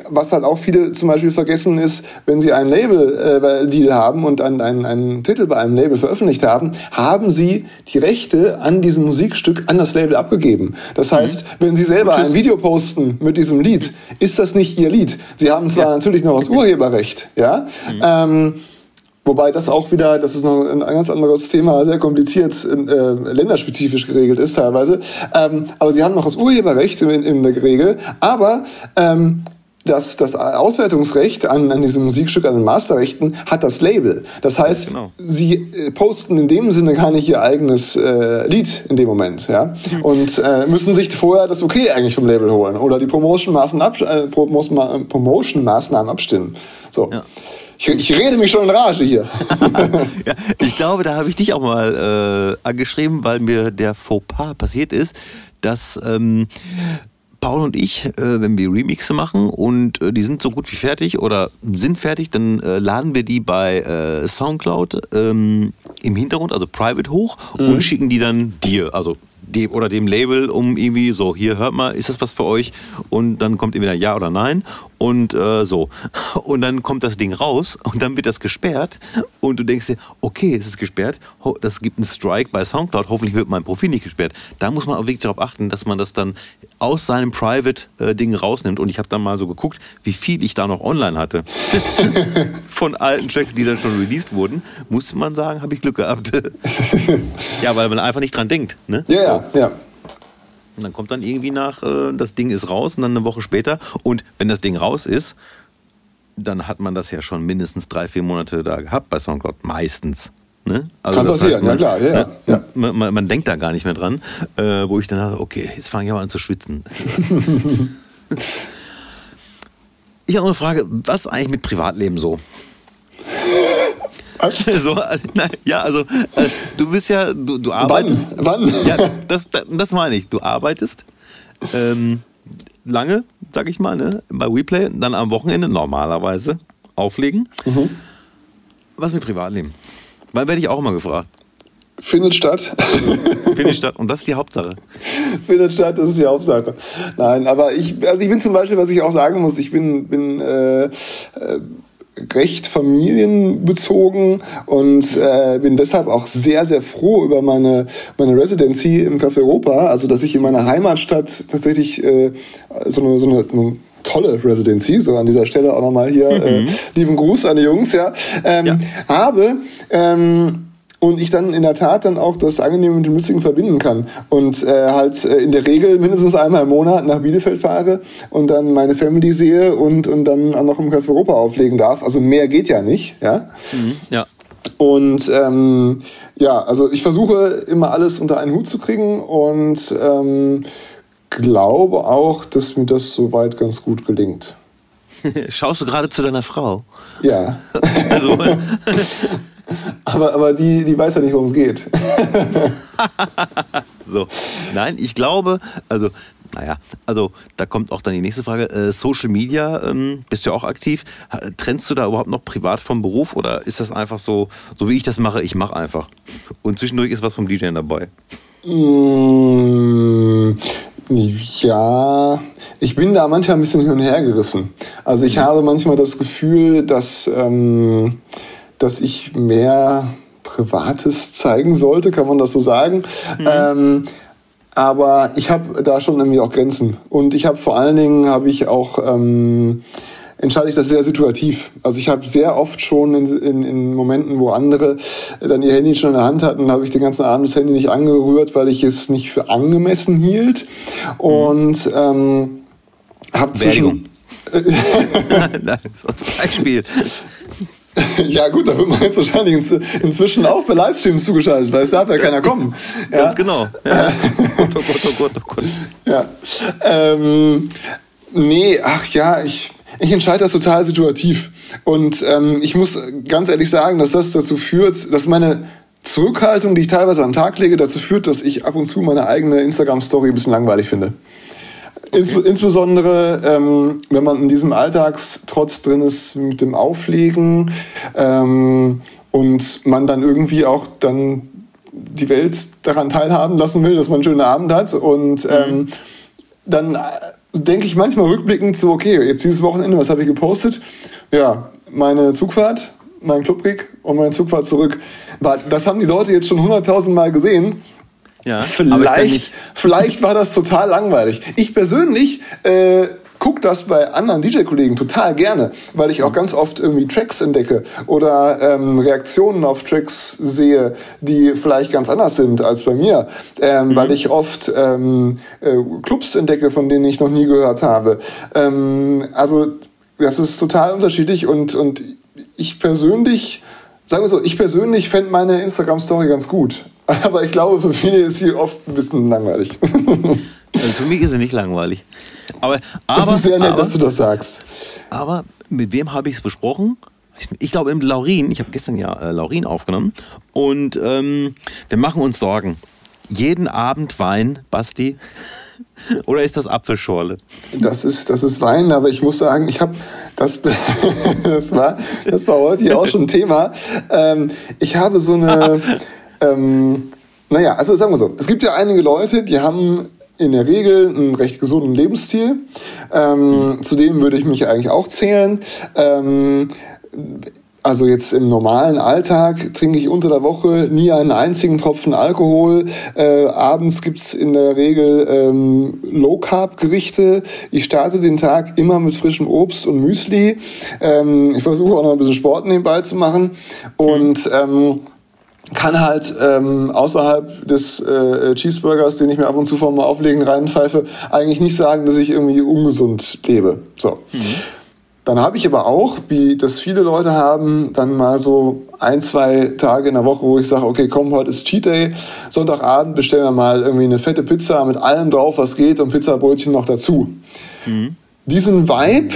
was halt auch viele zum Beispiel vergessen ist, wenn sie einen Label-Deal äh, haben und einen, einen, einen Titel bei einem Label veröffentlicht haben, haben sie die Rechte an diesem Musikstück an das Label abgegeben. Das heißt, mhm. wenn sie selber ein Video posten mit diesem Lied, ist das nicht ihr Lied. Sie haben zwar ja. natürlich noch das Urheberrecht, ja. Mhm. Ähm, Wobei das auch wieder, das ist noch ein ganz anderes Thema, sehr kompliziert, äh, länderspezifisch geregelt ist teilweise. Ähm, aber sie haben noch das Urheberrecht in, in der Regel. Aber ähm, das, das Auswertungsrecht an, an diesem Musikstück, an den Masterrechten, hat das Label. Das heißt, genau. sie äh, posten in dem Sinne gar nicht ihr eigenes äh, Lied in dem Moment, ja, und äh, müssen sich vorher das Okay eigentlich vom Label holen oder die Promotion-Maßnahmen abs äh, Promotion abstimmen. So. Ja. Ich, ich, rede mich schon in Rage hier. ja, ich glaube, da habe ich dich auch mal äh, angeschrieben, weil mir der Fauxpas passiert ist, dass ähm, Paul und ich, äh, wenn wir Remixe machen und äh, die sind so gut wie fertig oder sind fertig, dann äh, laden wir die bei äh, Soundcloud ähm, im Hintergrund, also private hoch mhm. und schicken die dann dir, also dem oder dem Label, um irgendwie so, hier hört mal, ist das was für euch? Und dann kommt entweder ja oder nein und äh, so. Und dann kommt das Ding raus und dann wird das gesperrt und du denkst dir, okay, es ist gesperrt, das gibt einen Strike bei Soundcloud, hoffentlich wird mein Profil nicht gesperrt. Da muss man auch wirklich darauf achten, dass man das dann aus seinem Private-Ding äh, rausnimmt. Und ich habe dann mal so geguckt, wie viel ich da noch online hatte. Von alten Tracks, die dann schon released wurden, muss man sagen, habe ich Glück gehabt. ja, weil man einfach nicht dran denkt. Ne? Ja, ja. Und dann kommt dann irgendwie nach, äh, das Ding ist raus und dann eine Woche später. Und wenn das Ding raus ist, dann hat man das ja schon mindestens drei, vier Monate da gehabt bei Soundcloud. Meistens. Ne? Also Kann passieren, heißt, man, ja klar. Ja, ne? ja. Man, man, man, denkt da gar nicht mehr dran, äh, wo ich dann dachte, okay, jetzt fange ich aber an zu schwitzen. ich habe noch eine Frage, was eigentlich mit Privatleben so? Was? So, nein, ja, also äh, du bist ja, du, du arbeitest. Wann? Wann? Ja, das, das meine ich. Du arbeitest ähm, lange, sag ich mal, ne, bei WePlay, dann am Wochenende normalerweise auflegen. Mhm. Was mit Privatleben? Weil werde ich auch immer gefragt. Findet statt. Findet statt. Und das ist die Hauptsache. Findet statt, das ist die Hauptsache. Nein, aber ich, also ich bin zum Beispiel, was ich auch sagen muss, ich bin, bin äh, äh, recht familienbezogen und äh, bin deshalb auch sehr, sehr froh über meine, meine Residency im Café Europa. Also, dass ich in meiner Heimatstadt tatsächlich äh, so eine, so eine, eine tolle Residency, so an dieser Stelle auch nochmal hier mhm. äh, lieben Gruß an die Jungs, ja, ähm, ja. habe. Ähm, und ich dann in der Tat dann auch das Angenehme mit dem Nützlichen verbinden kann und äh, halt äh, in der Regel mindestens einmal im Monat nach Bielefeld fahre und dann meine Family sehe und, und dann auch noch im Café Europa auflegen darf. Also mehr geht ja nicht, ja. Mhm, ja. Und ähm, ja, also ich versuche immer alles unter einen Hut zu kriegen und ähm, glaube auch, dass mir das soweit ganz gut gelingt. Schaust du gerade zu deiner Frau? Ja. also, aber, aber die, die weiß ja nicht, worum es geht. so. Nein, ich glaube, also, naja, also da kommt auch dann die nächste Frage. Äh, Social Media, ähm, bist du auch aktiv? Trennst du da überhaupt noch privat vom Beruf oder ist das einfach so, so wie ich das mache, ich mache einfach? Und zwischendurch ist was vom DJ dabei? Mmh, ja, ich bin da manchmal ein bisschen hin und her gerissen. Also ich mhm. habe manchmal das Gefühl, dass, ähm, dass ich mehr Privates zeigen sollte, kann man das so sagen. Mhm. Ähm, aber ich habe da schon irgendwie auch Grenzen. Und ich habe vor allen Dingen, habe ich auch... Ähm, entscheide ich das sehr situativ. Also ich habe sehr oft schon in, in, in Momenten, wo andere dann ihr Handy schon in der Hand hatten, habe ich den ganzen Abend das Handy nicht angerührt, weil ich es nicht für angemessen hielt. Und ähm, habe zwischen... Beispiel. Ja gut, da wird man jetzt wahrscheinlich inzwischen auch für Livestreams zugeschaltet, weil es darf ja keiner kommen. Ja? Ganz genau. Ja. oh Gott, oh Gott, oh Gott. Ja. Ähm, nee, ach ja, ich ich entscheide das total situativ. Und ähm, ich muss ganz ehrlich sagen, dass das dazu führt, dass meine Zurückhaltung, die ich teilweise an den Tag lege, dazu führt, dass ich ab und zu meine eigene Instagram-Story ein bisschen langweilig finde. Ins, insbesondere, ähm, wenn man in diesem Alltagstrotz drin ist mit dem Auflegen ähm, und man dann irgendwie auch dann die Welt daran teilhaben lassen will, dass man einen schönen Abend hat und mhm. ähm, dann denke ich manchmal rückblickend so, okay, jetzt dieses Wochenende, was habe ich gepostet? Ja, meine Zugfahrt, mein Clubkick und meine Zugfahrt zurück. Das haben die Leute jetzt schon hunderttausend Mal gesehen. Ja, vielleicht, vielleicht war das total langweilig. Ich persönlich äh, gucke das bei anderen DJ-Kollegen total gerne, weil ich auch ganz oft irgendwie Tracks entdecke oder ähm, Reaktionen auf Tracks sehe, die vielleicht ganz anders sind als bei mir, ähm, mhm. weil ich oft ähm, äh, Clubs entdecke, von denen ich noch nie gehört habe. Ähm, also das ist total unterschiedlich und, und ich persönlich, sagen wir so, ich persönlich fände meine Instagram-Story ganz gut. Aber ich glaube, für viele ist sie oft ein bisschen langweilig. Also für mich ist sie nicht langweilig. Aber, aber, das ist sehr nett, aber, dass du das sagst. Aber mit wem habe ich es besprochen? Ich glaube, mit Laurin. Ich habe gestern ja äh, Laurin aufgenommen. Und ähm, wir machen uns Sorgen. Jeden Abend Wein, Basti? Oder ist das Apfelschorle? Das ist, das ist Wein, aber ich muss sagen, ich habe das, das, war, das war heute hier auch schon ein Thema. Ähm, ich habe so eine, ähm, naja, also sagen wir so, es gibt ja einige Leute, die haben in der Regel einen recht gesunden Lebensstil. Ähm, zu denen würde ich mich eigentlich auch zählen. Ähm, also jetzt im normalen Alltag trinke ich unter der Woche nie einen einzigen Tropfen Alkohol. Äh, abends gibt's in der Regel ähm, Low-Carb-Gerichte. Ich starte den Tag immer mit frischem Obst und Müsli. Ähm, ich versuche auch noch ein bisschen Sport nebenbei zu machen. Und ähm, kann halt ähm, außerhalb des äh, Cheeseburgers, den ich mir ab und zu vom Auflegen reinpfeife, eigentlich nicht sagen, dass ich irgendwie ungesund lebe. So. Mhm. Dann habe ich aber auch, wie das viele Leute haben, dann mal so ein, zwei Tage in der Woche, wo ich sage, okay, komm, heute ist Cheat Day. Sonntagabend bestellen wir mal irgendwie eine fette Pizza mit allem drauf, was geht und Pizzabrötchen noch dazu. Mhm. Diesen Vibe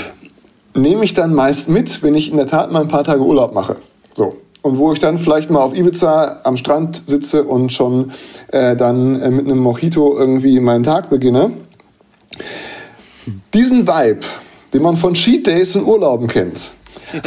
nehme ich dann meist mit, wenn ich in der Tat mal ein paar Tage Urlaub mache. So und wo ich dann vielleicht mal auf Ibiza am Strand sitze und schon äh, dann äh, mit einem Mojito irgendwie meinen Tag beginne. Diesen Vibe, den man von Cheat Days und Urlauben kennt,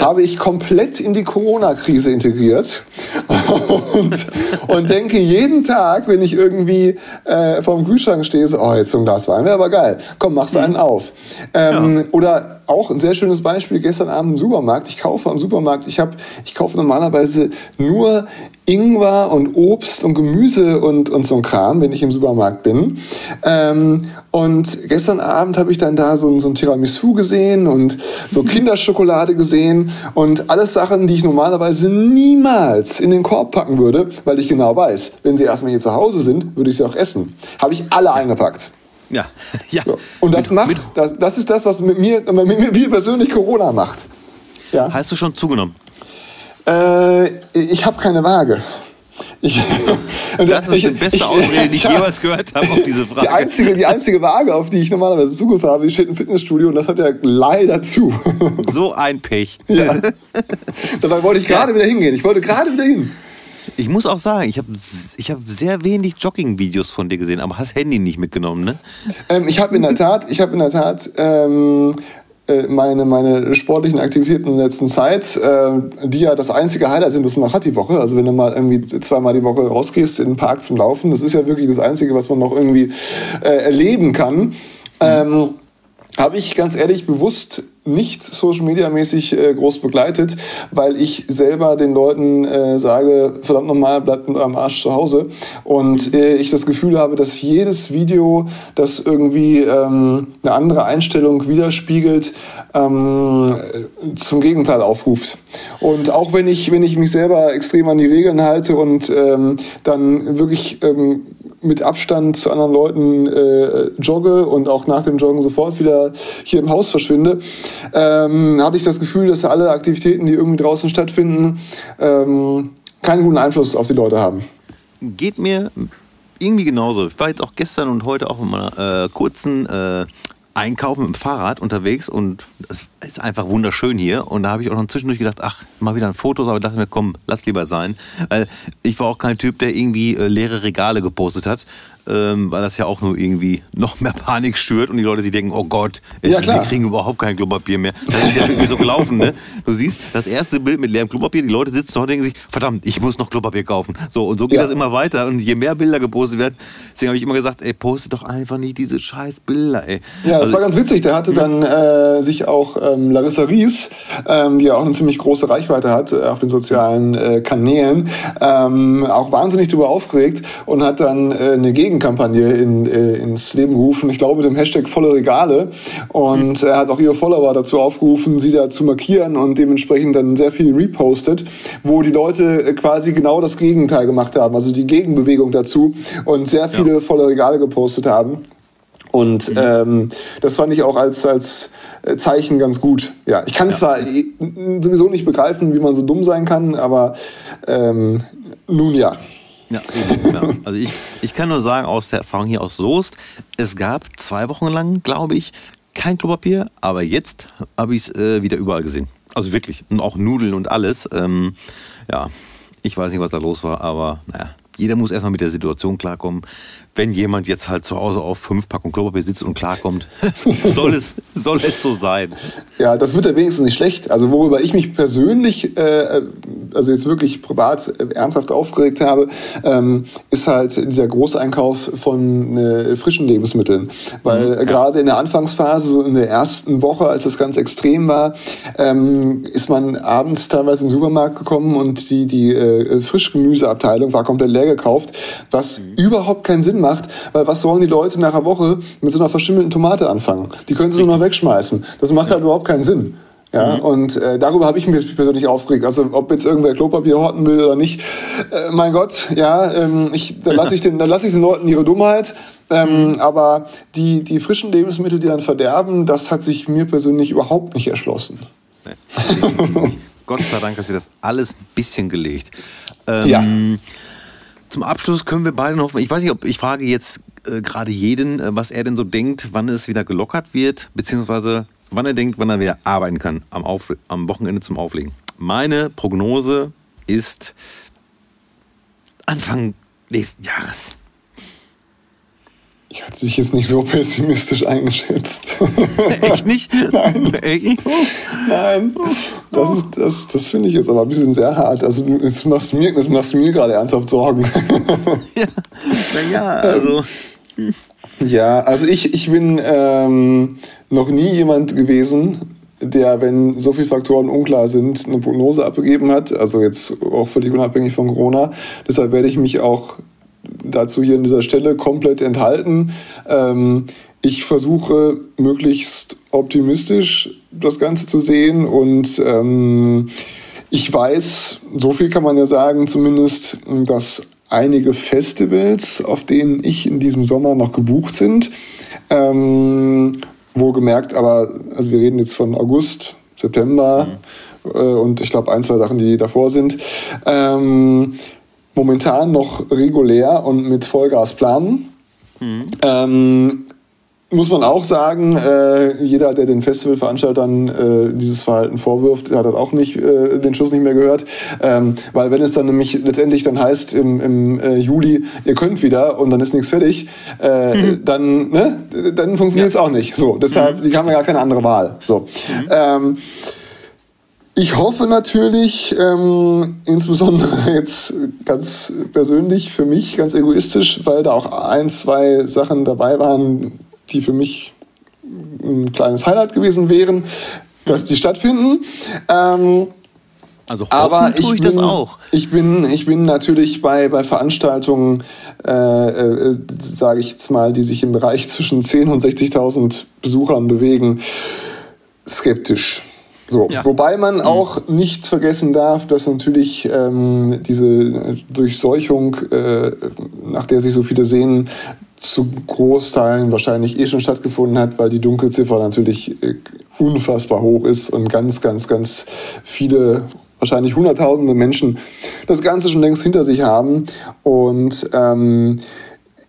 habe ich komplett in die Corona-Krise integriert und, und denke jeden Tag, wenn ich irgendwie äh, vorm Kühlschrank stehe, so, oh, jetzt so ein Glas Wein wäre aber geil. Komm, machst du einen auf. Ähm, ja. Oder auch ein sehr schönes Beispiel gestern Abend im Supermarkt. Ich kaufe am Supermarkt, ich, hab, ich kaufe normalerweise nur Ingwer und Obst und Gemüse und, und so ein Kram, wenn ich im Supermarkt bin. Ähm, und gestern Abend habe ich dann da so, so ein Tiramisu gesehen und so Kinderschokolade gesehen und alles Sachen, die ich normalerweise niemals in den Korb packen würde, weil ich genau weiß, wenn sie erstmal hier zu Hause sind, würde ich sie auch essen. Habe ich alle eingepackt. Ja, ja. So. Und das mit, macht, mit, das, das ist das, was mit mir, mit mir persönlich Corona macht. Ja. Hast du schon zugenommen? Äh, ich habe keine Waage. Ich, das ist die beste Ausrede, die ich, jemals gehört habe auf diese Frage. Die einzige, die einzige Waage, auf die ich normalerweise Zugriff habe, steht im Fitnessstudio und das hat ja leider zu. So ein Pech. Ja. Dabei wollte ich gerade ja. wieder hingehen. Ich wollte gerade wieder hin. Ich muss auch sagen, ich habe ich hab sehr wenig Jogging-Videos von dir gesehen, aber hast Handy nicht mitgenommen, ne? Ähm, ich habe in der Tat, ich habe in der Tat ähm, äh, meine, meine sportlichen Aktivitäten in der letzten Zeit, äh, die ja das einzige Highlight sind, was man hat die Woche. Also wenn du mal irgendwie zweimal die Woche rausgehst in den Park zum Laufen, das ist ja wirklich das Einzige, was man noch irgendwie äh, erleben kann. Ähm, habe ich ganz ehrlich bewusst nicht Social Media mäßig äh, groß begleitet, weil ich selber den Leuten äh, sage, verdammt nochmal, bleibt mit eurem Arsch zu Hause. Und äh, ich das Gefühl habe, dass jedes Video, das irgendwie ähm, eine andere Einstellung widerspiegelt, ähm, zum Gegenteil aufruft. Und auch wenn ich, wenn ich mich selber extrem an die Regeln halte und ähm, dann wirklich ähm, mit Abstand zu anderen Leuten äh, jogge und auch nach dem Joggen sofort wieder hier im Haus verschwinde, ähm, habe ich das Gefühl, dass alle Aktivitäten, die irgendwie draußen stattfinden, ähm, keinen guten Einfluss auf die Leute haben. Geht mir irgendwie genauso. Ich war jetzt auch gestern und heute auch in meiner äh, kurzen äh, einkaufen mit dem Fahrrad unterwegs und es ist einfach wunderschön hier. Und da habe ich auch noch zwischendurch gedacht, ach, mal wieder ein Foto, aber dachte mir, komm, lass lieber sein. Weil ich war auch kein Typ, der irgendwie äh, leere Regale gepostet hat, ähm, weil das ja auch nur irgendwie noch mehr Panik schürt und die Leute sich denken, oh Gott, ja, wir kriegen überhaupt kein Klopapier mehr. Das ist ja irgendwie so gelaufen, ne? Du siehst das erste Bild mit leerem Klopapier, die Leute sitzen und denken sich, verdammt, ich muss noch Klopapier kaufen. So, und so geht ja. das immer weiter. Und je mehr Bilder gepostet werden, deswegen habe ich immer gesagt, ey, poste doch einfach nicht diese scheiß Bilder, ey. Ja, das also, war ganz witzig. Der hatte dann äh, sich auch ähm, Larissa Ries, ähm, die ja auch eine ziemlich große Reichweite hat äh, auf den sozialen äh, Kanälen, ähm, auch wahnsinnig darüber aufgeregt und hat dann äh, eine Gegenkampagne in, äh, ins Leben gerufen. Ich glaube, mit dem Hashtag volle Regale. Und er hat auch ihre Follower dazu aufgerufen, sie da zu markieren und dementsprechend dann sehr viel repostet, wo die Leute quasi genau das Gegenteil gemacht haben, also die Gegenbewegung dazu und sehr viele ja. volle Regale gepostet haben. Und mhm. ähm, das fand ich auch als, als äh, Zeichen ganz gut. Ja, ich kann ja, zwar sowieso nicht begreifen, wie man so dumm sein kann, aber ähm, nun ja. Ja, eben, ja. Also ich, ich kann nur sagen, aus der Erfahrung hier aus Soest, es gab zwei Wochen lang, glaube ich, kein Klopapier, aber jetzt habe ich es äh, wieder überall gesehen. Also wirklich. Und auch Nudeln und alles. Ähm, ja, ich weiß nicht, was da los war, aber naja, jeder muss erstmal mit der Situation klarkommen wenn jemand jetzt halt zu Hause auf fünf Packungen Klopapier sitzt und klarkommt, soll, es, soll es so sein. Ja, das wird ja wenigstens nicht schlecht. Also worüber ich mich persönlich, äh, also jetzt wirklich privat äh, ernsthaft aufgeregt habe, ähm, ist halt dieser Großeinkauf von äh, frischen Lebensmitteln. Weil mhm, ja. gerade in der Anfangsphase, so in der ersten Woche, als das ganz extrem war, ähm, ist man abends teilweise in den Supermarkt gekommen und die, die äh, Frischgemüseabteilung war komplett leer gekauft, was mhm. überhaupt keinen Sinn macht, weil was sollen die Leute nach einer Woche mit so einer verschimmelten Tomate anfangen? Die können sie nur noch wegschmeißen. Das macht halt überhaupt keinen Sinn. Ja, mhm. und äh, darüber habe ich mich persönlich aufgeregt. Also ob jetzt irgendwer Klopapier horten will oder nicht, äh, mein Gott, ja, ähm, ich, dann lasse ich, den, lass ich den Leuten ihre Dummheit. Ähm, mhm. Aber die, die frischen Lebensmittel, die dann verderben, das hat sich mir persönlich überhaupt nicht erschlossen. Nee, Gott sei Dank hast du das alles ein bisschen gelegt. Ähm, ja. Zum Abschluss können wir beide noch, ich weiß nicht, ob ich frage jetzt äh, gerade jeden, äh, was er denn so denkt, wann es wieder gelockert wird, beziehungsweise wann er denkt, wann er wieder arbeiten kann am, Auf, am Wochenende zum Auflegen. Meine Prognose ist Anfang nächsten Jahres. Ich hatte dich jetzt nicht so pessimistisch eingeschätzt. Echt nicht? Nein. Echt? Nein. Das, ist, das, das finde ich jetzt aber ein bisschen sehr hart. Also jetzt machst du mir, jetzt machst mir gerade ernsthaft Sorgen. ja. Naja, also. Ja, also ich, ich bin ähm, noch nie jemand gewesen, der, wenn so viele Faktoren unklar sind, eine Prognose abgegeben hat. Also jetzt auch völlig unabhängig von Corona. Deshalb werde ich mich auch dazu hier an dieser Stelle komplett enthalten. Ähm, ich versuche möglichst optimistisch das Ganze zu sehen und ähm, ich weiß, so viel kann man ja sagen zumindest, dass einige Festivals, auf denen ich in diesem Sommer noch gebucht sind, ähm, wohlgemerkt, aber also wir reden jetzt von August, September mhm. äh, und ich glaube ein, zwei Sachen, die davor sind, ähm, momentan noch regulär und mit Vollgas planen. Mhm. Ähm, muss man auch sagen, äh, jeder, der den Festivalveranstaltern äh, dieses Verhalten vorwirft, hat auch nicht äh, den Schuss nicht mehr gehört. Ähm, weil wenn es dann nämlich letztendlich dann heißt im, im äh, Juli, ihr könnt wieder und dann ist nichts fertig, mhm. dann, ne, dann funktioniert es ja. auch nicht. So, deshalb, mhm. die haben ja gar keine andere Wahl. So. Mhm. Ähm, ich hoffe natürlich, ähm, insbesondere jetzt ganz persönlich für mich, ganz egoistisch, weil da auch ein, zwei Sachen dabei waren, die für mich ein kleines Highlight gewesen wären, dass die stattfinden. Ähm, also aber ich, ich bin, das auch. Ich bin, ich bin natürlich bei, bei Veranstaltungen, äh, äh, sage ich jetzt mal, die sich im Bereich zwischen 10.000 und 60.000 Besuchern bewegen, skeptisch. So, ja. Wobei man mhm. auch nicht vergessen darf, dass natürlich ähm, diese Durchseuchung, äh, nach der sich so viele sehen, zu Großteilen wahrscheinlich eh schon stattgefunden hat, weil die Dunkelziffer natürlich äh, unfassbar hoch ist und ganz, ganz, ganz viele, wahrscheinlich hunderttausende Menschen das Ganze schon längst hinter sich haben. Und ähm,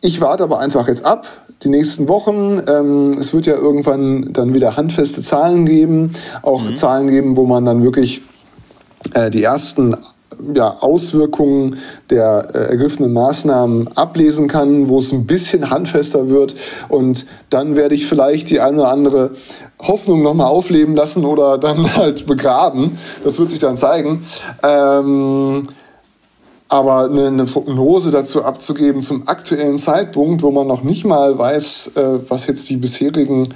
ich warte aber einfach jetzt ab, die nächsten Wochen. Ähm, es wird ja irgendwann dann wieder handfeste Zahlen geben, auch mhm. Zahlen geben, wo man dann wirklich äh, die ersten ja, Auswirkungen der äh, ergriffenen Maßnahmen ablesen kann, wo es ein bisschen handfester wird. Und dann werde ich vielleicht die eine oder andere Hoffnung nochmal aufleben lassen oder dann halt begraben. Das wird sich dann zeigen. Ähm, aber eine, eine, Prognose dazu abzugeben zum aktuellen Zeitpunkt, wo man noch nicht mal weiß, äh, was jetzt die bisherigen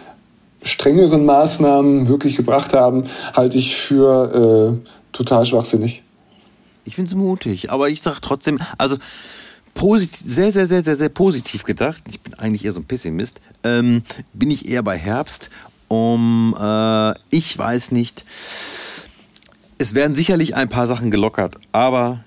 strengeren Maßnahmen wirklich gebracht haben, halte ich für äh, total schwachsinnig. Ich finde es mutig, aber ich sage trotzdem, also sehr, sehr, sehr, sehr, sehr positiv gedacht. Ich bin eigentlich eher so ein Pessimist. Ähm, bin ich eher bei Herbst. Um, äh, ich weiß nicht. Es werden sicherlich ein paar Sachen gelockert, aber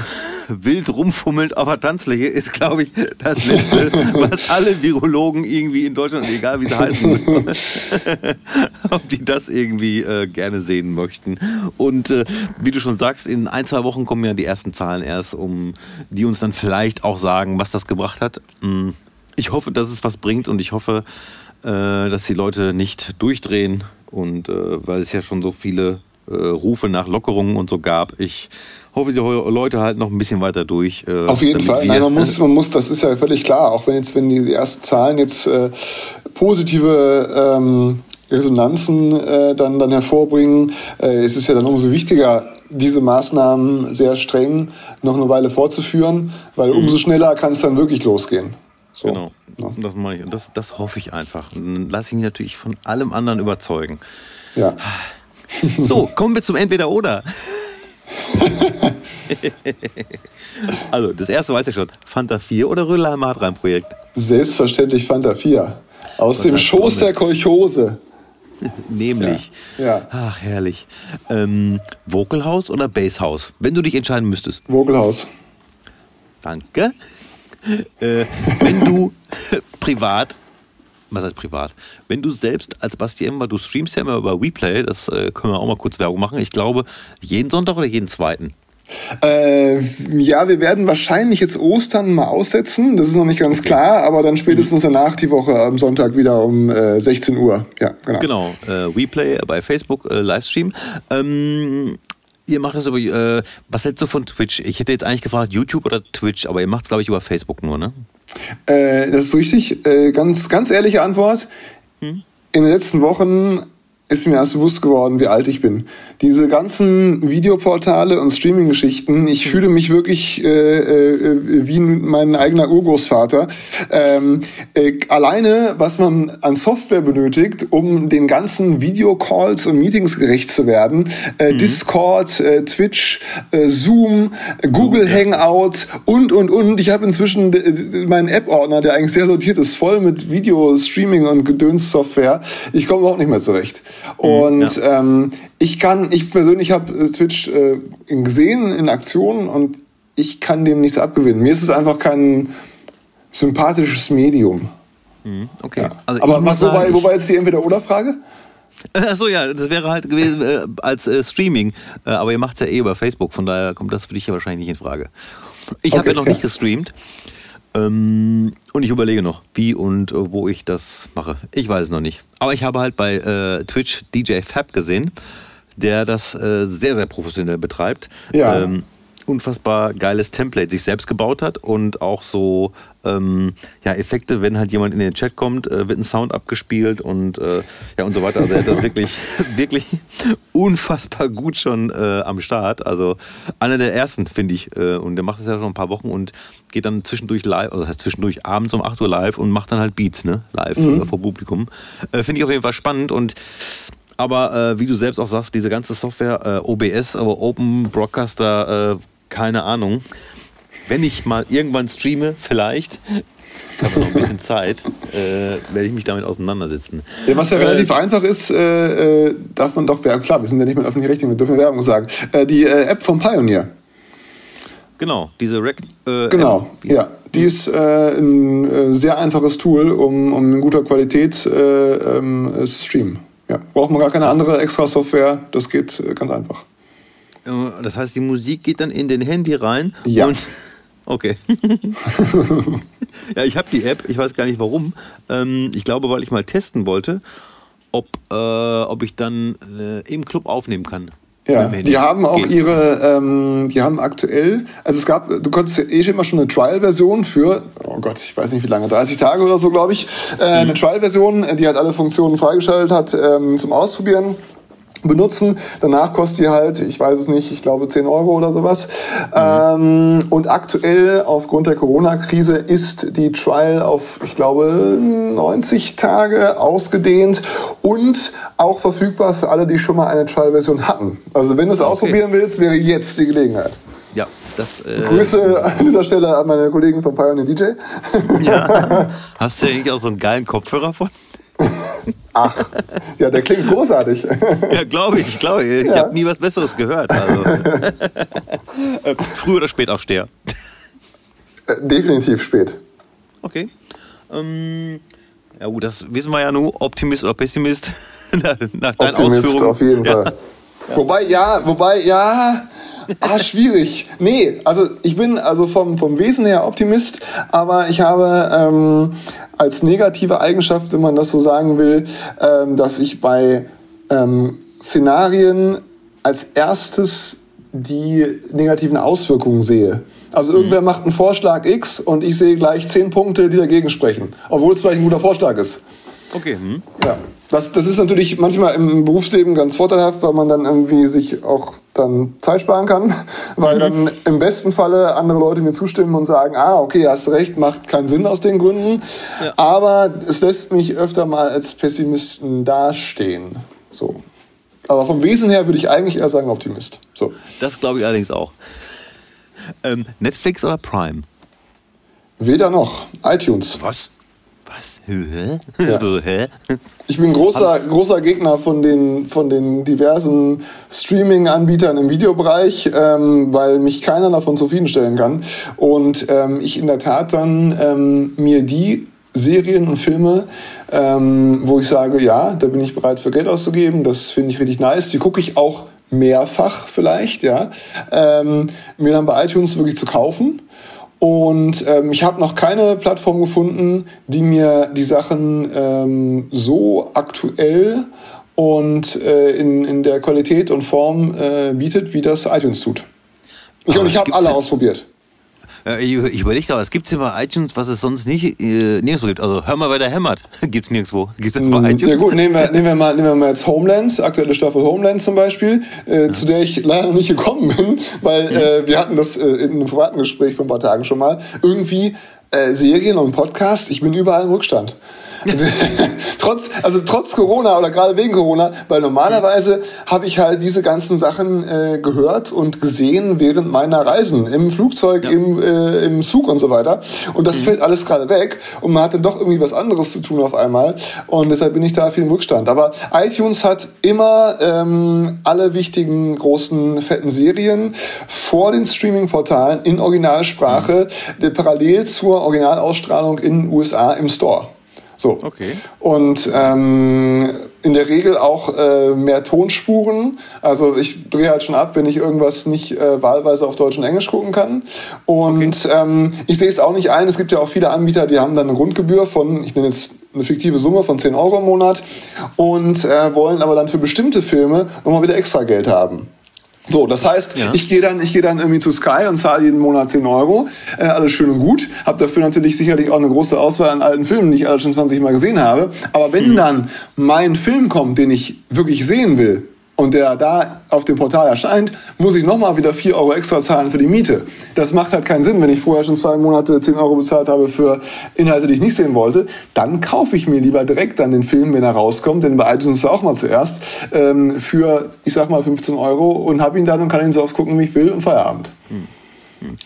wild rumfummelnd auf der Tanzfläche ist, glaube ich, das Letzte, was alle Virologen irgendwie in Deutschland, egal wie sie heißen, ob die das irgendwie äh, gerne sehen möchten. Und äh, wie du schon sagst, in ein, zwei Wochen kommen ja die ersten Zahlen erst, um die uns dann vielleicht auch sagen, was das gebracht hat. Mm, ich hoffe, dass es was bringt und ich hoffe, äh, dass die Leute nicht durchdrehen und äh, weil es ja schon so viele äh, Rufe nach Lockerungen und so gab. Ich hoffe, die Leute halten noch ein bisschen weiter durch. Äh, Auf jeden Fall. Nein, man muss, man muss, das ist ja völlig klar, auch wenn jetzt, wenn die ersten Zahlen jetzt äh, positive ähm, Resonanzen äh, dann, dann hervorbringen, äh, ist es ja dann umso wichtiger, diese Maßnahmen sehr streng noch eine Weile fortzuführen, weil mhm. umso schneller kann es dann wirklich losgehen. So. Genau. Ja. Das mache ich. Das, das hoffe ich einfach. Dann lasse ich mich natürlich von allem anderen überzeugen. Ja. So, kommen wir zum Entweder-Oder. also, das erste weiß ich schon. Fanta 4 oder Rödelheimer Hartrein-Projekt? Selbstverständlich Fanta 4. Aus dem Schoß der Kolchose. Nämlich. Ja. ja. Ach, herrlich. Ähm, Vocalhaus oder Basshaus? Wenn du dich entscheiden müsstest. Vocalhaus. Danke. Äh, wenn du privat was heißt privat? Wenn du selbst als Basti Ember, du streamst ja immer über WePlay, das äh, können wir auch mal kurz Werbung machen. Ich glaube, jeden Sonntag oder jeden zweiten? Äh, ja, wir werden wahrscheinlich jetzt Ostern mal aussetzen. Das ist noch nicht ganz okay. klar, aber dann spätestens mhm. danach die Woche am Sonntag wieder um äh, 16 Uhr. Ja, genau. Genau, äh, WePlay bei Facebook äh, Livestream. Ähm, Ihr macht das über, äh, was hältst du von Twitch? Ich hätte jetzt eigentlich gefragt, YouTube oder Twitch, aber ihr macht es, glaube ich, über Facebook nur, ne? Äh, das ist richtig. Äh, ganz, ganz ehrliche Antwort. Hm? In den letzten Wochen ist mir erst bewusst geworden, wie alt ich bin. Diese ganzen Videoportale und Streaming-Geschichten, ich mhm. fühle mich wirklich äh, äh, wie mein eigener Urgroßvater. Ähm, äh, alleine, was man an Software benötigt, um den ganzen Videocalls und Meetings gerecht zu werden, äh, mhm. Discord, äh, Twitch, äh, Zoom, Google Hangout und, und, und. Ich habe inzwischen meinen App-Ordner, der eigentlich sehr sortiert ist, voll mit Video, Streaming und Gedöns-Software. Ich komme überhaupt nicht mehr zurecht. Und ja. ähm, ich kann, ich persönlich habe äh, Twitch äh, gesehen in Aktionen und ich kann dem nichts abgewinnen. Mir ist es einfach kein sympathisches Medium. Mhm, okay. Ja. Also Aber was, sagen, wobei, wobei jetzt die Entweder-Oder-Frage? Achso, ja, das wäre halt gewesen äh, als äh, Streaming. Äh, aber ihr macht es ja eh über Facebook, von daher kommt das für dich ja wahrscheinlich nicht in Frage. Ich okay, habe ja noch ja. nicht gestreamt. Ähm, und ich überlege noch, wie und äh, wo ich das mache. Ich weiß es noch nicht. Aber ich habe halt bei äh, Twitch DJ Fab gesehen, der das äh, sehr, sehr professionell betreibt. Ja. Ähm, unfassbar geiles Template sich selbst gebaut hat und auch so ähm, ja, Effekte, wenn halt jemand in den Chat kommt, äh, wird ein Sound abgespielt und äh, ja und so weiter. Also er hat das wirklich, wirklich unfassbar gut schon äh, am Start. Also einer der ersten, finde ich. Äh, und der macht das ja schon ein paar Wochen und geht dann zwischendurch live, also das heißt zwischendurch abends um 8 Uhr live und macht dann halt Beats, ne? Live mhm. Äh, vor Publikum. Äh, finde ich auf jeden Fall spannend und aber äh, wie du selbst auch sagst, diese ganze Software, äh, OBS, aber Open Broadcaster, äh, keine Ahnung. Wenn ich mal irgendwann streame, vielleicht, ich habe noch ein bisschen Zeit, äh, werde ich mich damit auseinandersetzen. Ja, was ja äh, relativ einfach ist, äh, äh darf man doch, ja klar, wir sind ja nicht mehr öffentlich rechtlich, wir dürfen Werbung sagen. Äh, die App vom Pioneer. Genau, diese Rec. genau, App. ja. Die ist ein sehr einfaches Tool, um, um in guter Qualität ähm, zu streamen. Ja, braucht man gar keine andere extra Software, das geht ganz einfach. Äh, das heißt, die Musik geht dann in den Handy rein. Ja. Und okay. ja, ich habe die App. Ich weiß gar nicht warum. Ähm, ich glaube, weil ich mal testen wollte, ob, äh, ob ich dann äh, im Club aufnehmen kann. Ja, die haben auch Geht. ihre, ähm, die haben aktuell, also es gab, du konntest eh immer schon eine Trial-Version für, oh Gott, ich weiß nicht wie lange, 30 Tage oder so, glaube ich, äh, mhm. eine Trial-Version, die halt alle Funktionen freigeschaltet hat ähm, zum Ausprobieren benutzen. Danach kostet die halt, ich weiß es nicht, ich glaube 10 Euro oder sowas. Mhm. Ähm, und aktuell aufgrund der Corona-Krise ist die Trial auf, ich glaube, 90 Tage ausgedehnt und auch verfügbar für alle, die schon mal eine Trial-Version hatten. Also wenn du es okay. ausprobieren willst, wäre jetzt die Gelegenheit. Ja, das, äh Grüße an dieser Stelle an meine Kollegen von Pioneer DJ. Ja. Hast du eigentlich auch so einen geilen Kopfhörer von? Ach, ja, der klingt großartig. Ja, glaube ich, glaube ich. Ich ja. habe nie was Besseres gehört. Also. Äh, früh oder spät aufsteher? Äh, definitiv spät. Okay. Ähm, ja gut, das wissen wir ja nur, Optimist oder Pessimist. nach deinen Optimist Ausführungen. auf jeden Fall. Ja. Wobei, ja, wobei, ja, ah, schwierig. Nee, also ich bin also vom, vom Wesen her Optimist, aber ich habe ähm, als negative Eigenschaft, wenn man das so sagen will, ähm, dass ich bei ähm, Szenarien als erstes die negativen Auswirkungen sehe. Also irgendwer mhm. macht einen Vorschlag X und ich sehe gleich zehn Punkte, die dagegen sprechen, obwohl es vielleicht ein guter Vorschlag ist. Okay. Hm. Ja. Das, das ist natürlich manchmal im Berufsleben ganz vorteilhaft, weil man dann irgendwie sich auch dann Zeit sparen kann, weil mhm. dann im besten Falle andere Leute mir zustimmen und sagen, ah, okay, hast recht, macht keinen Sinn aus den Gründen. Ja. Aber es lässt mich öfter mal als Pessimisten dastehen. So. Aber vom Wesen her würde ich eigentlich eher sagen Optimist. So. Das glaube ich allerdings auch. Ähm, Netflix oder Prime? Weder noch. iTunes. Was? Was? Ja. Ich bin großer, großer Gegner von den, von den diversen Streaming-Anbietern im Videobereich, ähm, weil mich keiner davon zufriedenstellen kann. Und ähm, ich in der Tat dann ähm, mir die Serien und Filme, ähm, wo ich sage, ja, da bin ich bereit für Geld auszugeben, das finde ich richtig nice. Die gucke ich auch mehrfach vielleicht, ja, ähm, mir dann bei iTunes wirklich zu kaufen und ähm, ich habe noch keine Plattform gefunden, die mir die Sachen ähm, so aktuell und äh, in, in der Qualität und Form äh, bietet, wie das iTunes tut. Ich, ich habe alle ausprobiert. Äh, ich, ich überlege gerade, was gibt es denn bei iTunes, was es sonst nicht äh, nirgendwo gibt? Also hör mal, wer da hämmert. gibt es nirgendwo. Gibt es jetzt bei mm, iTunes? Ja gut, nehmen wir, nehmen, wir mal, nehmen wir mal jetzt Homeland, aktuelle Staffel Homeland zum Beispiel, äh, ja. zu der ich leider noch nicht gekommen bin, weil ja. äh, wir hatten das äh, in einem privaten Gespräch vor ein paar Tagen schon mal. Irgendwie äh, Serien und Podcast, ich bin überall im Rückstand. trotz, also trotz Corona oder gerade wegen Corona, weil normalerweise habe ich halt diese ganzen Sachen äh, gehört und gesehen während meiner Reisen im Flugzeug, ja. im, äh, im Zug und so weiter. Und das mhm. fällt alles gerade weg und man hatte doch irgendwie was anderes zu tun auf einmal. Und deshalb bin ich da viel im Rückstand. Aber iTunes hat immer ähm, alle wichtigen großen fetten Serien vor den Streaming-Portalen in Originalsprache mhm. parallel zur Originalausstrahlung in den USA im Store. So. Okay. Und ähm, in der Regel auch äh, mehr Tonspuren. Also ich drehe halt schon ab, wenn ich irgendwas nicht äh, wahlweise auf Deutsch und Englisch gucken kann. Und okay. ähm, ich sehe es auch nicht ein. Es gibt ja auch viele Anbieter, die haben dann eine Grundgebühr von, ich nenne jetzt eine fiktive Summe von 10 Euro im Monat und äh, wollen aber dann für bestimmte Filme nochmal wieder extra Geld haben. So, das heißt, ja. ich gehe dann, ich gehe dann irgendwie zu Sky und zahle jeden Monat 10 Euro. Äh, alles schön und gut. Habe dafür natürlich sicherlich auch eine große Auswahl an alten Filmen, die ich alle schon 20 Mal gesehen habe. Aber wenn mhm. dann mein Film kommt, den ich wirklich sehen will, und der da auf dem Portal erscheint, muss ich nochmal wieder 4 Euro extra zahlen für die Miete. Das macht halt keinen Sinn, wenn ich vorher schon zwei Monate 10 Euro bezahlt habe für Inhalte, die ich nicht sehen wollte. Dann kaufe ich mir lieber direkt dann den Film, wenn er rauskommt, denn bei iTunes ist er auch mal zuerst, ähm, für, ich sag mal, 15 Euro und habe ihn dann und kann ihn so oft gucken, wie ich will und Feierabend. Hm.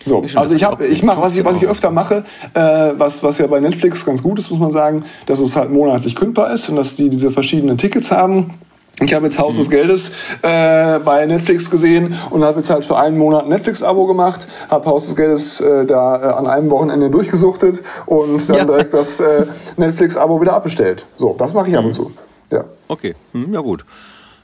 So, also ich habe, ich mache, was ich, was ich öfter mache, äh, was, was ja bei Netflix ganz gut ist, muss man sagen, dass es halt monatlich kündbar ist und dass die diese verschiedenen Tickets haben ich habe jetzt Haus des mhm. Geldes äh, bei Netflix gesehen und habe jetzt halt für einen Monat ein Netflix-Abo gemacht, habe Haus des Geldes äh, da äh, an einem Wochenende durchgesuchtet und dann ja. direkt das äh, Netflix-Abo wieder abbestellt. So, das mache ich ab und mhm. zu. Ja. Okay, hm, ja gut.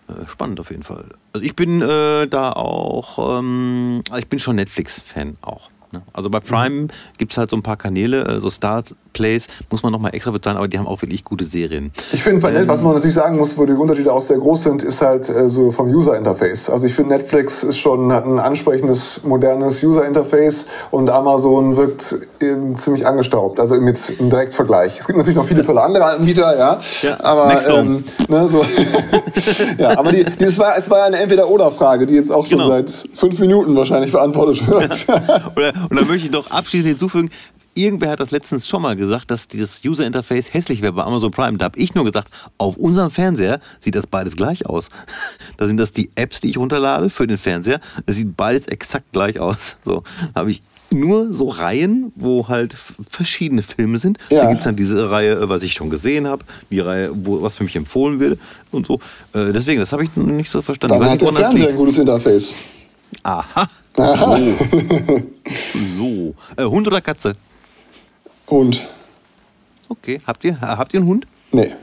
Äh, spannend auf jeden Fall. Also ich bin äh, da auch, ähm, ich bin schon Netflix-Fan auch. Ne? Also bei Prime mhm. gibt es halt so ein paar Kanäle, äh, so Start Plays, muss man nochmal extra bezahlen, aber die haben auch wirklich gute Serien. Ich finde bei ähm, was man natürlich sagen muss, wo die Unterschiede auch sehr groß sind, ist halt äh, so vom User-Interface. Also ich finde Netflix ist schon, hat ein ansprechendes, modernes User-Interface und Amazon wirkt eben ziemlich angestaubt, also mit im Direktvergleich. Es gibt natürlich noch viele tolle andere Anbieter, ja, ja aber ähm, ne, so, ja, aber die, die, es war, es war eine Entweder-Oder-Frage, die jetzt auch schon genau. seit fünf Minuten wahrscheinlich beantwortet wird. und da möchte ich noch abschließend hinzufügen, irgendwer hat das letztens schon mal gesagt, dass dieses User Interface hässlich wäre bei Amazon Prime. Da habe ich nur gesagt, auf unserem Fernseher sieht das beides gleich aus. Da sind das die Apps, die ich runterlade für den Fernseher. Das sieht beides exakt gleich aus. So habe ich nur so Reihen, wo halt verschiedene Filme sind. Ja. Da gibt es dann diese Reihe, was ich schon gesehen habe, die Reihe, wo, was für mich empfohlen wird und so. Äh, deswegen, das habe ich nicht so verstanden. Dann hat der Fernseher ein gutes Interface. Aha. Aha. So. so. Äh, Hund oder Katze? Hund. Okay. Habt ihr, habt ihr einen Hund? Nee.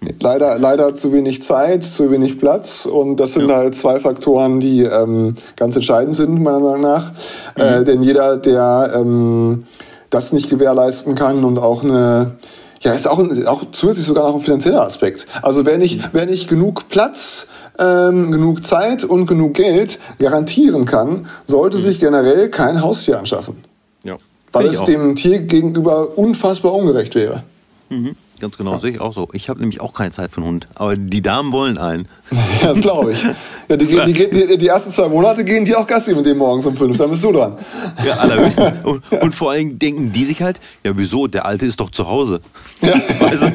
nee. Leider, leider zu wenig Zeit, zu wenig Platz und das sind ja. halt zwei Faktoren, die ähm, ganz entscheidend sind, meiner Meinung nach. Mhm. Äh, denn jeder, der ähm, das nicht gewährleisten kann und auch eine ja, ist auch, auch zusätzlich sogar noch ein finanzieller Aspekt. Also wer nicht, wer nicht genug Platz, ähm, genug Zeit und genug Geld garantieren kann, sollte mhm. sich generell kein Haustier anschaffen. Ja. Weil es dem Tier gegenüber unfassbar ungerecht wäre. Mhm. Ganz genau, ja. sehe ich auch so. Ich habe nämlich auch keine Zeit für einen Hund. Aber die Damen wollen einen. Ja, das glaube ich. Ja, die, die, die, die, ersten zwei Monate gehen die auch Gassi mit dem morgens um fünf. Dann bist du dran. Ja, allerhöchstens. Und, und vor allem denken die sich halt, ja, wieso? Der Alte ist doch zu Hause. Ja. Weißt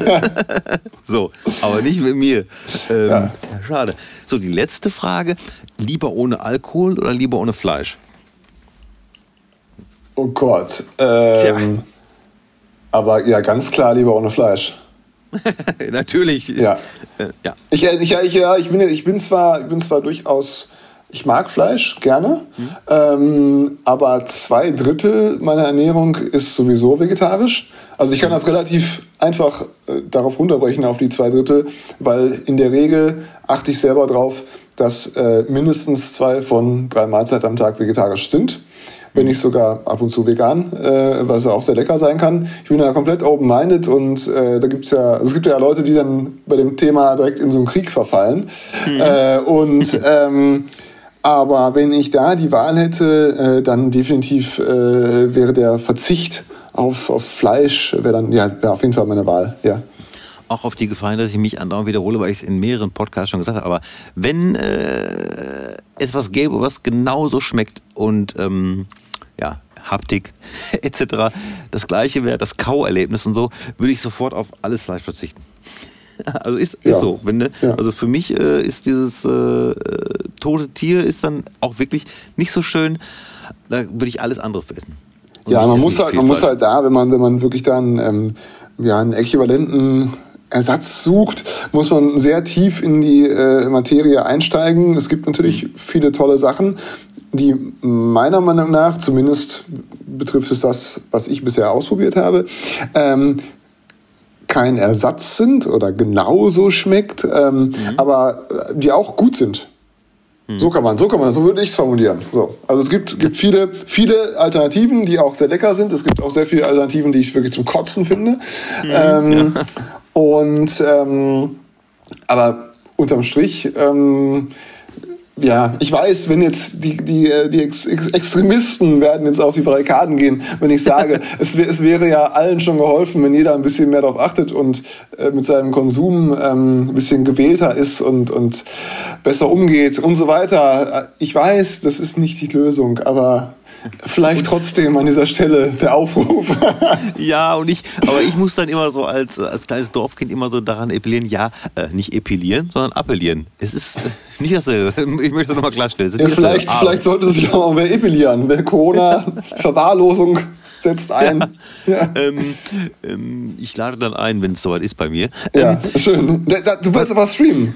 So, aber nicht mit mir. Ähm, ja. Schade. So, die letzte Frage. Lieber ohne Alkohol oder lieber ohne Fleisch? Oh Gott. Ähm, aber ja, ganz klar lieber ohne Fleisch. Natürlich. Ja. Äh, ja. Ich, äh, ich, ich, ja, ich, bin, ich, bin zwar, ich bin zwar durchaus, ich mag Fleisch gerne, mhm. ähm, aber zwei Drittel meiner Ernährung ist sowieso vegetarisch. Also ich kann das relativ einfach äh, darauf runterbrechen auf die zwei Drittel, weil in der Regel achte ich selber darauf, dass äh, mindestens zwei von drei Mahlzeiten am Tag vegetarisch sind wenn nicht sogar ab und zu vegan, äh, was auch sehr lecker sein kann. Ich bin ja komplett open-minded und äh, da gibt's ja, also es gibt ja Leute, die dann bei dem Thema direkt in so einen Krieg verfallen. Mhm. Äh, und ähm, Aber wenn ich da die Wahl hätte, äh, dann definitiv äh, wäre der Verzicht auf, auf Fleisch, wäre dann ja wär auf jeden Fall meine Wahl. Ja auch auf die Gefallen, dass ich mich andauernd wiederhole, weil ich es in mehreren Podcasts schon gesagt habe. Aber wenn äh, es was gäbe, was genauso schmeckt und ähm, ja, Haptik etc. das gleiche wäre, das Kauerlebnis und so, würde ich sofort auf alles Fleisch verzichten. Also ist, ist ja. so. Wenn, ne? ja. Also für mich äh, ist dieses äh, äh, tote Tier ist dann auch wirklich nicht so schön. Da würde ich alles andere essen. Und ja, man muss halt, man muss halt da, wenn man, wenn man wirklich dann ähm, ja, einen äquivalenten Ersatz sucht, muss man sehr tief in die äh, Materie einsteigen. Es gibt natürlich viele tolle Sachen, die meiner Meinung nach, zumindest betrifft es das, was ich bisher ausprobiert habe, ähm, kein Ersatz sind oder genauso schmeckt, ähm, mhm. aber die auch gut sind. Mhm. So kann man, so kann man, so würde ich es formulieren. So. Also es gibt, gibt viele, viele Alternativen, die auch sehr lecker sind. Es gibt auch sehr viele Alternativen, die ich wirklich zum Kotzen finde. Mhm. Ähm, ja. Und ähm, aber unterm Strich, ähm, ja, ich weiß, wenn jetzt die, die, die Ex Extremisten werden jetzt auf die Barrikaden gehen, wenn ich sage, es, es wäre ja allen schon geholfen, wenn jeder ein bisschen mehr darauf achtet und äh, mit seinem Konsum ähm, ein bisschen gewählter ist und, und besser umgeht und so weiter. Ich weiß, das ist nicht die Lösung, aber Vielleicht trotzdem an dieser Stelle der Aufruf. ja, und ich, aber ich muss dann immer so als, als kleines Dorfkind immer so daran appellieren, ja, äh, nicht epilieren, sondern appellieren. Es ist äh, nicht dasselbe. Ich möchte das nochmal klarstellen. Ja, vielleicht, vielleicht sollte sich auch mal epilieren. Wer Corona, Verwahrlosung setzt ein. Ja. Ja. Ähm, ähm, ich lade dann ein, wenn es soweit ist bei mir. Ja, ähm, schön. Du willst aber streamen.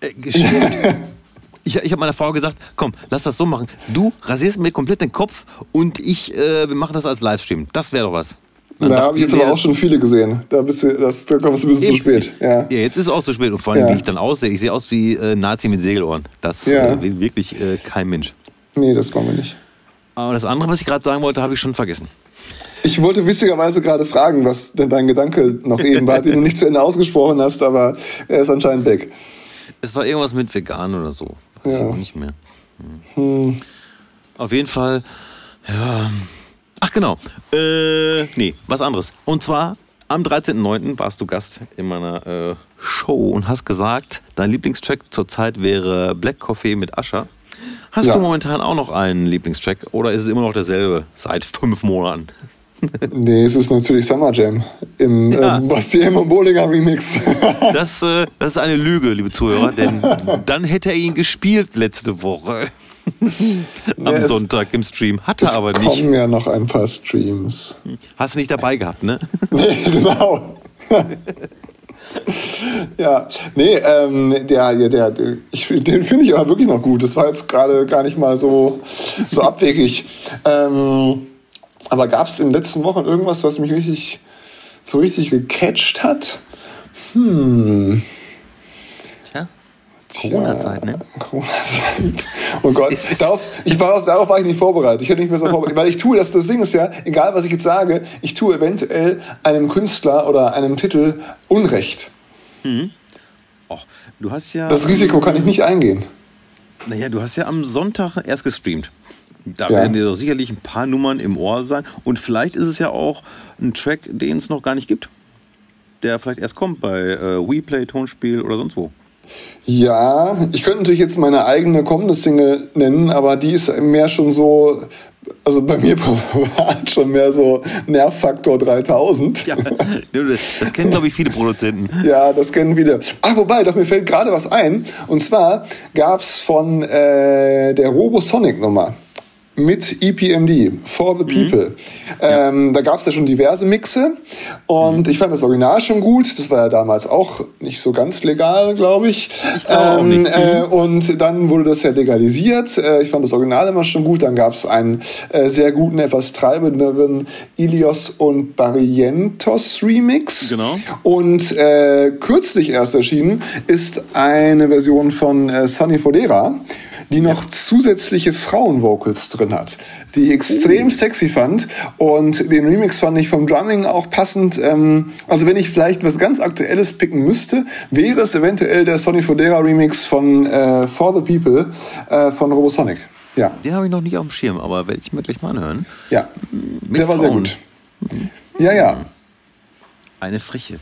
Äh, ich, ich habe meiner Frau gesagt, komm, lass das so machen. Du rasierst mir komplett den Kopf und ich, äh, wir machen das als Livestream. Das wäre doch was. Dann da habe ich jetzt aber auch schon viele gesehen. Da, bist du, das, da kommst du ein bisschen zu spät. Ja. ja, jetzt ist es auch zu spät. Und vor allem, ja. wie ich dann aussehe. Ich sehe aus wie äh, Nazi mit Segelohren. Das ja. äh, will wirklich äh, kein Mensch. Nee, das wollen wir nicht. Aber das andere, was ich gerade sagen wollte, habe ich schon vergessen. Ich wollte witzigerweise gerade fragen, was denn dein Gedanke noch eben war, den du nicht zu Ende ausgesprochen hast, aber er ist anscheinend weg. Es war irgendwas mit vegan oder so. Weiß ja. ich nicht mehr. Hm. Auf jeden Fall, ja. Ach genau. Äh, nee, was anderes. Und zwar am 13.09. warst du Gast in meiner äh, Show und hast gesagt, dein Lieblingstrack zurzeit wäre Black Coffee mit Ascher. Hast ja. du momentan auch noch einen Lieblingstrack oder ist es immer noch derselbe seit fünf Monaten? Nee, es ist natürlich Summer Jam im ja. ähm, Basti und Bollinger Remix. das, äh, das ist eine Lüge, liebe Zuhörer, denn dann hätte er ihn gespielt letzte Woche. Am ja, Sonntag im Stream. Hat er aber nicht. Es kommen ja noch ein paar Streams. Hast du nicht dabei gehabt, ne? nee, genau. ja, nee, ähm, der, der, der, ich, den finde ich aber wirklich noch gut. Das war jetzt gerade gar nicht mal so, so abwegig. Ähm, aber gab es in den letzten Wochen irgendwas, was mich richtig so richtig gecatcht hat? Hm. Tja. Corona-Zeit, ne? Corona-Zeit. Oh Gott, darauf, ich war, darauf war ich nicht vorbereitet. Ich hätte nicht mehr so vorbereitet. Weil ich tue, das, das Ding ist ja, egal was ich jetzt sage, ich tue eventuell einem Künstler oder einem Titel Unrecht. Mhm. Och, du hast ja. Das Risiko kann ich nicht eingehen. Naja, du hast ja am Sonntag erst gestreamt. Da ja. werden dir doch sicherlich ein paar Nummern im Ohr sein. Und vielleicht ist es ja auch ein Track, den es noch gar nicht gibt. Der vielleicht erst kommt bei äh, WePlay, Tonspiel oder sonst wo. Ja, ich könnte natürlich jetzt meine eigene kommende Single nennen, aber die ist mehr schon so, also bei mir privat schon mehr so Nervfaktor 3000. Ja, das, kennen, glaube ich, viele Produzenten. Ja, das kennen viele. Ach, wobei, doch mir fällt gerade was ein. Und zwar gab es von äh, der Robosonic-Nummer mit EPMD, For the People. Mhm. Ähm, Da gab es ja schon diverse Mixe und mhm. ich fand das Original schon gut. Das war ja damals auch nicht so ganz legal, glaube ich. ich glaub ähm. Äh, mhm. und dann wurde das ja legalisiert. Äh, ich fand das Original immer schon gut. Dann gab es einen äh, sehr guten, etwas treibenderen Ilios und Barrientos Remix. Genau. Und äh, kürzlich erst erschienen ist eine Version von äh, Sunny Fodera die noch zusätzliche Frauenvocals drin hat, die ich extrem uh. sexy fand. Und den Remix fand ich vom Drumming auch passend. Ähm, also wenn ich vielleicht was ganz Aktuelles picken müsste, wäre es eventuell der Sonny Fodera Remix von äh, For the People äh, von Robosonic. Ja. Den habe ich noch nicht auf dem Schirm, aber werde ich mir gleich mal anhören. Ja, Mit der war sehr gut. Ja, ja. Eine Frische.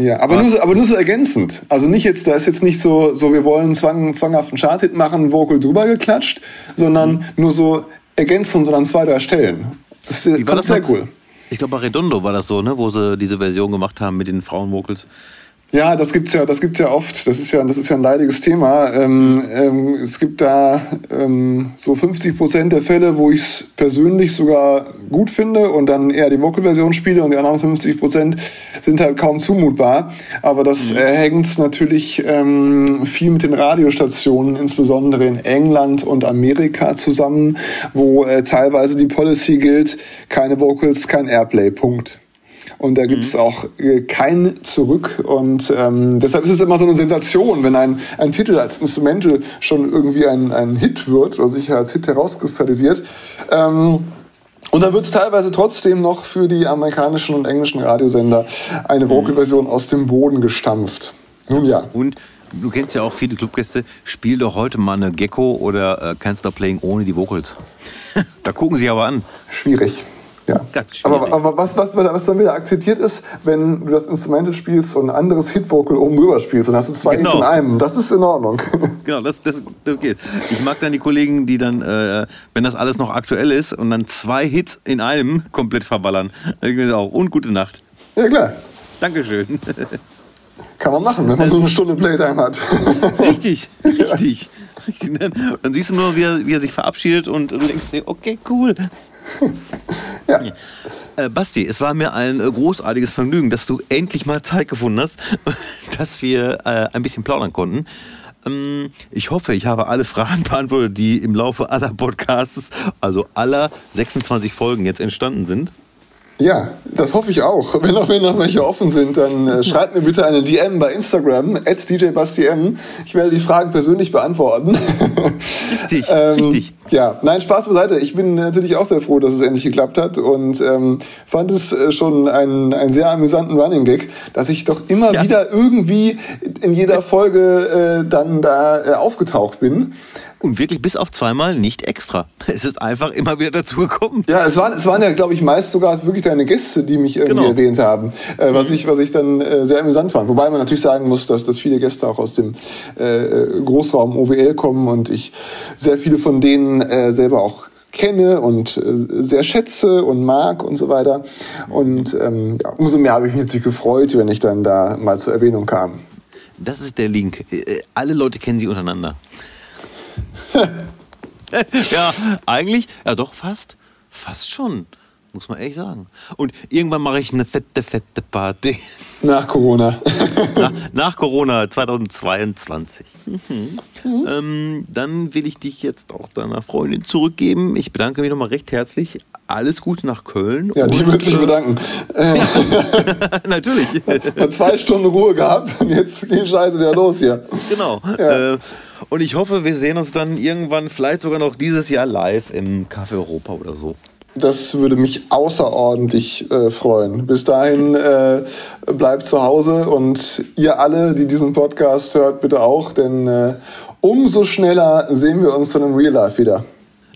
Ja, aber, nur so, aber nur so ergänzend. Also nicht jetzt, da ist jetzt nicht so, so wir wollen zwang, zwanghaften Charthit machen, Vocal drüber geklatscht, sondern mhm. nur so ergänzend und an zwei, drei Stellen. Das ist sehr cool. Ich glaube, bei Redondo war das so, ne, wo sie diese Version gemacht haben mit den Frauenvocals. Ja, das gibt's ja, das gibt's ja oft. Das ist ja, das ist ja ein leidiges Thema. Ähm, ähm, es gibt da ähm, so 50 Prozent der Fälle, wo ich es persönlich sogar gut finde und dann eher die Vocal-Version spiele und die anderen 50 Prozent sind halt kaum zumutbar. Aber das mhm. äh, hängt natürlich ähm, viel mit den Radiostationen, insbesondere in England und Amerika zusammen, wo äh, teilweise die Policy gilt: keine Vocals, kein Airplay. Punkt und da gibt es mhm. auch äh, kein Zurück. Und ähm, deshalb ist es immer so eine Sensation, wenn ein, ein Titel als Instrumental schon irgendwie ein, ein Hit wird oder sich als Hit herauskristallisiert. Ähm, und dann wird es teilweise trotzdem noch für die amerikanischen und englischen Radiosender eine mhm. Vocal-Version aus dem Boden gestampft. Nun ja. Und du kennst ja auch viele Clubgäste, spiel doch heute mal eine Gecko oder äh, Stop Playing ohne die Vocals. da gucken sie aber an. Schwierig. Ja. Aber, aber was, was, was dann wieder akzeptiert ist, wenn du das Instrumental spielst und ein anderes Hitvocal oben drüber spielst, dann hast du zwei genau. Hits in einem. Das ist in Ordnung. Genau, das, das, das geht. Ich mag dann die Kollegen, die dann, äh, wenn das alles noch aktuell ist und dann zwei Hits in einem komplett verballern. Auch. Und gute Nacht. Ja, klar. Dankeschön. Kann man machen, wenn man so eine Stunde Playtime hat. Richtig, richtig. Dann siehst du nur, wie er, wie er sich verabschiedet und du denkst dir, okay, cool. ja. Äh, Basti, es war mir ein äh, großartiges Vergnügen, dass du endlich mal Zeit gefunden hast, dass wir äh, ein bisschen plaudern konnten. Ähm, ich hoffe, ich habe alle Fragen beantwortet, die im Laufe aller Podcasts, also aller 26 Folgen jetzt entstanden sind. Ja, das hoffe ich auch. Wenn noch, wenn noch welche offen sind, dann äh, schreibt mir bitte eine DM bei Instagram, at djbastiem. Ich werde die Fragen persönlich beantworten. Richtig, ähm, richtig. Ja, nein, Spaß beiseite. Ich bin natürlich auch sehr froh, dass es endlich geklappt hat und ähm, fand es äh, schon einen, einen sehr amüsanten Running Gag, dass ich doch immer ja. wieder irgendwie in jeder Folge äh, dann da äh, aufgetaucht bin. Und wirklich bis auf zweimal nicht extra. Es ist einfach immer wieder dazu gekommen. Ja, es waren, es waren ja, glaube ich, meist sogar wirklich deine Gäste, die mich irgendwie genau. erwähnt haben. Äh, was, mhm. ich, was ich dann äh, sehr amüsant fand. Wobei man natürlich sagen muss, dass, dass viele Gäste auch aus dem äh, Großraum OWL kommen und ich sehr viele von denen äh, selber auch kenne und äh, sehr schätze und mag und so weiter. Und ähm, ja, umso mehr habe ich mich natürlich gefreut, wenn ich dann da mal zur Erwähnung kam. Das ist der Link. Äh, alle Leute kennen sie untereinander. ja, eigentlich, ja doch, fast. Fast schon. Muss man ehrlich sagen. Und irgendwann mache ich eine fette, fette Party. Nach Corona. nach, nach Corona 2022. Mhm. Mhm. Ähm, dann will ich dich jetzt auch deiner Freundin zurückgeben. Ich bedanke mich nochmal recht herzlich. Alles Gute nach Köln. Ja, die würde sich äh, bedanken. Natürlich. Mal zwei Stunden Ruhe gehabt und jetzt geht die Scheiße wieder los hier. Genau. Ja. Äh, und ich hoffe, wir sehen uns dann irgendwann, vielleicht sogar noch dieses Jahr live im Café Europa oder so. Das würde mich außerordentlich äh, freuen. Bis dahin äh, bleibt zu Hause und ihr alle, die diesen Podcast hört, bitte auch, denn äh, umso schneller sehen wir uns dann im Real Life wieder.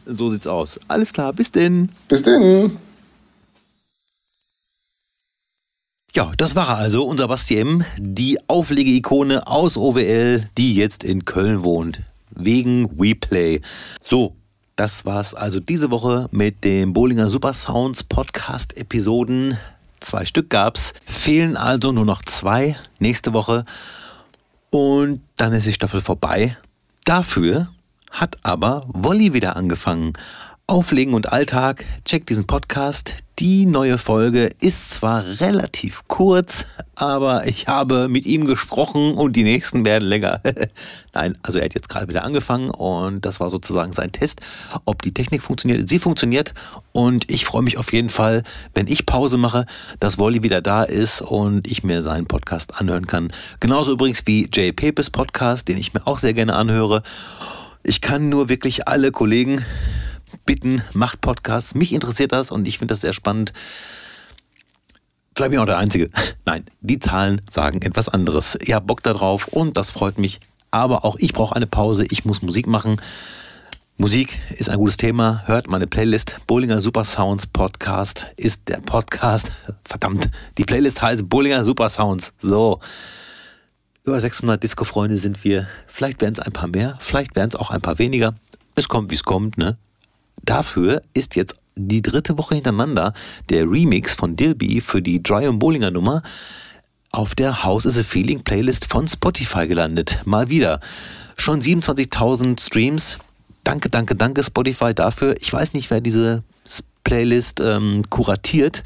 So sieht's aus. Alles klar, bis denn. Bis denn. Ja, das war also, unser Basti M., die Auflegeikone aus OWL, die jetzt in Köln wohnt. Wegen WePlay. So, das war's also diese Woche mit dem Bowlinger Super Sounds Podcast Episoden. Zwei Stück gab's. Fehlen also nur noch zwei nächste Woche. Und dann ist die Staffel vorbei. Dafür hat aber Wolli wieder angefangen. Auflegen und Alltag, checkt diesen Podcast. Die neue Folge ist zwar relativ kurz, aber ich habe mit ihm gesprochen und die nächsten werden länger. Nein, also er hat jetzt gerade wieder angefangen und das war sozusagen sein Test, ob die Technik funktioniert. Sie funktioniert und ich freue mich auf jeden Fall, wenn ich Pause mache, dass Wolli wieder da ist und ich mir seinen Podcast anhören kann. Genauso übrigens wie Jay Pepes Podcast, den ich mir auch sehr gerne anhöre. Ich kann nur wirklich alle Kollegen bitten, macht Podcasts. Mich interessiert das und ich finde das sehr spannend. Vielleicht bin ich auch der Einzige. Nein, die Zahlen sagen etwas anderes. Ihr habt Bock darauf und das freut mich. Aber auch ich brauche eine Pause. Ich muss Musik machen. Musik ist ein gutes Thema. Hört meine Playlist. Bollinger Super Sounds Podcast ist der Podcast. Verdammt, die Playlist heißt Bollinger Super Sounds. So. Über 600 Disco-Freunde sind wir. Vielleicht werden es ein paar mehr, vielleicht werden es auch ein paar weniger. Es kommt, wie es kommt, ne? Dafür ist jetzt die dritte Woche hintereinander der Remix von Dilby für die Dry und Bollinger Nummer auf der House is a Feeling Playlist von Spotify gelandet. Mal wieder. Schon 27.000 Streams. Danke, danke, danke Spotify dafür. Ich weiß nicht, wer diese Playlist ähm, kuratiert,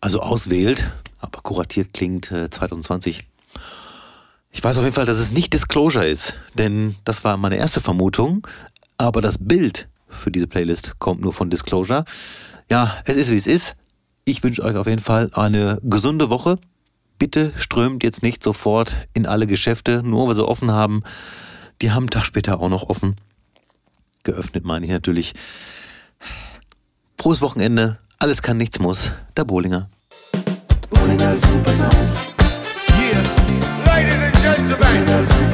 also auswählt, aber kuratiert klingt äh, 2020. Ich weiß auf jeden Fall, dass es nicht Disclosure ist, denn das war meine erste Vermutung, aber das Bild für diese Playlist kommt nur von Disclosure. Ja, es ist wie es ist. Ich wünsche euch auf jeden Fall eine gesunde Woche. Bitte strömt jetzt nicht sofort in alle Geschäfte, nur weil sie offen haben. Die haben einen Tag später auch noch offen. Geöffnet meine ich natürlich. Prost Wochenende. Alles kann, nichts muss. Der Bohlinger. Bohlinger Super Yeah, ladies and gentlemen.